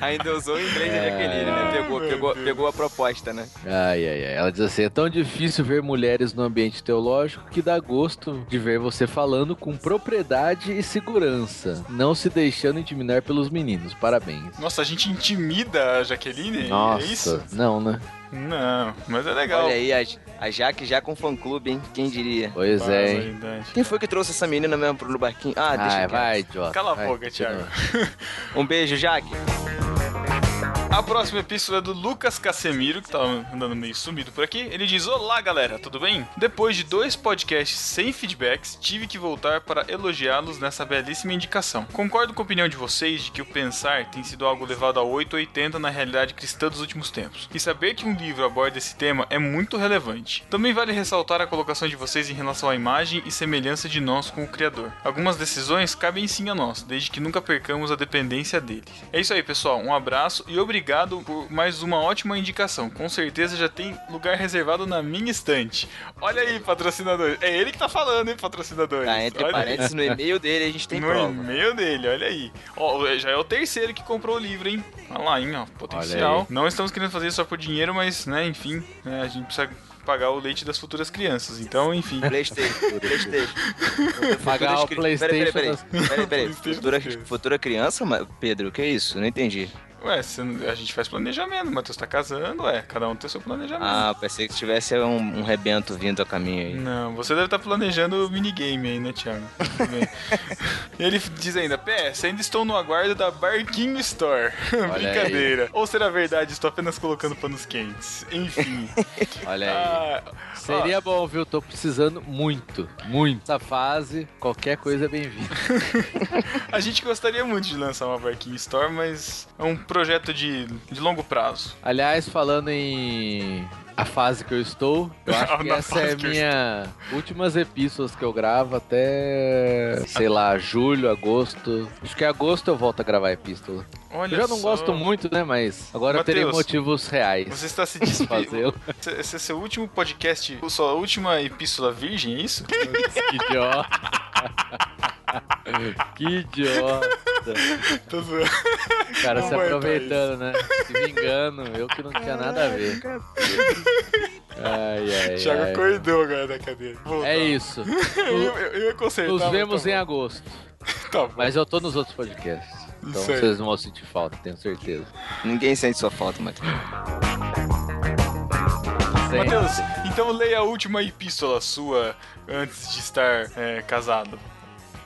Ainda usou o inglês da É. Jaqueline, né? Pegou, pegou, pegou a proposta, né? Ai, ai, ai. Ela diz assim: é tão difícil ver mulheres no ambiente teológico que dá gosto de ver você falando com propriedade e segurança, não se deixando intimidar pelos meninos. Parabéns. Nossa, a gente intimida a Jaqueline? Nossa, É isso? não, né? Não, mas é legal. Olha aí, a, a Jaque já com fã-clube, hein? Quem diria? Pois Vaza é. hein? Quem foi que trouxe essa menina mesmo pro barquinho? Ah, deixa Ai, vai, idiota. Cala a vai, boca. Thiago. [laughs] Um beijo, Jaque. A próxima epístola é do Lucas Casemiro, que tava andando meio sumido por aqui. Ele diz: Olá, galera, tudo bem? Depois de dois podcasts sem feedbacks, tive que voltar para elogiá-los nessa belíssima indicação. Concordo com a opinião de vocês de que o pensar tem sido algo levado a 880 na realidade cristã dos últimos tempos. E saber que um livro aborda esse tema é muito relevante. Também vale ressaltar a colocação de vocês em relação à imagem e semelhança de nós com o Criador. Algumas decisões cabem sim a nós, desde que nunca percamos a dependência dele. É isso aí, pessoal. Um abraço e obrigado por mais uma ótima indicação. Com certeza já tem lugar reservado na minha estante. Olha aí, patrocinador. É ele que tá falando, hein, patrocinador. Tá, entre Olha aí. parênteses, no e-mail dele a gente tem no prova. e-mail dele, olha aí. Ó, já é o terceiro que comprou o livro, hein? Olha lá, hein, ó, potencial. aí. Não estamos querendo fazer isso só por dinheiro, mas, né, enfim, né, a gente precisa pagar o leite das futuras crianças. Então, enfim. Playstation, Playstation. [laughs] Pagar o PlayStation peraí. Peraí, peraí. [laughs] Futura, futura criança, Pedro, o que é isso? Não entendi. Ué, a gente faz planejamento, o Matheus tá casando, ué, cada um tem o seu planejamento. Ah, pensei que tivesse um, um rebento vindo a caminho aí. Não, você deve estar planejando o minigame aí, né, Thiago? Tudo bem. e [laughs] ele diz ainda, PS, ainda estou no aguardo da Barquinho Store. [laughs] Brincadeira. Ou será verdade, estou apenas colocando panos quentes. Enfim. [laughs] Olha aí. Ah, Seria bom, viu? Tô precisando muito, muito. Essa fase, qualquer coisa é bem-vinda. a gente gostaria muito de lançar uma Barquinho Store, mas é um projeto de, de longo prazo. Aliás, falando em a fase que eu estou, eu [laughs] acho que essa é minha últimas epístolas que eu gravo até, sei lá, julho, agosto. Acho que em agosto eu volto a gravar epístola. Olha eu já não só. gosto muito, né? Mas agora eu terei Mateus, motivos reais. Você está se. Esse esse é seu último podcast, sua última epístola virgem, é isso? [laughs] Que idiota. Que idiota. Tô zoando. Cara, Não se aproveitando, né? Se vingando, eu que não tinha nada a ver. Ai, ai, Thiago ai. acordou agora da cadeira. Voltar. É isso. [laughs] eu, eu, eu consertar. Nos mas vemos tá em agosto. [laughs] Tá bom. Mas eu tô nos outros podcasts. Então aí. vocês não vão sentir falta, tenho certeza. Ninguém sente sua falta, Matheus. Matheus, então leia a última epístola sua antes de estar é, casado.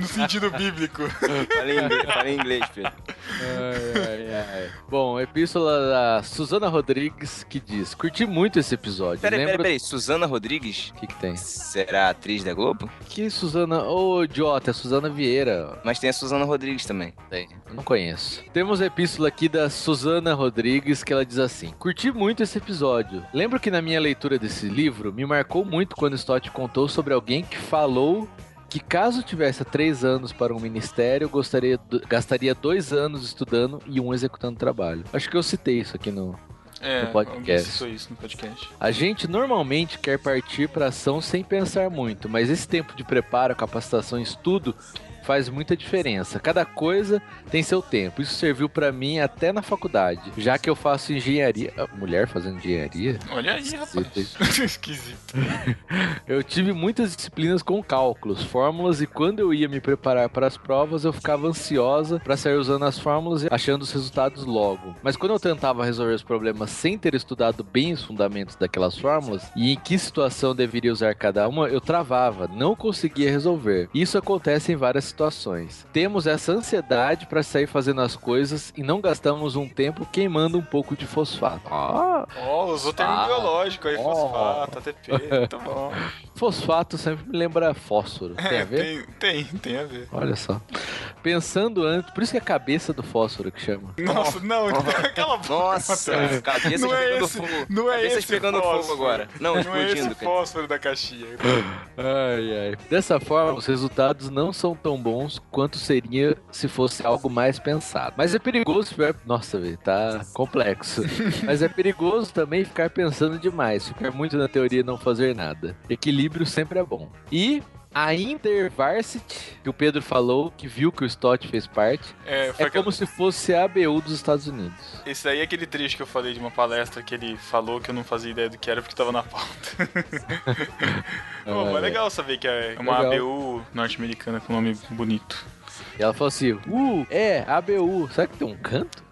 no sentido bíblico. Fala em inglês, fala em inglês Pedro. Ai, ai, ai. Bom, epístola da Suzana Rodrigues que diz: Curti muito esse episódio. Peraí, Lembro... peraí, peraí. Suzana Rodrigues? O que, que tem? Será atriz da Globo? Que Suzana. Ô, idiota, é Suzana Vieira. Mas tem a Suzana Rodrigues também. Tem, eu não conheço. Temos a epístola aqui da Suzana Rodrigues que ela diz assim: Curti muito esse episódio. Lembro que na minha leitura desse livro me marcou muito quando Stott contou sobre alguém que falou que caso tivesse três anos para um ministério, gostaria gastaria dois anos estudando e um executando trabalho. Acho que eu citei isso aqui no, É, no podcast. isso no podcast. A gente normalmente quer partir para ação sem pensar muito, mas esse tempo de preparo, capacitação e estudo faz muita diferença. Cada coisa tem seu tempo. Isso serviu para mim até na faculdade, já que eu faço engenharia. Ah, Mulher fazendo engenharia? Olha aí, rapaz. [laughs] [laughs] Esquisito. Eu tive muitas disciplinas com cálculos, fórmulas e quando eu ia me preparar para as provas, eu ficava ansiosa para sair usando as fórmulas e achando os resultados logo. Mas quando eu tentava resolver os problemas sem ter estudado bem os fundamentos daquelas fórmulas e em que situação deveria usar cada uma, eu travava, não conseguia resolver. Isso acontece em várias situações. Temos essa ansiedade para sair fazendo as coisas e não gastamos um tempo queimando um pouco de fosfato. Ó, usou termo Ah. biológico aí, Ó. fosfato, ATP, [laughs] tá bom. fosfato sempre me lembra fósforo. Tem É, a ver? tem, tem, tem a ver. Olha só. Pensando antes, por isso que é a cabeça do fósforo que chama. Nossa, não, aquela Nossa, cabeças Não é esse- fogo. não é cabeças esse pegando fósforo. fogo agora. Não, Não é esse cara. fósforo da caixinha. [laughs] Ai, ai. Dessa forma, os resultados não são tão bons quanto seria se fosse algo mais pensado. Mas é perigoso ficar. Nossa, velho, tá complexo. [laughs] Mas é perigoso também ficar pensando demais, ficar muito na teoria e não fazer nada. Equilíbrio sempre é bom. E. A Intervarsity, que o Pedro falou, que viu que o Stott fez parte, É, foi é como se fosse a ABU dos Estados Unidos. Esse daí é aquele trecho que eu falei de uma palestra que ele falou que eu não fazia ideia do que era porque tava na pauta. [laughs] Pô, mas é legal saber que é uma Legal. ABU norte-americana com nome bonito. E ela falou assim: Uh, é, ABU. Será que tem um canto?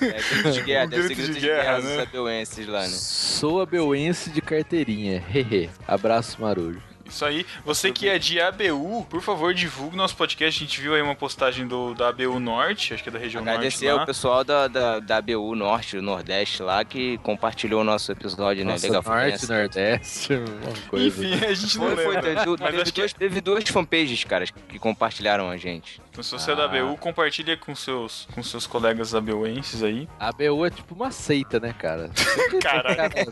É grito de guerra, [laughs] deve ser grito grito de de guerra, guerra né? dos abeuenses lá, né? Sou abeuense de carteirinha. Hehe. Abraço, Marujo. Isso aí. Você que é de ABU, por favor, divulgue nosso podcast. A gente viu aí uma postagem do, da ABU Norte, acho que é da região Agradecer Norte ao lá. pessoal da, da, da ABU Norte, do Nordeste lá, que compartilhou o nosso episódio, né? Nossa, Legal, foi Norte. Nordeste, uma [laughs] coisa. Enfim, a gente não Foi, foi, lembra. teve, Mas teve acho que duas, teve duas fanpages, caras, que compartilharam a gente. Então, se você é da ABU, compartilha com seus, com seus colegas abuenses aí. A ABU é tipo uma seita, né, cara? Sempre, [laughs] Caraca.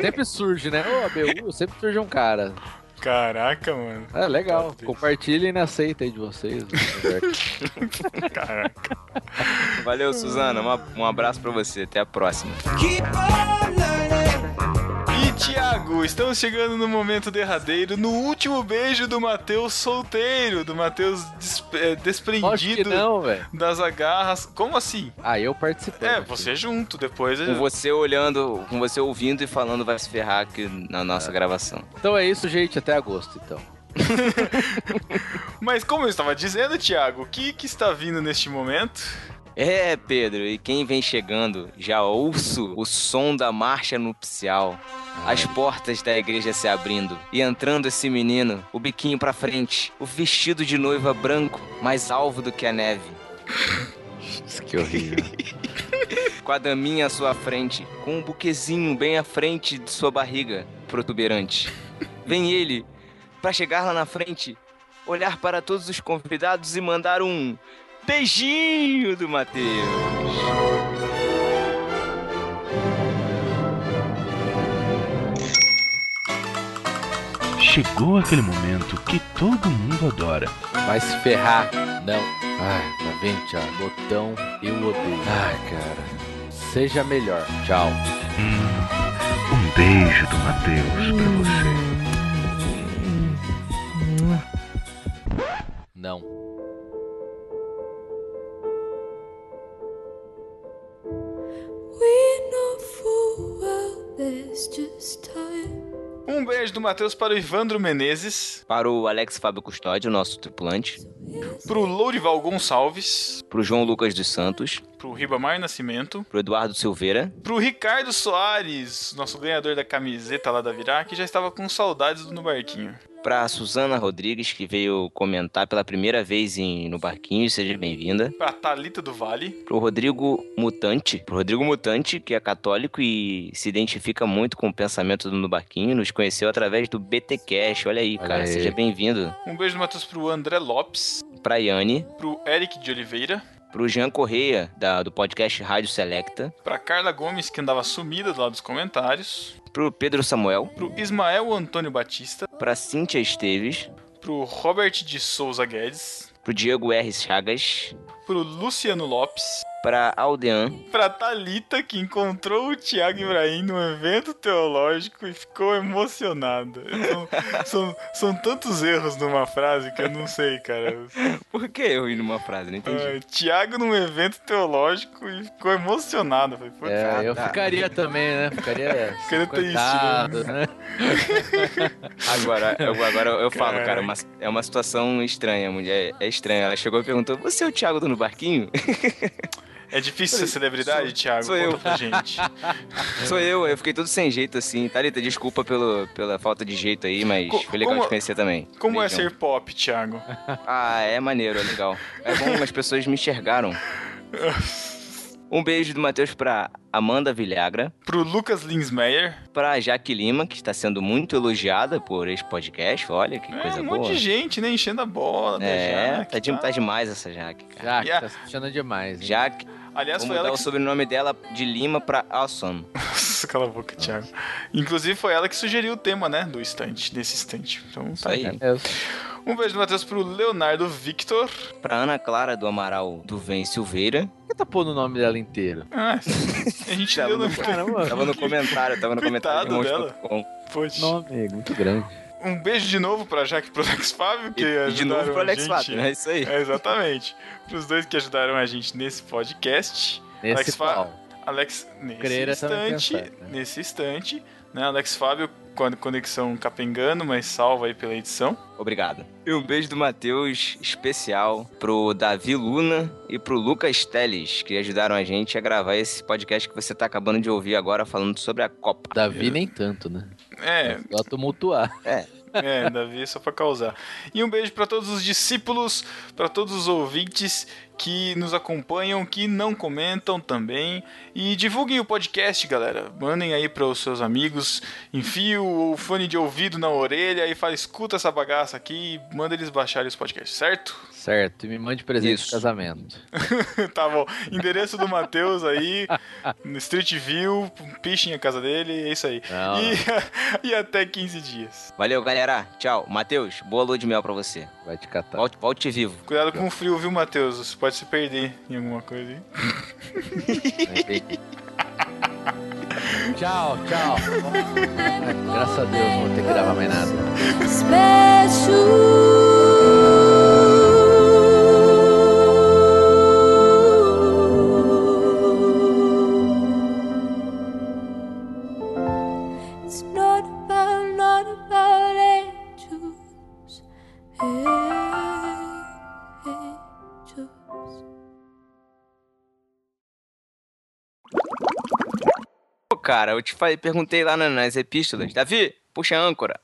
sempre surge, né? Ô, ABU, sempre surge um cara. Caraca, mano. É legal. Compartilhem na seita aí de vocês. [laughs] Caraca. Valeu, Suzana. um abraço pra você. Até a próxima. E Thiago, estamos chegando no momento derradeiro, no último beijo do Matheus solteiro, do Matheus des- eh, desprendido não, das agarras. Como assim? Ah, eu participei. É, você junto, depois. Com você olhando, com você ouvindo e falando vai se ferrar aqui na É. nossa gravação. Então é isso, gente. Até agosto, então. [laughs] Mas como eu estava dizendo, Thiago, o que, que está vindo neste momento? É, Pedro, e quem vem chegando, já ouço o som da marcha nupcial. As portas da igreja se abrindo e entrando esse menino, o biquinho pra frente, o vestido de noiva branco, mais alvo do que a neve. Isso que horrível. [laughs] com a daminha à sua frente, com um buquezinho bem à frente de sua barriga protuberante. Vem ele, pra chegar lá na frente, olhar para todos os convidados e mandar um beijinho do Matheus. Chegou aquele momento que todo mundo adora. Vai se ferrar. Não. Ai, tá vendo, Thiago? Botão, eu odeio. Ai, cara. Seja melhor. Tchau. Hum, um beijo do Matheus pra você. Não. Do Matheus para o Ivandro Menezes, Para o Alex Fábio Custódio, nosso tripulante. pro Lourival Gonçalves, Pro João Lucas dos Santos. pro Ribamar Nascimento, Pro Eduardo Silveira. pro Ricardo Soares, nosso ganhador da camiseta lá da Virá, que já estava com saudades do No Barquinho. Pra Suzana Rodrigues, que veio comentar pela primeira vez em, no Barquinho, seja bem-vinda. Pra Thalita do Vale, Pro Rodrigo Mutante. Pro Rodrigo Mutante, que é católico e se identifica muito com o pensamento do No Barquinho. Nos conheceu através do BT Cash. Olha aí, Olha cara. aí. Seja bem-vindo. um beijo do Matheus pro André Lopes, Pra Yane. pro Eric de Oliveira, Pro Jean Correia, da, do podcast Rádio Selecta. pra Carla Gomes, que andava sumida do lado dos comentários, Pro Pedro Samuel. pro Ismael Antônio Batista, Pra Cíntia Esteves. pro Robert de Souza Guedes, Pro Diego R. Chagas. pro Luciano Lopes, Pra Aldean. pra Thalita, que encontrou o Tiago Ibrahim num evento teológico e ficou emocionada. São, são, são tantos erros numa frase que eu não sei, cara. Por que eu ri numa frase? Não entendi. Ah, Tiago num evento teológico e ficou emocionado. Falei, É, cara, eu tá. ficaria também, né? Ficaria. [laughs] Ficaria triste, coitado, né? [laughs] Agora, eu, agora eu falo, cara, Caraca. uma- é uma situação estranha. A mulher é estranha. Ela chegou e perguntou: Você é o Thiago do No Barquinho? [laughs] É difícil ser celebridade, Sou- Thiago? sou eu. pra gente. [laughs] Sou eu, eu fiquei todo sem jeito assim. Thalita, desculpa pelo, pela falta de jeito aí, mas Co- foi legal como- te conhecer também. Como é Beijão. ser pop, Thiago? Ah, é maneiro, é legal. É bom, as pessoas me enxergaram. [laughs] Um beijo do Matheus pra Amanda Vilhagra, Pro Lucas Linsmeyer. pra Jaque Lima, que está sendo muito elogiada por esse podcast. Olha que É, coisa um boa. monte de gente, né? Enchendo a bola. da É, Jaque, tá, de- tá demais essa Jaque, cara. Já, Yeah. tá achando demais. hein? Jaque, Aliás, vou foi mudar ela o que... sobrenome dela de Lima pra Awesome. Nossa, cala a boca, Thiago. Inclusive, foi ela que sugeriu o tema, né? Do estante, desse estante. Então, Isso tá aí. aí. É, Um beijo do Matheus pro Leonardo Victor. Pra Ana Clara do Amaral do Vem Silveira. Por que tá pondo o nome dela inteiro? Ah, a gente [laughs] [laughs] Tava no... no- Caramba, Tava no comentário, tava no comentário de Coitado irmãos.com. Poxa. nome muito grande. Um beijo de novo pra Jaque e pro Alex Fábio, que E, e de novo ajudaram pro a Alex gente. Fábio, é isso aí. É, exatamente. Pros dois que ajudaram a gente nesse podcast. Nesse Alex Fá- pau. Alex, nesse Creira também instante, pensar, né? nesse instante, né? Alex Fábio com a conexão capengando, mas salva aí pela edição. Obrigado. E um beijo do Matheus especial pro Davi Luna e pro Lucas Teles, que ajudaram a gente a gravar esse podcast que você tá acabando de ouvir agora falando sobre a Copa. Davi nem tanto, né? É, Só tumultuar. É, é, Davi, só pra causar. E um beijo pra todos os discípulos, pra todos os ouvintes que nos acompanham, que não comentam também. E divulguem o podcast, galera. Mandem aí para os seus amigos, enfie o fone de ouvido na orelha e fala, escuta essa bagaça aqui e manda eles baixarem os podcasts, certo? Certo, e me mande presente Isso. de casamento. [laughs] tá bom. Endereço do Matheus aí, no Street View, pichem a casa dele, é isso aí. E, [laughs] e até 15 dias. valeu, galera. Tchau. Matheus, boa lua de mel pra você. Vai te catar. Volte, volte vivo. Cuidado com o frio, viu, Matheus? Você pode se perder em alguma coisa aí. [laughs] tchau, tchau. Graças a Deus, não vou ter que gravar mais nada. It's cara. Eu te falei, perguntei lá na- nas epístolas. Davi, puxa a âncora.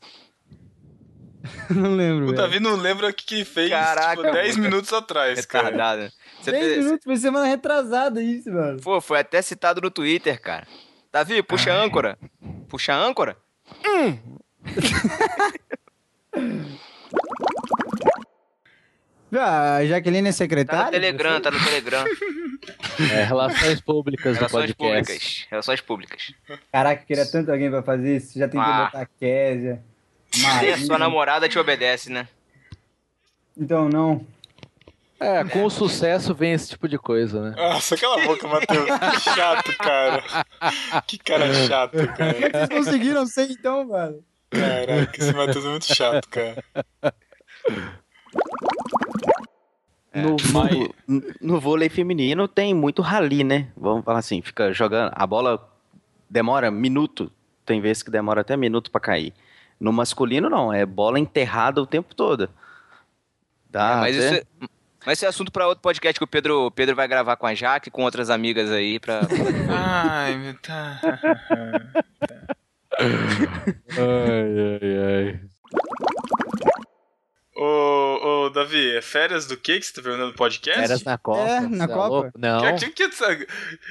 [laughs] Não lembro, O velho. Davi não lembra o que, que fez Caraca, tipo, 10 mano. minutos atrás, cara. Retardado. Você 10 te- minutos, foi semana retrasada isso, mano. Pô, foi até citado no Twitter, cara. Davi, puxa a âncora. Puxa a âncora. [laughs] Ah, a Jaqueline é Tá secretária? no Telegram, tá no Telegram. [laughs] É, relações públicas do Relações podcast. públicas. Relações públicas. Caraca, eu queria tanto alguém pra fazer isso. Já tentei Ah. botar a Késia. Nem a Maria. sua namorada te obedece, né? Então, não. É, com o sucesso vem esse tipo de coisa, né? Nossa, cala a boca, Matheus. Que chato, cara. Que cara chato, cara. Vocês conseguiram ser então, mano? Caraca, esse Matheus é muito chato, cara. No, no, no vôlei feminino tem muito rali, né? Vamos falar assim, fica jogando. A bola demora minuto. Tem vezes que demora até minuto pra cair. No masculino, não. É bola enterrada o tempo todo. Dá mas, até- isso é, mas isso é assunto pra outro podcast que o Pedro, Pedro vai gravar com a Jaque e com outras amigas aí pra. [laughs] Ai, meu tá. [laughs] Ai, ai, ai. Ô, ô, Davi, é férias do que que você tá perguntando no podcast? Férias na Copa. É, na Cê Copa. louco? Não. Que- que- que- que-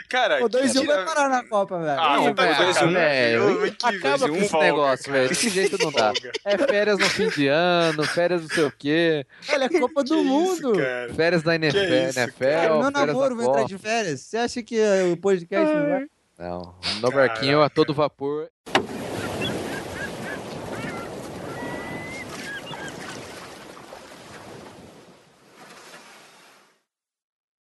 Cara, O 2 e 1 que- vai parar na Copa, velho. Ah, Não, tá velho, Ô, que Acaba vezes com esse negócio, velho. Desse jeito não dá. É férias no fim de ano, férias não sei o quê, Olha, é Copa do [laughs] Que isso, isso, cara? férias da NFL, isso, NFL Cara, meu namoro vai entrar de férias. Você acha que eh, o podcast não vai? Não, no barquinho a todo vapor